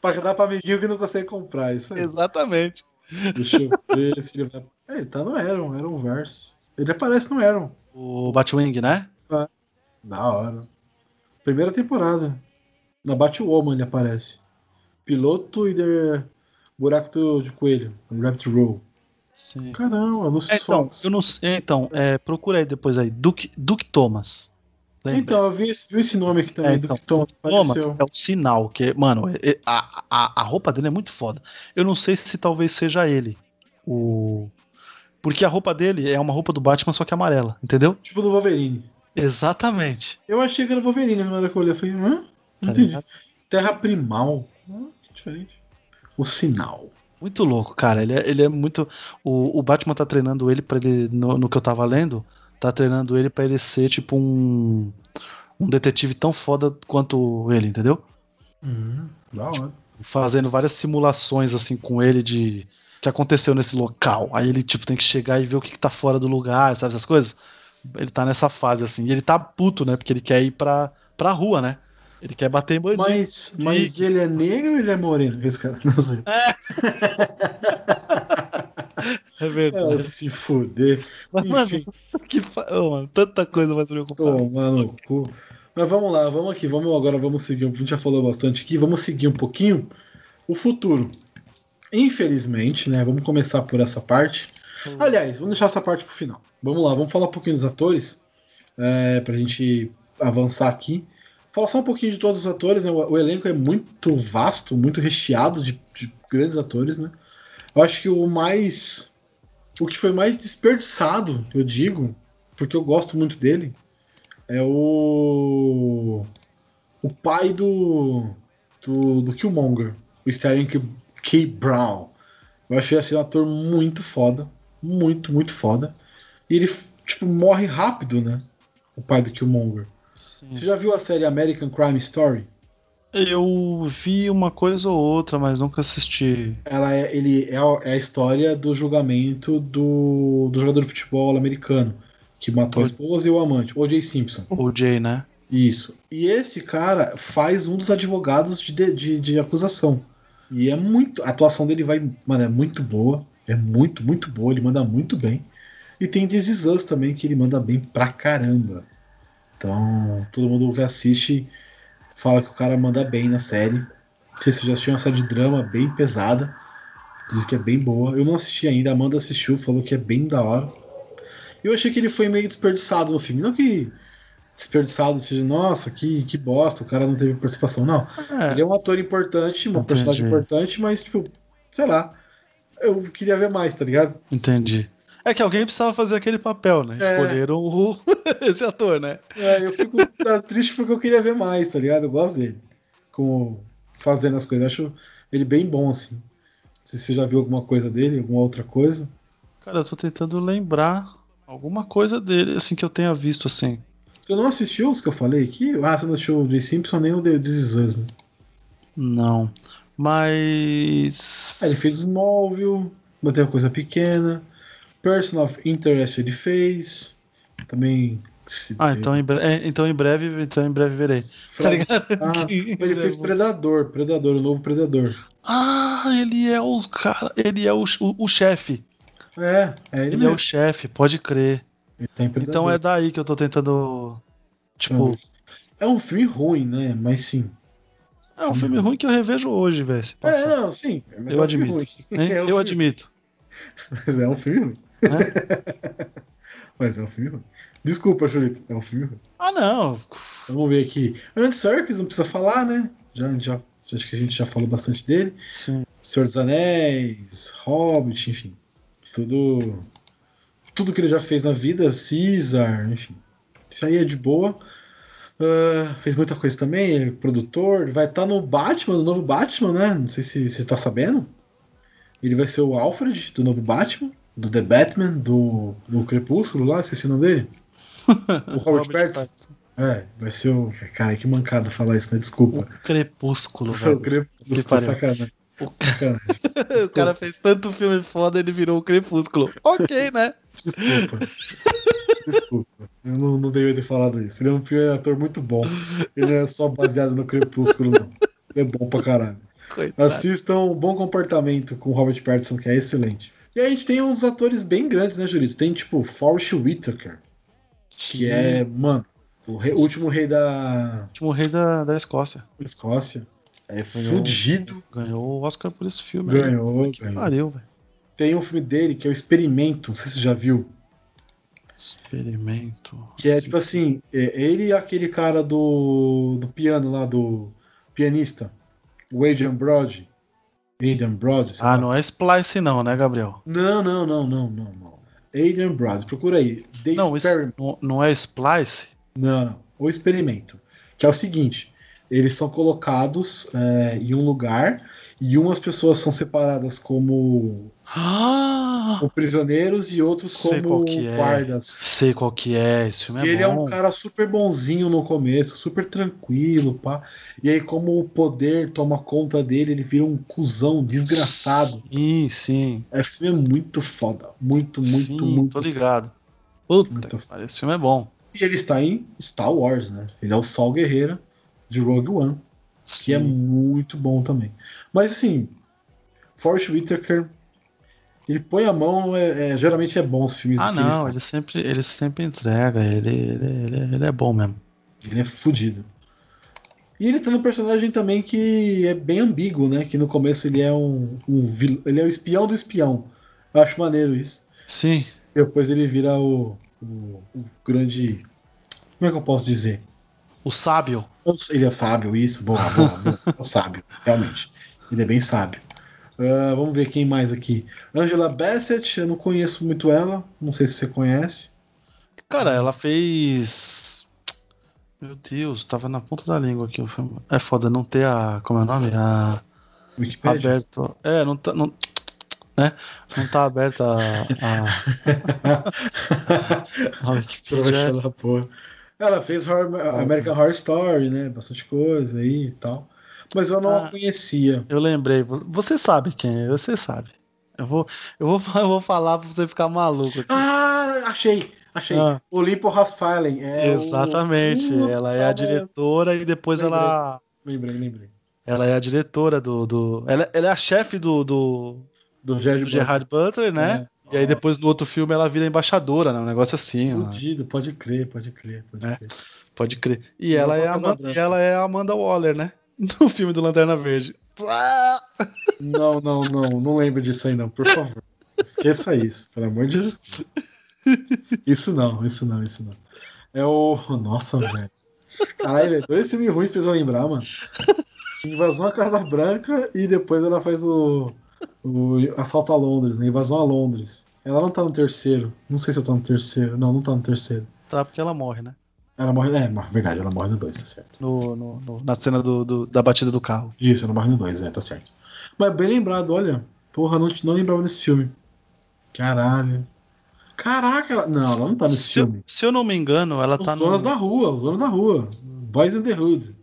pra dar pra amiguinho que não consegue comprar. Isso aí. Exatamente. Deixa eu ver se ele vai. É, ele tá no Aeron, Aeron Verse. Ele aparece no Aeron. O Batwing, né? Da hora. Primeira temporada. Na Batwoman ele aparece. Piloto e The Buraco de Coelho. Rabbit Roll. Sim. Caramba, É, então, Fox. eu não sei. Então, é, procura aí depois aí. Duke, Duke Thomas. Lembra? Então, eu vi, esse- vi esse nome aqui também, É, do então, que Thomas Thomas é o sinal, que, mano, é- a, a, a roupa dele é muito foda. Eu não sei se talvez seja ele. O. Porque a roupa dele é uma roupa do Batman, só que amarela, entendeu? Tipo do Wolverine. Exatamente. Eu achei que era Wolverine na hora que eu olhei. Eu falei, hã? Não Tá entendi. ligado? Terra Primal. Hã? Que diferente. O sinal. Muito louco, cara. Ele é, ele é muito. O, o Batman tá treinando ele para ele. No, no que eu tava lendo, tá treinando ele pra ele ser tipo um. Um detetive tão foda quanto ele, entendeu? Hum, da hora. Fazendo várias simulações assim com ele de. que aconteceu nesse local. Aí ele, tipo, tem que chegar e ver o que, que tá fora do lugar, sabe essas coisas? Ele tá nessa fase, assim. E ele tá puto, né? Porque ele quer ir pra, pra rua, né? Ele quer bater em bandido. Mas, mas ele é negro ou ele é moreno? Esse cara. Não sei. É Ah, verdade. se fuder. Mas, mano, Enfim, que fa... Ô, mano, tanta coisa mais preocupada. tomar no cu. Mas vamos lá, vamos aqui, vamos agora, vamos seguir. A gente já falou bastante aqui, vamos seguir um pouquinho o futuro. Infelizmente, né? Vamos começar por essa parte. Aliás, vamos deixar essa parte pro final. Vamos lá, vamos falar um pouquinho dos atores. É, pra gente avançar aqui. Falar só um pouquinho de todos os atores, né? O, o elenco é muito vasto, muito recheado de, de grandes atores, né? Eu acho que o mais. O que foi mais desperdiçado, eu digo, porque eu gosto muito dele, é o. O pai do. Do, do Killmonger, o Sterling K. Brown. Eu achei assim um ator muito foda. Muito, muito foda. E ele, tipo, morre rápido, né? O pai do Killmonger. Você já viu a série American Crime Story? Eu vi uma coisa ou outra, mas nunca assisti. Ela é, ele é, a- é a história do julgamento do, do jogador de futebol americano que matou a esposa e o amante, O.J. Simpson. O Jay, né? Isso. E esse cara faz um dos advogados de, de, de- de acusação. E é muito. A atuação dele vai. Mano, é muito boa. É muito, muito boa. Ele manda muito bem. E tem This Is Us também, que ele manda bem pra caramba. Então, todo mundo que assiste fala que o cara manda bem na série. Não sei se você já assistiu uma série de drama bem pesada. Diz que é bem boa. Eu não assisti ainda, a Amanda assistiu, falou que é bem da hora. Eu achei que ele foi meio desperdiçado no filme. Não que desperdiçado seja, nossa, que, que bosta, o cara não teve participação. Não. É. Ele é um ator importante, uma Entendi. personagem importante, mas, tipo, sei lá. Eu queria ver mais, tá ligado? Entendi. É que alguém precisava fazer aquele papel, né? É. Escolheram o... esse ator, né? É, eu fico tá, triste porque eu queria ver mais, tá ligado? Eu gosto dele. Como fazendo as coisas. Eu acho ele bem bom, assim. Não sei se você já viu alguma coisa dele, alguma outra coisa. Cara, eu tô tentando lembrar alguma coisa dele, assim, que eu tenha visto, assim. Você não assistiu os que eu falei aqui? Ah, você não assistiu o The Simpson nem o The This Is Us, né? Não. Mas. Ah, ele fez Smallville, manteve uma coisa pequena. Person of Interest ele fez. Também. se Ah, teve- então em, bre- é, então em breve, então em breve verei. Tá Fra- ligado? Ah, ele fez Predador, Predador, o novo Predador. Ah, ele é o cara, ele é o, o, o chefe. É, é ele, Ele é o mesmo. chefe, pode crer. Tá. Então é daí que eu tô tentando. Tipo, É um filme ruim, né? Mas sim. é um filme ruim que eu revejo hoje, velho. É, não, sim. Eu é um filme admito. É um Eu filme- admito. Mas é um filme ruim. mas é um filme ruim. Desculpa, Julito. É um filme ruim. Ah, não. Vamos ver aqui. Andy Serkis, não precisa falar, né? Já, já, acho que a gente já falou bastante dele. Sim. Senhor dos Anéis, Hobbit, enfim. Tudo. Tudo que ele já fez na vida, Caesar, enfim. Isso aí é de boa. Ah, fez muita coisa também, é produtor. Vai estar no Batman, no novo Batman, né? Não sei se você tá sabendo. Ele vai ser o Alfred do novo Batman, do The Batman, do, do Crepúsculo lá, esqueci o nome dele. O Robert Pattinson. É, vai ser o. Cara, que mancada falar isso, né? Desculpa. O Crepúsculo, O velho. Crepúsculo, Que pariu. sacanagem. O- Sacanagem. O cara fez tanto filme foda, ele virou o Crepúsculo. Ok, né? Desculpa. Desculpa. Eu não, não deveria ter falado isso. Ele é um filme ator muito bom. Ele não é só baseado no Crepúsculo, não. Ele é bom pra caralho. Coitado. Assistam Bom Comportamento com o Robert Pattinson, que é excelente. E aí a gente tem uns atores bem grandes, né, Jurito? Tem tipo Forrest Whitaker, que é, mano, o rei- último rei da Último rei da, da Escócia. Escócia. É Ganhou- fudido. Ganhou o Oscar por esse filme. né? Ganhou, Que ganhou. pariu, velho. Tem um filme dele que é o Experimento, não sei se você já viu. Experimento. Que é tipo assim, é, ele e aquele cara do, do piano lá, do pianista, o Adrian Brody. Brody. sei Ah, lá. não é Splice, não, né, Gabriel? Não, não, não, não, não, não. Adrian Brody, procura aí. The Não, isso Experiment. não, não é Splice? Não, não. O experimento. Que é o seguinte: eles são colocados é, em um lugar e umas pessoas são separadas como, Ah! como prisioneiros e outros Sei como é. guardas. Sei qual que é. Esse filme é E ele é bom. um cara super bonzinho no começo, super tranquilo, pá. E aí, como o poder toma conta dele, ele vira um cuzão desgraçado. Sim, sim. Esse filme é muito foda. Muito, muito, sim, muito tô foda. ligado. Puta, pariu, esse filme é bom. E ele está em Star Wars, né? Ele é o Sol Guerreira de Rogue One, que é Sim. muito bom também. Mas assim, Forrest Whitaker, ele põe a mão, é, é- geralmente é bom os filmes Ah, ele não, faz. ele sempre, ele sempre entrega. Ele, ele, ele, ele é bom mesmo. Ele é fudido. E ele tem um personagem também que é bem ambíguo, né? Que no começo ele é um, um vil- ele é o espião do espião. Eu acho maneiro isso. Sim. Depois ele vira o, o, o grande. Como é que eu posso dizer? O sábio. Ele é sábio, isso, boa, boa, boa. É o sábio, realmente. Ele é bem sábio. Ah, vamos ver quem mais aqui. Angela Bassett, eu não conheço muito ela. Não sei se você conhece. Cara, ela fez. Meu Deus, tava na ponta da língua aqui o filme. É foda não ter a. Como é o nome? A. Wikipedia. Aberto. É, não tá. Não, né? Não tá aberta a. a... a Wikipedia. Ela fez Horror- American Horror Story, né? Bastante coisa aí e tal. Mas eu não Ah. a conhecia. Eu lembrei. vo- Você sabe quem é, você sabe. Eu vou, eu vou, eu vou falar pra você ficar maluco aqui. Ah, achei, achei. Ah. Olimpo Rasfallen. É o- Exatamente. Puta Ela é a diretora e depois Lembrei. ela. Lembrei, lembrei. Ela é a diretora do. do ela, ela é a chefe do, do, Do Gerard do Gerard Butler, né? É. E aí depois no outro filme ela vira embaixadora, né? Um negócio assim. ó. Fudido, pode crer, pode crer, pode É. crer. Pode crer. E ela é, a Casa Amanda, Branca. e ela é a Amanda Waller, né? No filme do Lanterna Verde. Não, não, não, não lembro disso aí não, por favor. Esqueça isso, pelo amor de Deus. Isso não, isso não, isso não. É o. Nossa, velho. Caralho, dois filmes ruins eu lembrar, mano. Invasão à Casa Branca e depois ela faz o. O assalto a Londres, né? Invasão a Londres. Ela não tá no terceiro. Não sei se ela tá no terceiro. Não, não tá no terceiro. Tá, porque ela morre, né? Ela morre. É, verdade, ela morre no dois, tá certo. No, no- no- na cena do, do- da batida do carro. Isso, ela morre no 2, é, tá certo. Mas bem lembrado, olha. Porra, não, não lembrava desse filme. Caralho. Caraca, ela... não, ela não tá nesse Se eu, filme. se eu não me engano, ela Os tá donos no. da rua, os donos da rua. Boys in the Hood.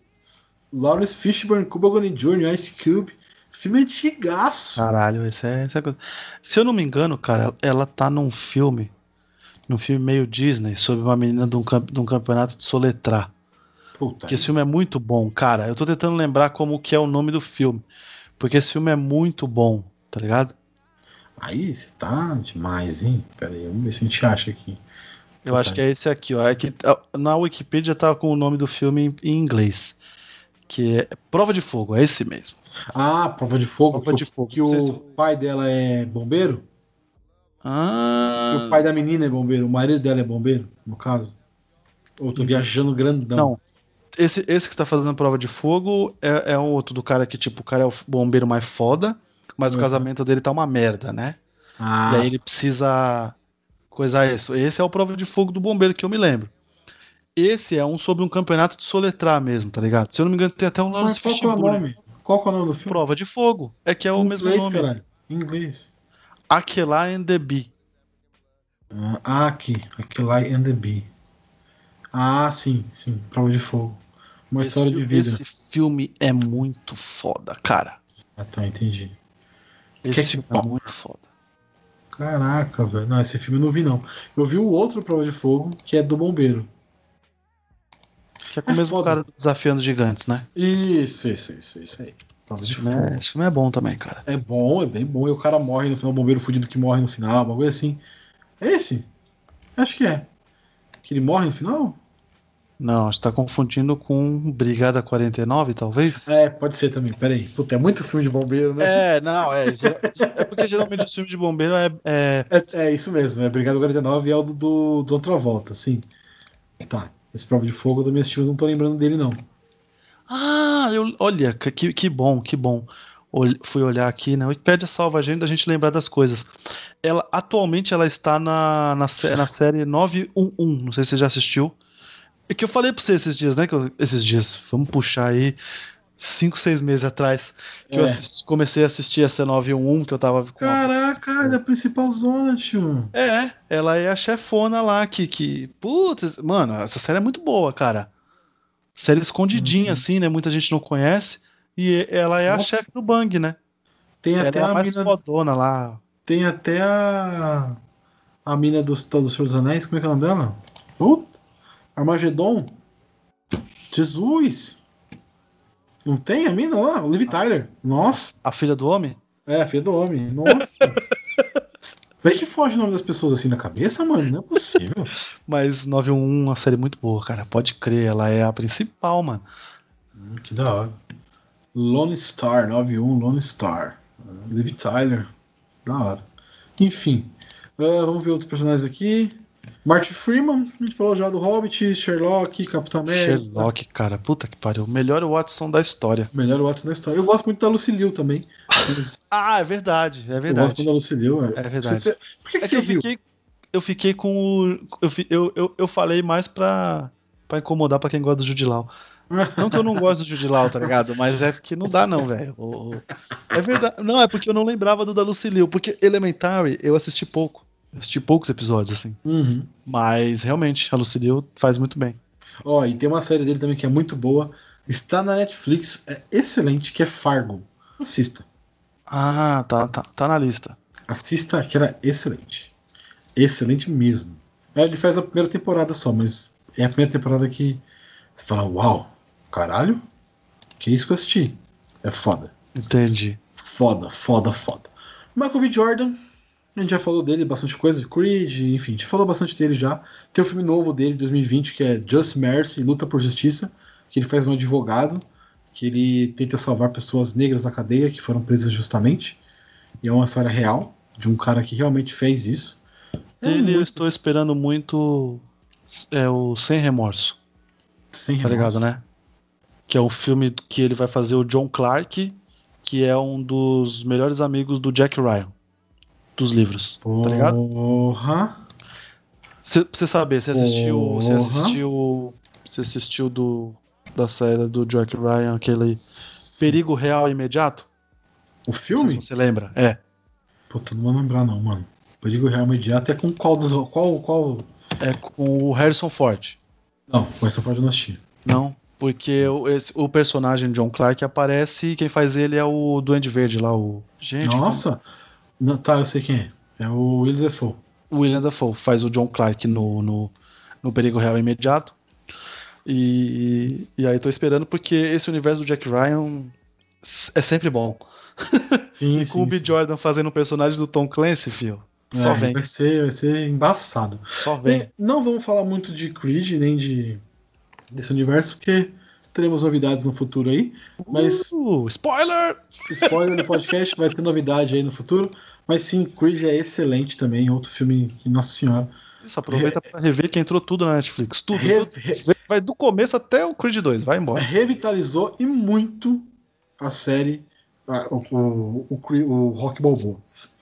Lawrence Fishburne, Cuba Gooding Jr., Ice Cube. Filme antigaço. Caralho, esse é, esse é coisa. Se eu não me engano, cara, ela tá num filme. Num filme meio Disney, sobre uma menina de um, camp- de um campeonato de soletrar. Puta. Que esse filme é muito bom, cara. Eu tô tentando lembrar como que é o nome do filme. Porque esse filme é muito bom, tá ligado? Aí você tá demais, hein? Pera aí, vamos ver se a gente acha aqui. Eu acho que é esse aqui, ó. É que na Wikipedia tá com o nome do filme em, inglês. Que é Prova de Fogo, é esse mesmo. Ah, prova de fogo. Prova que de o- fogo. Que o se- pai dela é bombeiro? Ah. O pai da menina é bombeiro? O marido dela é bombeiro, no caso? Ou tô viajando grandão? Não. Esse, esse que tá fazendo a prova de fogo é, é outro do cara que, tipo, o cara é o bombeiro mais foda, mas Uhum. o casamento dele tá uma merda, né? Ah, E aí ele precisa coisar isso. Esse é o prova de fogo do bombeiro que eu me lembro. Esse é um sobre um campeonato de soletrar mesmo, tá ligado? Se eu não me engano, tem até um mas lance qual que é o nome? Qual que é o nome do filme? Prova de fogo. É que é o Em mesmo inglês, nome. caralho. Em inglês. Aquela and the Bee. Ah, aqui. Aqui lá and the Bee. Ah, sim, sim. Prova de fogo. Uma Esse, história de vida. esse filme é muito foda, cara. Ah, tá, entendi. Esse Que filme que- é muito foda. Caraca, velho. Não, esse filme eu não vi, não. Eu vi o outro Prova de Fogo, que é do bombeiro. Que é com o É mesmo foda. cara do Desafiando os Gigantes, né? Isso, isso, isso, isso aí. Esse filme, Fogo. é, esse filme é bom também, cara. É bom, é bem bom. E o cara morre no final, o bombeiro fudido que morre no final, uma coisa assim. É esse? Acho que é. Que ele morre no final? Não, você tá confundindo com Brigada 49, talvez? É, pode ser também. Pera aí. Puta, é muito filme de bombeiro, né? É, não, é. É porque geralmente o filme de bombeiro é. é- É, é isso mesmo. É Brigada 49 é o do, do, do outra volta, sim. Tá. Esse prova de fogo do minhas timas não tô lembrando dele, não. Ah, eu, olha, que, que bom, que bom. Fui olhar aqui, né? Wikipedia salva a gente da gente lembrar das coisas. Ela atualmente ela está na, na, na série 911. Não sei se você já assistiu. É que eu falei pra você esses dias, né? Que eu- esses dias, vamos puxar aí. Cinco, seis meses atrás, que eu É. assisti- comecei a assistir essa 911, que eu tava com uma Caraca, é da principal zona, tio. É, ela é a chefona lá que, que. Putz, mano, essa série é muito boa, cara. Série escondidinha, assim, né? Muita gente não conhece. E ela é a Nossa. chefe do Bang, né? Tem Ela até é a a mais mina. fodona lá. Tem até a. A mina do, do Senhor dos Anéis, como é que é o nome dela? Puta. Armagedon. Jesus! Não tem a mina lá? O Liv Tyler. Nossa! A filha do homem? É, a filha do homem. Nossa! Vê que foge o nome das pessoas assim na cabeça, mano. Não é possível. Mas 911 é uma série muito boa, cara. Pode crer, ela é a principal, mano. Hum, que da hora. Lone Star, 91 Lone Star. Liv Tyler. Da hora. Enfim. ah, vamos ver outros personagens aqui. Martin Freeman, a gente falou já do Hobbit, Sherlock, Capitão América. Sherlock, cara. Puta que pariu. Melhor Watson da história. Melhor Watson da história. Eu gosto muito da Lucy Liu também. Ah, é verdade, é Eu gosto verdade. muito da Lucy Liu. É verdade. Você- Por que, que É que você eu viu? fiquei, eu fiquei com o. Eu, eu, eu, eu falei mais pra, pra incomodar pra quem gosta do Jude Law. Não que eu não gosto do Jude Law, tá ligado? Mas é porque não dá, não, velho. O- o- É verdade. Não, é porque eu não lembrava do da Lucy Liu. Porque Elementary eu assisti pouco. Eu assisti poucos episódios, assim. Uhum. Mas realmente, a Lucy Liu faz muito bem. Ó, e tem uma série dele também que é muito boa. Está na Netflix, é excelente, que é Fargo. Assista. Ah, tá, tá, tá na lista. Assista, que ela é excelente. Excelente mesmo. É, Ele faz a primeira temporada só, mas é a primeira temporada que você fala, uau, caralho, que isso que eu assisti. É foda. Entendi. Foda, foda, foda. Michael B. Jordan, a gente já falou dele bastante coisa, Creed, enfim, a gente falou bastante dele já. Tem o filme novo dele, de 2020, que é Just Mercy, Luta por Justiça, que ele faz um advogado, que ele tenta salvar pessoas negras na cadeia que foram presas justamente. E é uma história real, de um cara que realmente fez isso. É Ele eu muito estou esperando muito. É o Sem Remorso. sem Tá ligado, remorso. né? Que é um filme que ele vai fazer o John Clark, que é um dos melhores amigos do Jack Ryan. Dos livros. Tá ligado? Porra. Pra você saber, você assistiu. Você Porra. assistiu. Você assistiu do. Da série do Jack Ryan, aquele Perigo Real Imediato? O filme? se você lembra? É. Puta, não vou lembrar não, mano. Perigo Real Imediato é com qual dos... Qual, qual... É com o Harrison Ford. Não, com essa parte eu não assisti. Não, porque o, esse- o personagem John Clark aparece e quem faz ele é o Duende Verde lá, o. Gente. Nossa! Não, tá, eu sei quem é. É o Will Defoe. O William Dafoe faz o John Clark no, no, no Perigo Real Imediato. E, e aí tô esperando porque esse universo do Jack Ryan é sempre bom. Sim, E com o B. Jordan fazendo o personagem do Tom Clancy, fio. Só É, vem. Vai ser, vai ser embaçado. Só vem. Bem, não vamos falar muito de Creed, nem de desse universo, porque teremos novidades no futuro aí. Mas Uh, spoiler! spoiler do podcast, vai ter novidade aí no futuro. Mas sim, Creed é excelente também, outro filme que, nossa senhora. Isso, aproveita pra rever que entrou tudo na Netflix. Tudo. Re- tudo. re- Vai do começo até o Creed 2. Vai embora. revitalizou e muito a série, a- o, o, o, o Rock Balboa.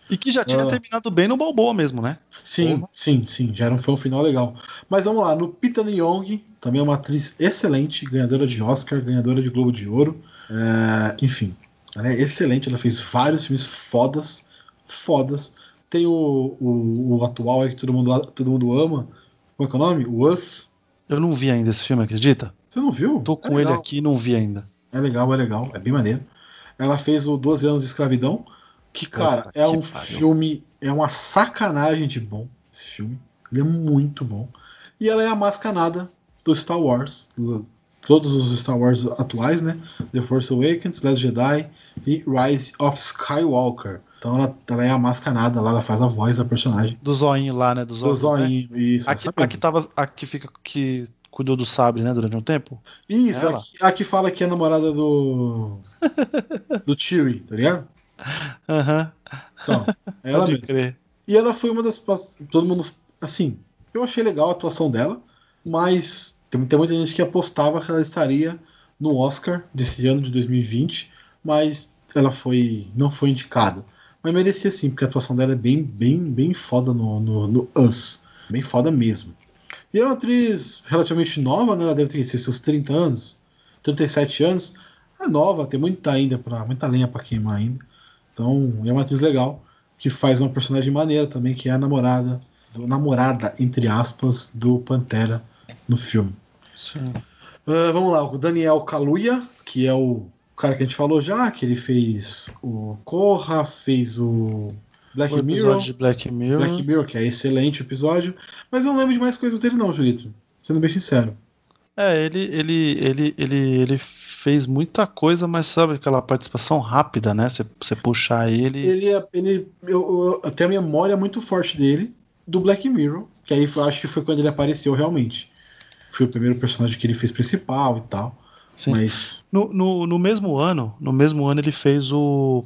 E que já tinha Ah. terminado bem no Balboa mesmo, né? Sim, Porra. sim, sim, já um, foi um final legal. Mas vamos lá, no Pita Young, também é uma atriz excelente, ganhadora de Oscar, ganhadora de Globo de Ouro. É, enfim, ela é excelente, ela fez vários filmes fodas, fodas. Tem o, o, o atual aí que todo mundo, todo mundo ama. Como é que é o nome? O Us. Eu não vi ainda esse filme, acredita? Você não viu? Tô É com ele legal. aqui e não vi ainda. É legal, é legal, é bem maneiro. Ela fez o 12 anos de escravidão, que, cara, é que um pariu. filme, é uma sacanagem de bom, esse filme. Ele é muito bom. E ela é a mascanada do Star Wars. do- Todos os Star Wars atuais, né? The Force Awakens, Last Jedi e Rise of Skywalker. Então ela, ela é a mascanada lá, ela faz a voz da personagem. Do zoinho lá, né? Do. Né? zoinho, isso. Aqui, essa mesmo. aqui tava. Aqui fica. Que cuidou do sabre, né? Durante um tempo. Isso, Ela. aqui, aqui fala que é a namorada do. do Chewie, tá ligado? Aham. Então, é ela Pode mesma. crer. E ela foi uma das. Todo mundo. Assim, eu achei legal a atuação dela, mas tem, tem muita gente que apostava que ela estaria no Oscar desse ano de 2020, mas ela foi. não foi indicada. Mas merecia sim, porque a atuação dela é bem, bem, bem foda no, no, no Us. Bem foda mesmo. E é uma atriz relativamente nova, né? Ela deve ter seus 30 anos, 37 anos. É nova, tem muita ainda para muita lenha para queimar ainda. Então, é uma atriz legal que faz uma personagem maneira também, que é a namorada, do, namorada, entre aspas, do Pantera no filme. Ah, vamos lá, o Daniel Kaluuya, que é o cara que a gente falou já, que ele fez o Corra, fez o Black O episódio Mirror. de Black Mirror. Black Mirror, que é excelente episódio, mas eu não lembro de mais coisas dele não, Julito. Sendo bem sincero. É, ele, ele, ele, ele, ele fez muita coisa, mas sabe aquela participação rápida, né? Você, puxar ele. Ele, é- ele eu, eu, eu tenho a memória muito forte dele do Black Mirror, que aí foi- acho que foi quando ele apareceu realmente. Foi o primeiro personagem que ele fez principal e tal. Sim. Mas No, no, no mesmo ano, no mesmo ano ele fez o.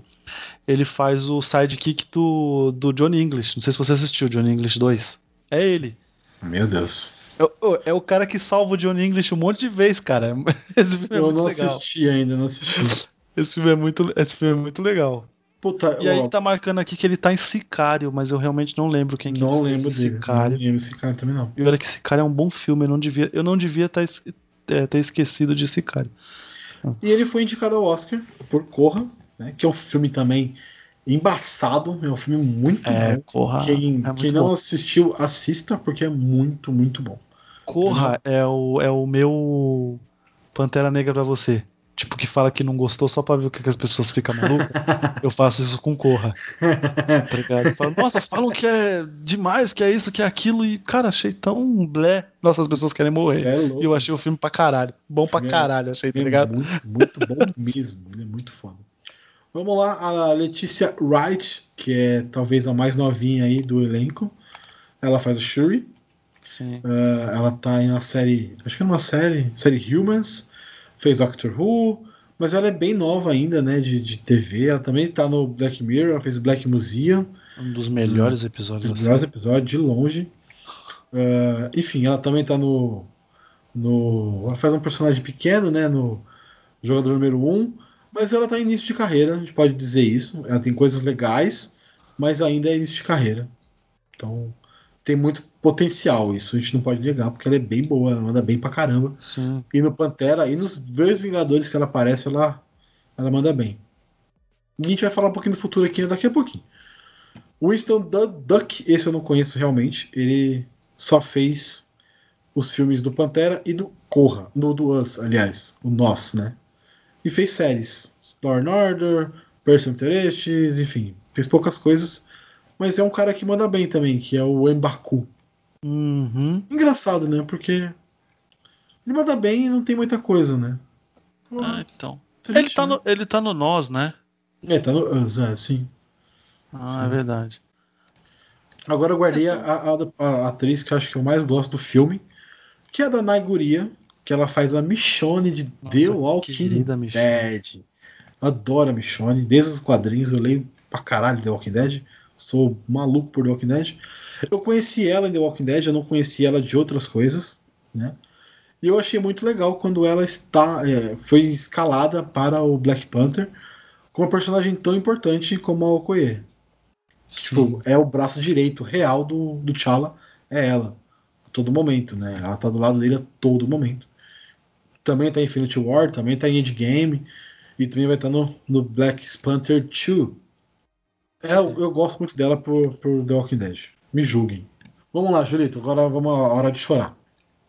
Ele faz o sidekick do, do Johnny English. Não sei se você assistiu Johnny English 2. É ele. meu Deus. É, o- é o cara que salva o Johnny English um monte de vez, cara. Esse filme é eu não legal. assisti ainda, não assisti. Esse filme é muito, esse filme é muito legal. Puta, E aí ó, tá marcando aqui que ele tá em Sicário, mas eu realmente não lembro quem que não lembro dele. Sicário. Não lembro cara também não. E olha que Sicário é um bom filme, eu não devia, eu não devia tá es- é, ter esquecido de Sicário. E ele foi indicado ao Oscar por Corra, né, que é um filme também embaçado, é um filme muito É, bom. Corra. Quem, é muito quem não bom. assistiu, assista, porque é muito, muito bom. Corra é o, é o meu Pantera Negra pra você. Tipo, que fala que não gostou só pra ver o que que as pessoas ficam malucas. eu faço isso com Corra. Tá ligado? Eu falo, Nossa, falam que é demais, que é isso, que é aquilo. E, cara, achei tão blé. Nossa, as pessoas querem morrer. É. E eu achei o filme pra caralho. Bom pra é- caralho, achei, tá é ligado? muito, muito bom mesmo. Ele é muito foda. Vamos lá, a Letícia Wright, que é talvez a mais novinha aí do elenco. Ela faz o Shuri. Sim. Uh, ela tá em uma série. Acho que é uma série. Série Humans. Fez Doctor Who. Mas ela é bem nova ainda, né? De, de TV. Ela também tá no Black Mirror. Ela fez o Black Museum. Um dos melhores episódios Os da melhores episódios, de longe. Uh, enfim, ela também tá no. no ela faz um personagem pequeno, né? No jogador número 1. Um, mas ela tá em início de carreira, a gente pode dizer isso. Ela tem coisas legais, mas ainda é início de carreira. Então tem muito potencial isso, a gente não pode negar, porque ela é bem boa, ela manda bem pra caramba. Sim. E no Pantera, e nos dois Vingadores que ela aparece, ela, ela manda bem. E a gente vai falar um pouquinho do futuro aqui daqui a pouquinho. Winston Du- Duck, esse eu não conheço realmente. Ele só fez os filmes do Pantera e do Corra, no do Us, aliás, o Nós, né? E fez séries. And Order, Person Interests, enfim, fez poucas coisas. Mas é um cara que manda bem também, que é o Embaku. Uhum. Engraçado, né? Porque ele manda bem e não tem muita coisa, né? Ah, então. Ele tá, no, ele tá no Nós, né? É, tá no Us, é, sim. Ah, Sim. é verdade. Agora eu guardei a, a- a atriz que eu acho que eu mais gosto do filme, que é a da Naiguria, que ela faz a Michonne de The Walking. Dead. Adoro a Michonne, desde os quadrinhos eu leio pra caralho The Walking Dead. Sou maluco por The Walking Dead. Eu conheci ela em The Walking Dead, eu não conhecia ela de outras coisas, né? E eu achei muito legal quando ela está é, foi escalada para o Black Panther com uma personagem tão importante como a Okoye. Tipo, é o braço direito real do, do T'Challa, é ela. A todo momento, né? Ela tá do lado dele a todo momento. Também tá em Infinity War, também tá em Endgame. E também vai estar no, no Black Panther 2. É, eu, eu gosto muito dela por, por The Walking Dead. Me julguem. Vamos lá, Julito. Agora vamos à hora de chorar.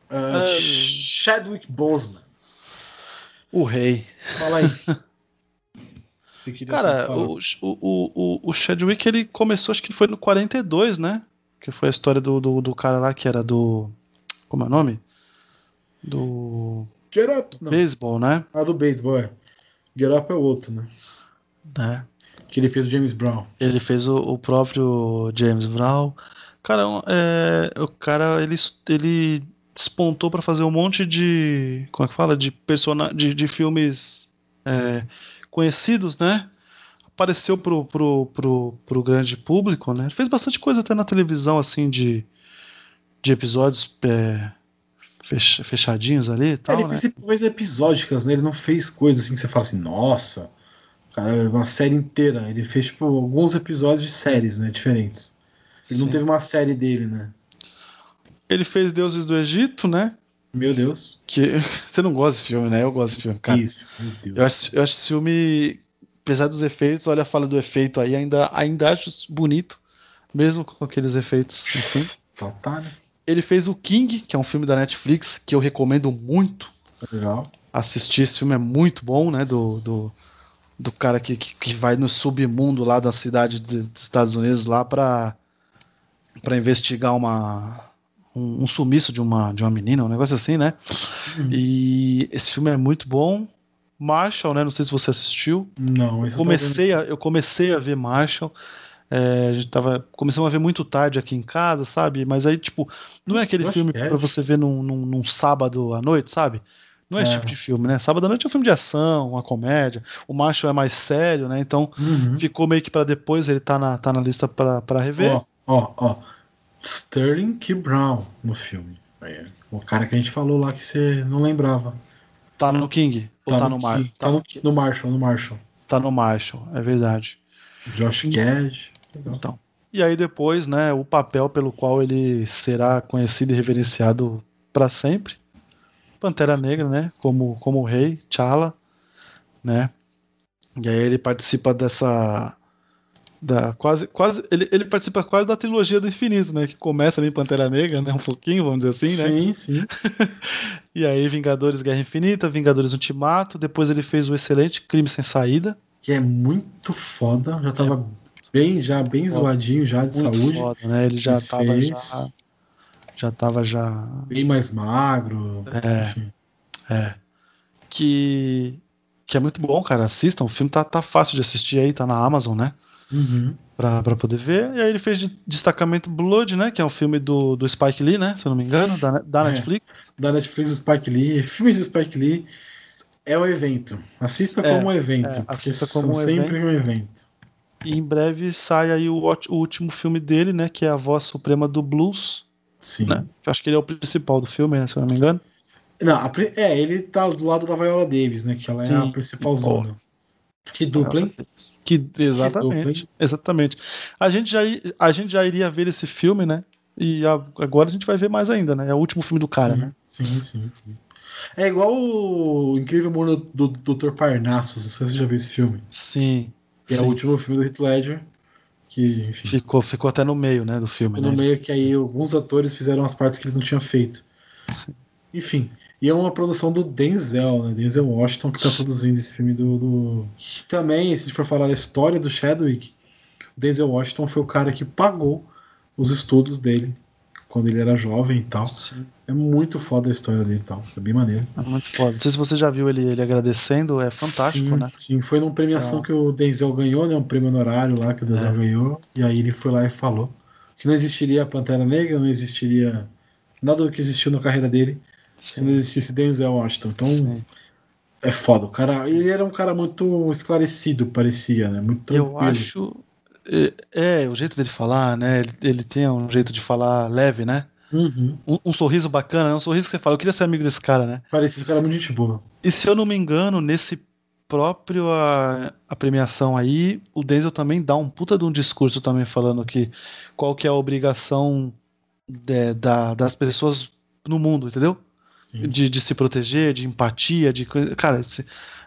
Ah, Chadwick Boseman. O rei. Fala aí. Você queria Cara, falar? o, o, o, o Chadwick ele começou, acho que foi no 42, né? Que foi a história do, do, do cara lá que era do. Como é o nome? Do. Get Up. Não. Beisebol, né? Ah, do beisebol, é. Get Up é o outro, né? né? Que ele fez o James Brown. Ele fez o, o próprio James Brown. Cara, é, o cara ele, ele despontou pra fazer um monte de. Como é que fala? De, persona, de, de filmes é, conhecidos, né? Apareceu pro, pro, pro, pro grande público, né? Ele fez bastante coisa até na televisão, assim, de, de episódios é, fech- fechadinhos ali e tal. ele né? fez coisas episódicas, né? Ele não fez coisas assim que você fala assim, nossa, cara, é uma série inteira. Ele fez, tipo, alguns episódios de séries, né? Diferentes. Ele não Sim. teve uma série dele, né? Ele fez Deuses do Egito, né? Meu Deus. Que você não gosta desse filme, né? Eu gosto desse filme, cara. Isso, meu Deus. Eu acho, eu acho esse filme, apesar dos efeitos, olha a fala do efeito aí, ainda, ainda acho bonito, mesmo com aqueles efeitos. Enfim. Faltar, né? Ele fez o King, que é um filme da Netflix que eu recomendo muito Legal. assistir. Esse filme é muito bom, né? Do, do, do cara que, que, que vai no submundo lá da cidade de- dos Estados Unidos lá pra, pra investigar uma, um, um sumiço de uma, de uma menina, um negócio assim, né? E esse filme é muito bom. Marshall, né? Não sei se você assistiu. Não, eu comecei a, eu comecei a ver Marshall. É, a gente tava começamos a ver muito tarde aqui em casa, sabe? Mas aí, tipo, não é aquele filme é. pra você ver num, num, num sábado à noite, sabe? Não é, esse É. tipo de filme, né? Sábado à noite é um filme de ação, uma comédia. O Marshall é mais sério, né? Então Uhum. ficou meio que pra depois, ele tá na, tá na lista pra, pra rever. Ó, ó, ó. Sterling K. Brown no filme. É, o cara que a gente falou lá que você não lembrava. Tá no King? Ou tá, no, Mar Ki- Tá no, no Marshall, no Marshall. Tá no Marshall, é verdade. Josh Gad. Legal. Então. E aí depois, né, o papel pelo qual ele será conhecido e reverenciado para sempre. Pantera Negra, né, como como o rei, T'Challa, né? E aí ele participa dessa da quase quase ele, ele participa quase da trilogia do infinito, né, que começa ali em Pantera Negra, né, um pouquinho, vamos dizer assim, né? Sim, sim. E aí Vingadores Guerra Infinita, Vingadores Ultimato, depois ele fez o excelente Crime sem Saída, Que é muito foda. Já tava bem, já bem Foda. zoadinho já de muito saúde. foda, né? Ele já tava fez. já já tava já Bem mais magro. É. Enfim. É. Que, que é muito bom, cara. Assistam. O filme tá, tá fácil de assistir aí, tá na Amazon, né? Uhum. Pra, pra poder ver. E aí ele fez de- Destacamento Blood, né? Que é um filme do, do Spike Lee, né? Se eu não me engano, da, da É. Netflix. Da Netflix Spike Lee. Filmes do Spike Lee é um evento. Assista É, como um evento. é, porque assista são como um sempre um evento. E em breve sai aí o, o último filme dele, né? Que é A Voz Suprema do Blues. Sim. Né? Que eu acho que ele é o principal do filme, né? Se eu não me engano. Não, a é, ele tá do lado da Viola Davis, né? Que ela é Sim. a principal zona. Que dupla, hein? Que, exatamente. hein? exatamente. A gente, já, a gente já iria ver esse filme, né? E a- agora a gente vai ver mais ainda, né? É o último filme do cara, sim, né? Sim, sim, sim. É igual o Incrível Mundo do Dr. Parnassus, não sei se você já viu esse filme. Sim. Que é sim. o último filme do Heath Ledger. Que, enfim, Ficou, ficou até no meio, né, do filme. ficou no né? meio que aí alguns atores fizeram as partes que ele não tinha feito. Sim. Enfim, e é uma produção do Denzel, né? Denzel Washington que tá produzindo esse filme do, do... Também, se a gente for falar da história do Chadwick, o Denzel Washington foi o cara que pagou os estudos dele quando ele era jovem e tal. Sim, É muito foda a história dele e tal. É bem maneiro. é muito foda. Não sei se você já viu ele, ele agradecendo, é fantástico, sim, né? Sim, foi numa premiação É. que o Denzel ganhou, né? Um prêmio honorário lá que o Denzel É. ganhou. E aí ele foi lá e falou. que não existiria a Pantera Negra, não existiria nada do que existiu na carreira dele se não existisse Denzel Washington. Então Sim. é foda. O cara, ele era um cara muito esclarecido, parecia, né? Muito tranquilo. Eu acho. É, é, o jeito dele falar, né? Ele, ele tem um jeito de falar leve, né? Uhum. Um, um sorriso bacana, né? Um sorriso que você fala, eu queria ser amigo desse cara, né? Parecia esse cara muito gente boa. E se eu não me engano, nesse próprio a, a premiação aí, o Denzel também dá um puta de um discurso também falando que qual que é a obrigação de- da, das pessoas no mundo, entendeu? De, de se proteger, de empatia, de. Cara, esse-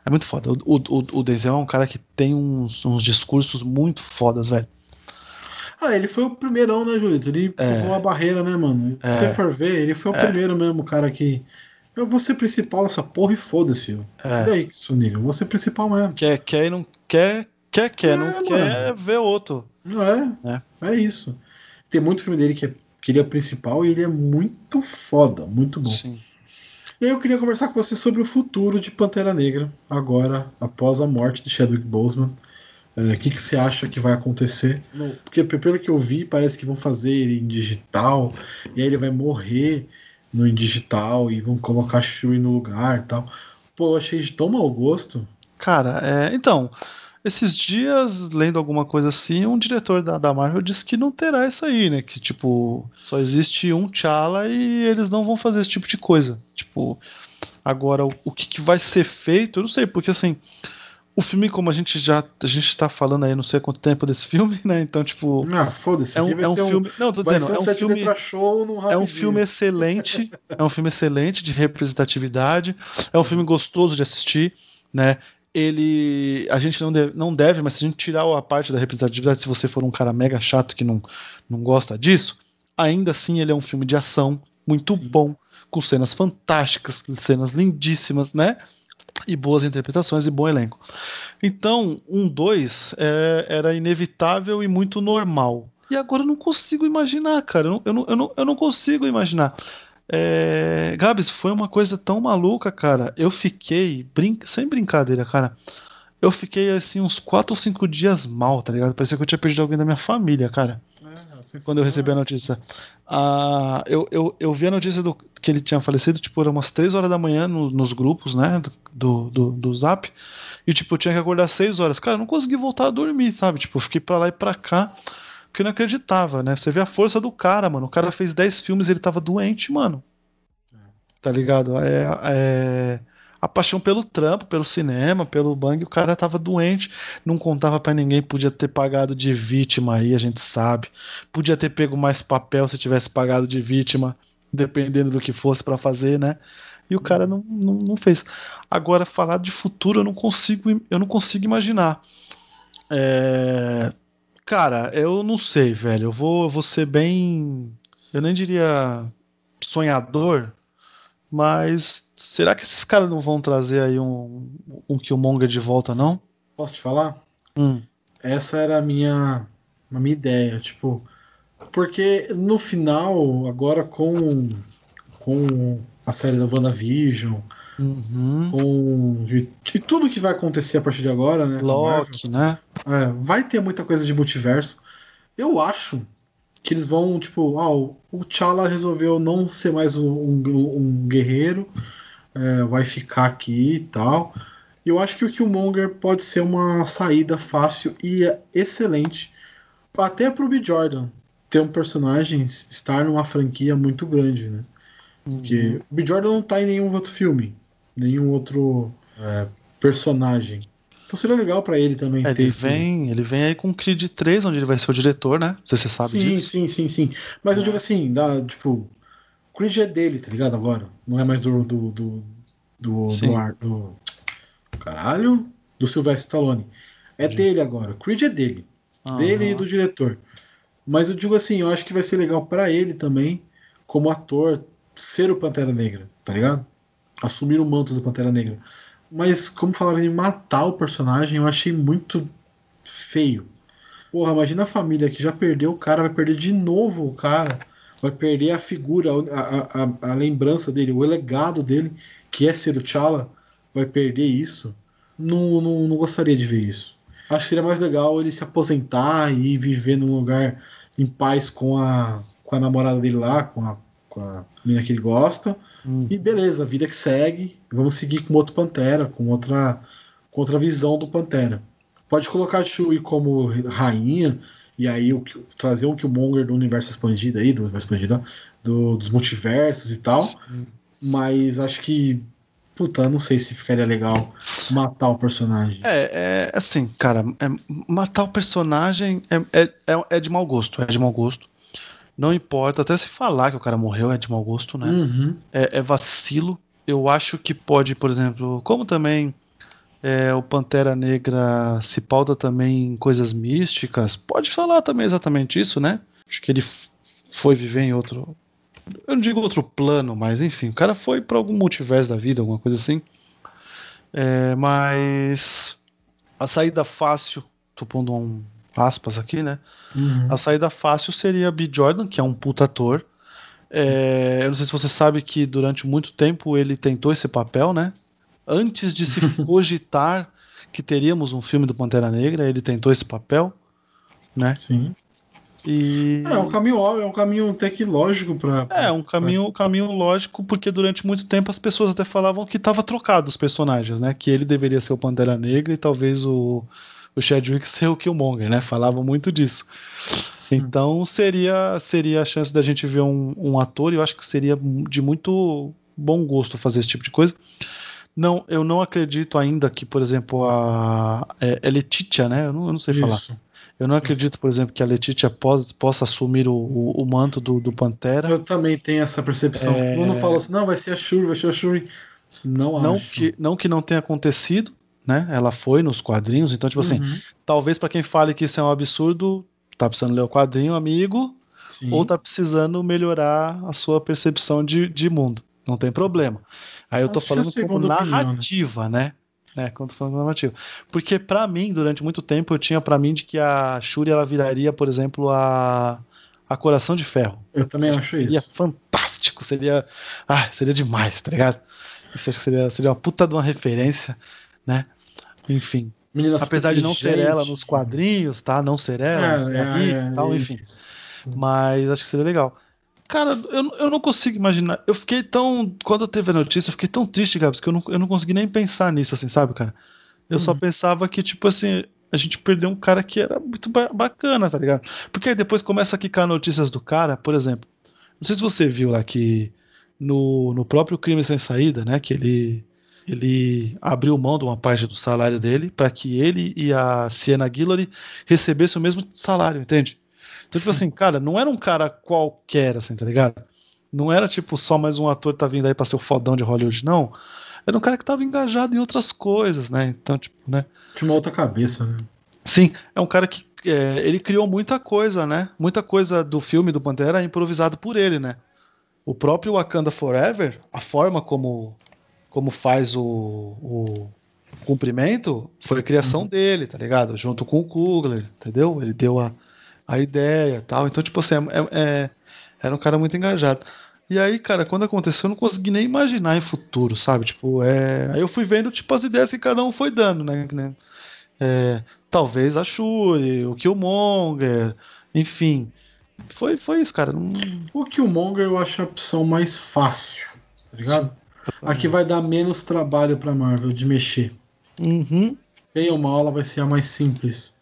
é muito foda. O, o, o Denzel é um cara que tem uns, uns discursos muito fodas, velho. Ah, ele foi o primeirão, né, Julito? Ele É. pulou a barreira, né, mano? Se É. você for ver, ele foi o É. primeiro mesmo, cara que. Eu vou ser principal nessa porra e foda-se. É. E daí, Soniga? Eu vou ser principal mesmo. Quer, quer e não quer, quer, quer, É, não mano. quer ver outro. Não é? É. É isso. Tem muito filme dele que, é, que ele é principal e ele é muito foda, muito bom. Sim. E aí eu queria conversar com você sobre o futuro de Pantera Negra, agora, após a morte de Chadwick Boseman. É, O que, que você acha que vai acontecer? Porque pelo que eu vi, parece que vão fazer ele em digital, e aí ele vai morrer no em digital, e vão colocar Shuri no lugar e tal. Pô, eu achei de tão mau gosto. Cara, é, então, esses dias, lendo alguma coisa assim, um diretor da, da Marvel disse que não terá isso aí, né? Que, tipo, só existe um T'Challa e eles não vão fazer esse tipo de coisa. Tipo, agora, o, o que, que vai ser feito, eu não sei, porque assim, o filme, como a gente já, a gente tá falando aí não sei quanto tempo desse filme, né? Então, tipo, Ah, foda-se. é um, é um filme. Não, tô dizendo, um é um filme. letra show no É um filme excelente, é um filme excelente de representatividade, é um filme gostoso de assistir, né? Ele, a gente não deve, não deve, mas se a gente tirar a parte da representatividade, se você for um cara mega chato que não, não gosta disso, ainda assim ele é um filme de ação muito Sim. bom, com cenas fantásticas, cenas lindíssimas, né? E boas interpretações e bom elenco. Então, um 2 era inevitável e muito normal. E agora eu não consigo imaginar, cara. Eu não, eu não, eu não, eu não consigo imaginar. É... Gabs, foi uma coisa tão maluca, cara. Eu fiquei, brin... sem brincadeira, cara. Eu fiquei assim uns 4 ou 5 dias mal, tá ligado? Parecia que eu tinha perdido alguém da minha família, cara. É, Quando eu recebi a notícia. Ah, eu, eu, eu vi a notícia do, que ele tinha falecido, tipo, era umas 3 horas da manhã no- nos grupos, né? Do, do, do zap. E, tipo, eu tinha que acordar 6 horas. Cara, eu não consegui voltar a dormir, sabe? Tipo, eu fiquei pra lá e pra cá. Porque eu não acreditava, né? Você vê a força do cara, mano. O cara fez 10 filmes e ele tava doente, mano. Tá ligado? É, é a paixão pelo trampo, pelo cinema, pelo bang, o cara tava doente, não contava pra ninguém, podia ter pagado de vítima aí, a gente sabe. Podia ter pego mais papel se tivesse pagado de vítima, dependendo do que fosse pra fazer, né? E o cara não, não, não fez. Agora, falar de futuro eu não consigo, eu não consigo imaginar. É, Cara, eu não sei, velho. Eu vou, eu vou ser bem. Eu nem diria sonhador, mas será que esses caras não vão trazer aí um, um Killmonger de volta, não? Posso te falar? Hum. Essa era a minha, a minha ideia, tipo, porque no final, agora com, com a série da WandaVision, Uhum. com e, e tudo que vai acontecer a partir de agora, né? Loki, né? é, vai ter muita coisa de multiverso. Eu acho que eles vão, tipo, ah, o o T'Challa resolveu não ser mais um, um- um guerreiro, é, vai ficar aqui e tal. E eu acho que o Killmonger pode ser uma saída fácil e excelente, até pro B. Jordan ter um personagem, estar numa franquia muito grande, né? Porque o B. Jordan não tá em nenhum outro filme, nenhum outro é, personagem. Então seria legal pra ele também É, ter ele esse- vem, ele vem aí com Creed 3, onde ele vai ser o diretor, né? Não sei se você sabe sim, disso. sim, sim, sim. Mas eu digo assim, dá, tipo, Creed é dele, tá ligado? Agora. Não é mais do. do. do. do, do, ar- do- caralho? Do Sylvester Stallone. É dele agora. Creed é dele. Dele e do diretor. Mas eu digo assim, eu acho que vai ser legal pra ele também, como ator, ser o Pantera Negra, tá ligado? Assumir o manto do Pantera Negra. Mas como falaram em matar o personagem, eu achei muito feio. Porra, imagina a família que já perdeu o cara, vai perder de novo o cara. Vai perder a figura, a, a, a, lembrança dele, o legado dele, que é ser o T'Challa, vai perder isso. Não, não, não gostaria de ver isso. Acho que seria mais legal ele se aposentar e viver num lugar em paz com a, com a namorada dele lá, com a, com a menina que ele gosta. Hum. E beleza, a vida que segue. Vamos seguir com outro Pantera, com outra, com outra visão do Pantera. Pode colocar a Shuri como rainha, e aí o, que- trazer um Killmonger do universo expandido aí, do universo expandido, ó, do- dos multiversos e tal. Mas acho que. Puta, não sei se ficaria legal matar o personagem. É, é assim, cara, é- matar o personagem é, é, é de mau gosto, é de mau gosto. Não importa, até se falar que o cara morreu é de mau gosto, né? Uhum. é, é vacilo. Eu acho que pode, por exemplo, como também é, o Pantera Negra se pauta também em coisas místicas, pode falar também exatamente isso, né? Acho que ele foi viver em outro. Eu não digo outro plano, mas enfim, o cara foi para algum multiverso da vida, alguma coisa assim. É, mas a saída fácil, tô pondo um aspas aqui, né? Uhum. A saída fácil seria B. Jordan, que é um puta ator. É, eu não sei se você sabe que durante muito tempo ele tentou esse papel, né? Antes de se cogitar que teríamos um filme do Pantera Negra, ele tentou esse papel, né? Sim. E É um caminho é um caminho até que lógico pra. é um caminho, um caminho lógico, porque durante muito tempo as pessoas até falavam que estava trocado os personagens, né? Que ele deveria ser o Pantera Negra e talvez o, o Chadwick ser o Killmonger, né? Falavam muito disso. Então seria seria a chance da gente ver um, um ator, e eu acho que seria de muito bom gosto fazer esse tipo de coisa. Não, eu não acredito ainda que, por exemplo, a é, é Letitia, né? Eu não, eu não sei falar. Isso. Eu não acredito, por exemplo, que a Letitia pos- possa assumir o, o, o manto do, do Pantera. Eu também tenho essa percepção. É. Quando fala assim, não, vai ser a Shuri, vai ser a Shuri. Não, Não acho. que, não que não tenha acontecido, né? Ela foi nos quadrinhos, então, tipo assim, Uhum. talvez pra quem fale que isso é um absurdo, tá precisando ler o quadrinho, amigo, Sim. ou tá precisando melhorar a sua percepção de, de mundo. Não tem problema. Aí eu tô Acho que é a falando como segunda opinião, né? narrativa, né? né? Quando tô falando narrativa. Porque pra mim, durante muito tempo, eu tinha pra mim de que a Shuri ela viraria, por exemplo, a, a Coração de Ferro. Eu também acho Seria isso. fantástico, seria. Ah, seria demais, tá ligado? Isso acho que seria, seria uma puta de uma referência, né? Enfim. Menina Apesar de não ser ela nos quadrinhos, tá? Não ser ela, É, é, e tal, é enfim. isso. Mas acho que seria legal. Cara, eu, não- eu não consigo imaginar. Eu fiquei tão. Quando eu teve a notícia, eu fiquei tão triste, Gabs, que eu não, eu não consegui nem pensar nisso, assim, sabe, cara? Eu só pensava que, tipo assim, a gente perdeu um cara que era muito ba- bacana, tá ligado? Porque aí depois começa a quicar notícias do cara, por exemplo. Não sei se você viu lá que no, no próprio Crime Sem Saída, né? Que ele, ele abriu mão de uma parte do salário dele para que ele e a Sienna Guillory recebessem o mesmo salário, entende? Então, tipo assim, cara, não era um cara qualquer, assim, tá ligado? Não era tipo só mais um ator que tá vindo aí pra ser o fodão de Hollywood, não. Era um cara que tava engajado em outras coisas, né? Então, tipo, né? Tinha uma outra cabeça, né? Sim, é um cara que é, ele criou muita coisa, né? Muita coisa do filme do Pantera é improvisado por ele, né? O próprio Wakanda Forever, a forma como, como faz o, o cumprimento foi a criação dele, tá ligado? Junto com o Kugler, entendeu? Ele deu a, a ideia e tal. Então, tipo assim, é, é- era um cara muito engajado. E aí, cara, quando aconteceu, eu não consegui nem imaginar em futuro, sabe? Tipo, é... aí eu fui vendo, tipo, as ideias que cada um foi dando, né? É, talvez a Shuri, o Killmonger, enfim. Foi, foi isso, cara. Não... O Killmonger eu acho a opção mais fácil, tá ligado? A que vai dar menos trabalho pra Marvel de mexer. Uhum. Bem ou mal, ela vai ser a mais simples.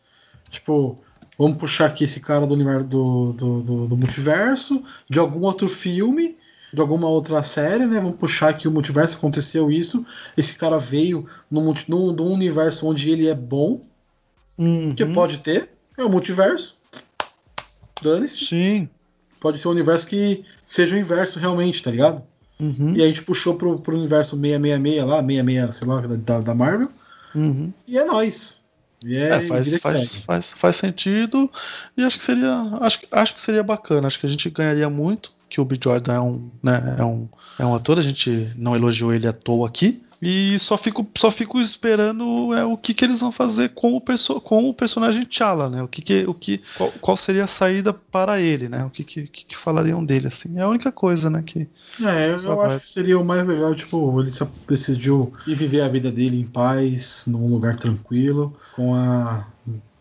Tipo, vamos puxar aqui esse cara do universo do, do, do- do multiverso, de algum outro filme, de alguma outra série, né? Vamos puxar aqui o multiverso, aconteceu isso. Esse cara veio num, num, num universo onde ele é bom, Uhum. que pode ter, é o multiverso. Dane-se. Sim. Pode ser um universo que seja o inverso realmente, tá ligado? Uhum. E a gente puxou pro, pro universo 666 lá, 66, sei lá, da, da Marvel. Uhum. E é nóis. E é, É, faz, faz, faz, faz sentido e acho que seria acho, acho que seria bacana acho que a gente ganharia muito que o B. Jordan é um, né, é um é um ator a gente não elogiou ele à toa aqui e só fico só fico esperando é o que, que eles vão fazer com o perso com o personagem T'Challa né o que, que o que qual, qual seria a saída para ele né o que que, que que falariam dele assim é a única coisa né que É, eu, eu acho que seria o mais legal, tipo, ele se- decidiu ir viver a vida dele em paz, num lugar tranquilo, com a,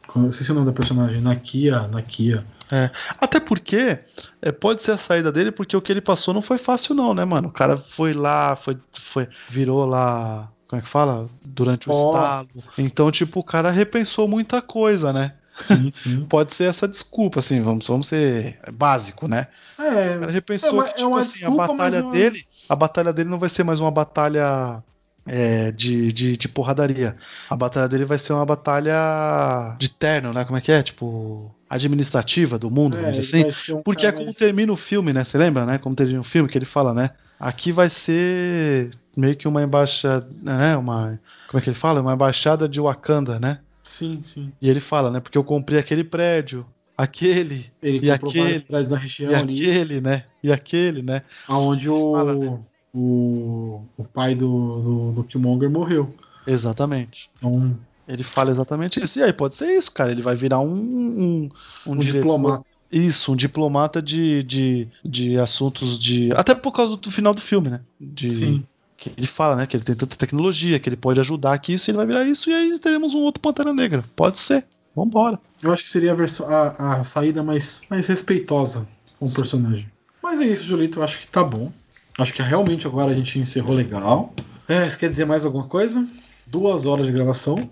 com Eu esqueci o nome da personagem. Nakia, Nakia. É. Até porque é, pode ser a saída dele, porque o que ele passou não foi fácil, não, né, mano? O cara foi lá, foi, foi virou lá. Como é que fala? Durante o Ó. estado. Então, tipo, o cara repensou muita coisa, né? Sim, sim. Pode ser essa desculpa, assim, vamos, vamos ser básico, né? O cara É, repensou É uma- que, é tipo uma assim, desculpa, a batalha é uma- dele. A batalha dele não vai ser mais uma batalha é, de, de, de porradaria. A batalha dele vai ser uma batalha de terno, né? Como é que é? Tipo, administrativa do mundo, é, vamos dizer assim. um Porque é como mais- termina o filme, né? Você lembra, né? Como termina o filme que ele fala, né? Aqui vai ser meio que uma embaixada, né? Uma, como é que ele fala? Uma embaixada de Wakanda, né? Sim, sim. E ele fala, né? Porque eu comprei aquele prédio, aquele Ele E aquele- prédios e região ali, aquele, né? E aquele, né? onde fala, o, né? o, o pai do, do, do Killmonger morreu. Exatamente. Então, Ele fala exatamente isso. E aí, pode ser isso, cara. Ele vai virar um. Um, um um diplomata. Isso, um diplomata de, de, de assuntos de. Até por causa do final do filme, né? De, Sim. Que ele fala, né? Que ele tem tanta tecnologia, que ele pode ajudar aqui, isso ele vai virar isso, e aí teremos um outro Pantera Negra. Pode ser. Vambora. Eu acho que seria a, versão, a, a saída mais, mais respeitosa com o personagem. Mas é isso, Julito. Eu acho que tá bom. Acho que realmente agora a gente encerrou legal. É, você quer dizer mais alguma coisa? Duas horas de gravação.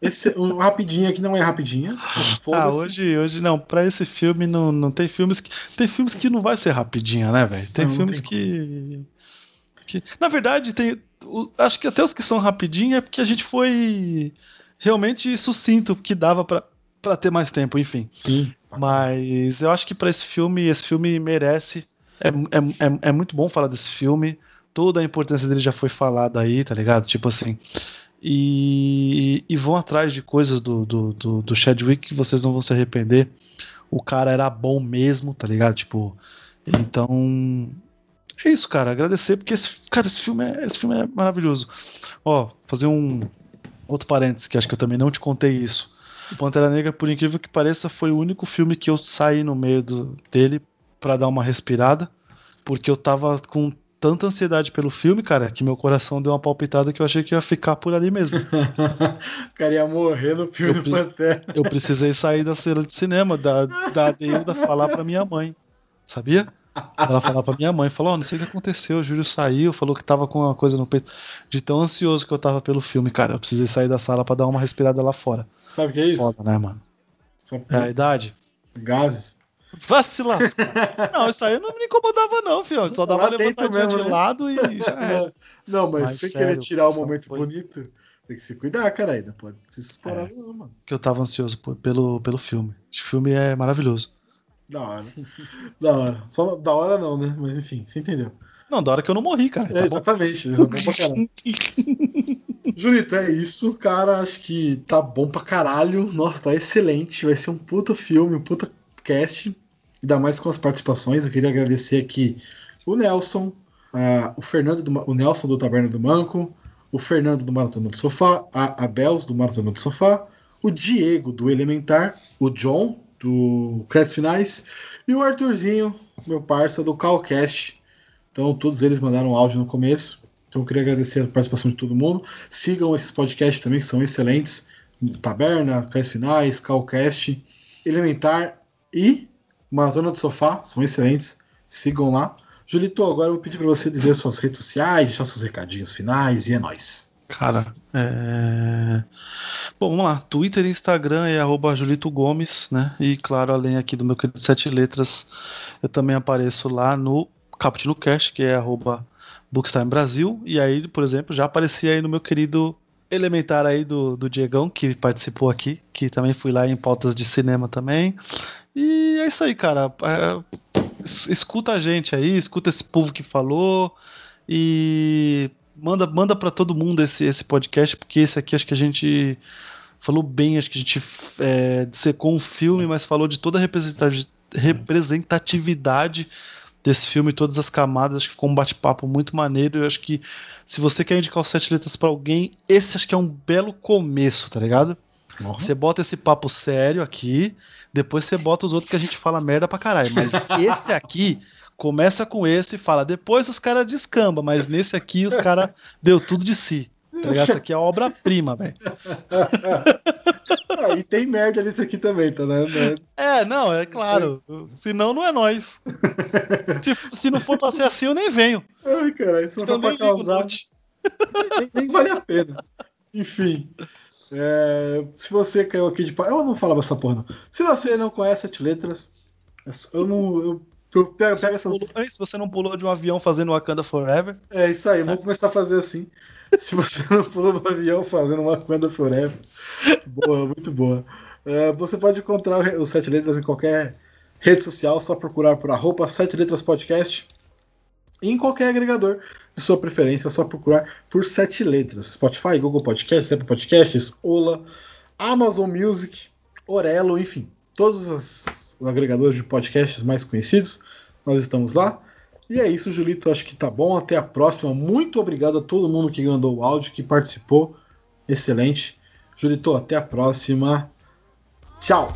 Esse, um rapidinho aqui não é rapidinha. Ah, hoje, hoje não, pra esse filme não, não tem filmes que. Tem filmes que não vai ser rapidinha, né, velho? Tem Não, não filmes tem que, que. Na verdade, tem. o- acho que até os que são rapidinho é porque a gente foi realmente sucinto, que dava pra, pra ter mais tempo, enfim. Sim. Mas eu acho que pra esse filme, esse filme merece. É, é, é, é muito bom falar desse filme. Toda a importância dele já foi falada aí, tá ligado? Tipo assim. E, e vão atrás de coisas do, do, do, do Chadwick que vocês não vão se arrepender. O cara era bom mesmo, tá ligado? Tipo. Então. É isso, cara. Agradecer, porque esse, cara, esse filme é, esse filme é maravilhoso. Ó, fazer um outro parênteses, que acho que eu também não te contei isso. O Pantera Negra, por incrível que pareça, foi o único filme que eu saí no meio do- dele pra dar uma respirada, porque eu tava com tanta ansiedade pelo filme, cara, que meu coração deu uma palpitada que eu achei que ia ficar por ali mesmo. o cara ia morrer no filme Eu do Pantera. Eu precisei sair da sala de cinema, da, da Adeilda falar pra minha mãe, sabia? Ela falar pra minha mãe, falou, ó, não sei o que aconteceu, o Júlio saiu, falou que tava com uma coisa no peito, de tão ansioso que eu tava pelo filme, cara, eu precisei sair da sala pra dar uma respirada lá fora. Sabe o que é isso? Foda, né, mano? É a idade. Gases. Vacilar. Não, isso aí não me incomodava, não, filho. Só dava levantadinha mesmo, de né? lado e já era. Não, mas, Mas se você sério, querer tirar o só momento foi- bonito, tem que se cuidar, cara. Ainda pode se explorar, É. não, mano. Que eu tava ansioso por- pelo, pelo filme. Esse filme é maravilhoso. Da hora. da hora. Só não- da hora não, né? Mas enfim, você entendeu. Não, da hora que eu não morri, cara. É, Tá exatamente. É bom pra caralho. Julito, é isso, cara. Acho que tá bom pra caralho. Nossa, tá excelente. Vai ser um puta filme, um puta cast. Ainda mais com as participações. Eu queria agradecer aqui o Nelson, o Fernando, do, o Nelson do Taberna do Manco, o Fernando do Maratona do Sofá, a Abels do Maratona do Sofá, o Diego do Elementar, o John do Créditos Finais e o Arthurzinho, meu parça do Calcast. Então, todos eles mandaram áudio no começo. Então, eu queria agradecer a participação de todo mundo. Sigam esses podcasts também, que são excelentes. Taberna, Cais Finais, Calcast, Elementar e Maratona do Sofá, são excelentes. Sigam lá. Julito, agora eu vou pedir para você dizer suas redes sociais, deixar seus recadinhos finais e é nóis. Cara, é. Bom, vamos lá. Twitter e Instagram é arroba Julito Gomes, né? E claro, além aqui do meu querido Sete Letras, eu também apareço lá no Caputino Cash, que é arroba Bookstime Brasil. E aí, por exemplo, já apareci aí no meu querido Elementar aí do, do Diegão, que participou aqui, que também fui lá em pautas de cinema também. E é isso aí, cara. É, es- escuta a gente aí, escuta esse povo que falou e manda manda para todo mundo esse, esse podcast, porque esse aqui acho que a gente falou bem, acho que a gente é, dissecou um filme, mas falou de toda a representati- representatividade desse filme, todas as camadas, acho que ficou um bate-papo muito maneiro. Eu acho que se você quer indicar os sete letras para alguém, esse acho que é um belo começo, tá ligado? Você bota esse papo sério aqui, depois você bota os outros que a gente fala merda pra caralho. Mas esse aqui, começa com esse e fala, depois os caras descamba, mas nesse aqui os caras deu tudo de si. Tá ligado? Isso aqui é obra-prima, velho. Ah, e tem merda nisso aqui também, tá né? É, não, é claro. Senão não é nós. se, se não for pra ser assim, eu nem venho. Ai, caralho, se não for pra causar. Nem, nem, vale a pena. Enfim. É, se você caiu aqui de pau. Eu não falava essa porra, não. Se você não conhece sete letras, eu não. Eu, eu pego, pego essas. Se você não pulou de um avião fazendo Wakanda Forever. É isso aí, vou começar a fazer assim. Se você não pulou do avião fazendo Wakanda Forever. Boa, muito boa. É, você pode encontrar os Sete Letras em qualquer rede social, só procurar por arroba Sete Letras Podcast. Em qualquer agregador de sua preferência, é só procurar por Sete Letras. Spotify, Google Podcasts, Apple Podcasts, Ola, Amazon Music, Orelo, enfim. Todos os agregadores de podcasts mais conhecidos, nós estamos lá. E é isso, Julito. Acho que tá bom. Até a próxima. Muito obrigado a todo mundo que mandou o áudio, que participou. Excelente. Julito, até a próxima. Tchau.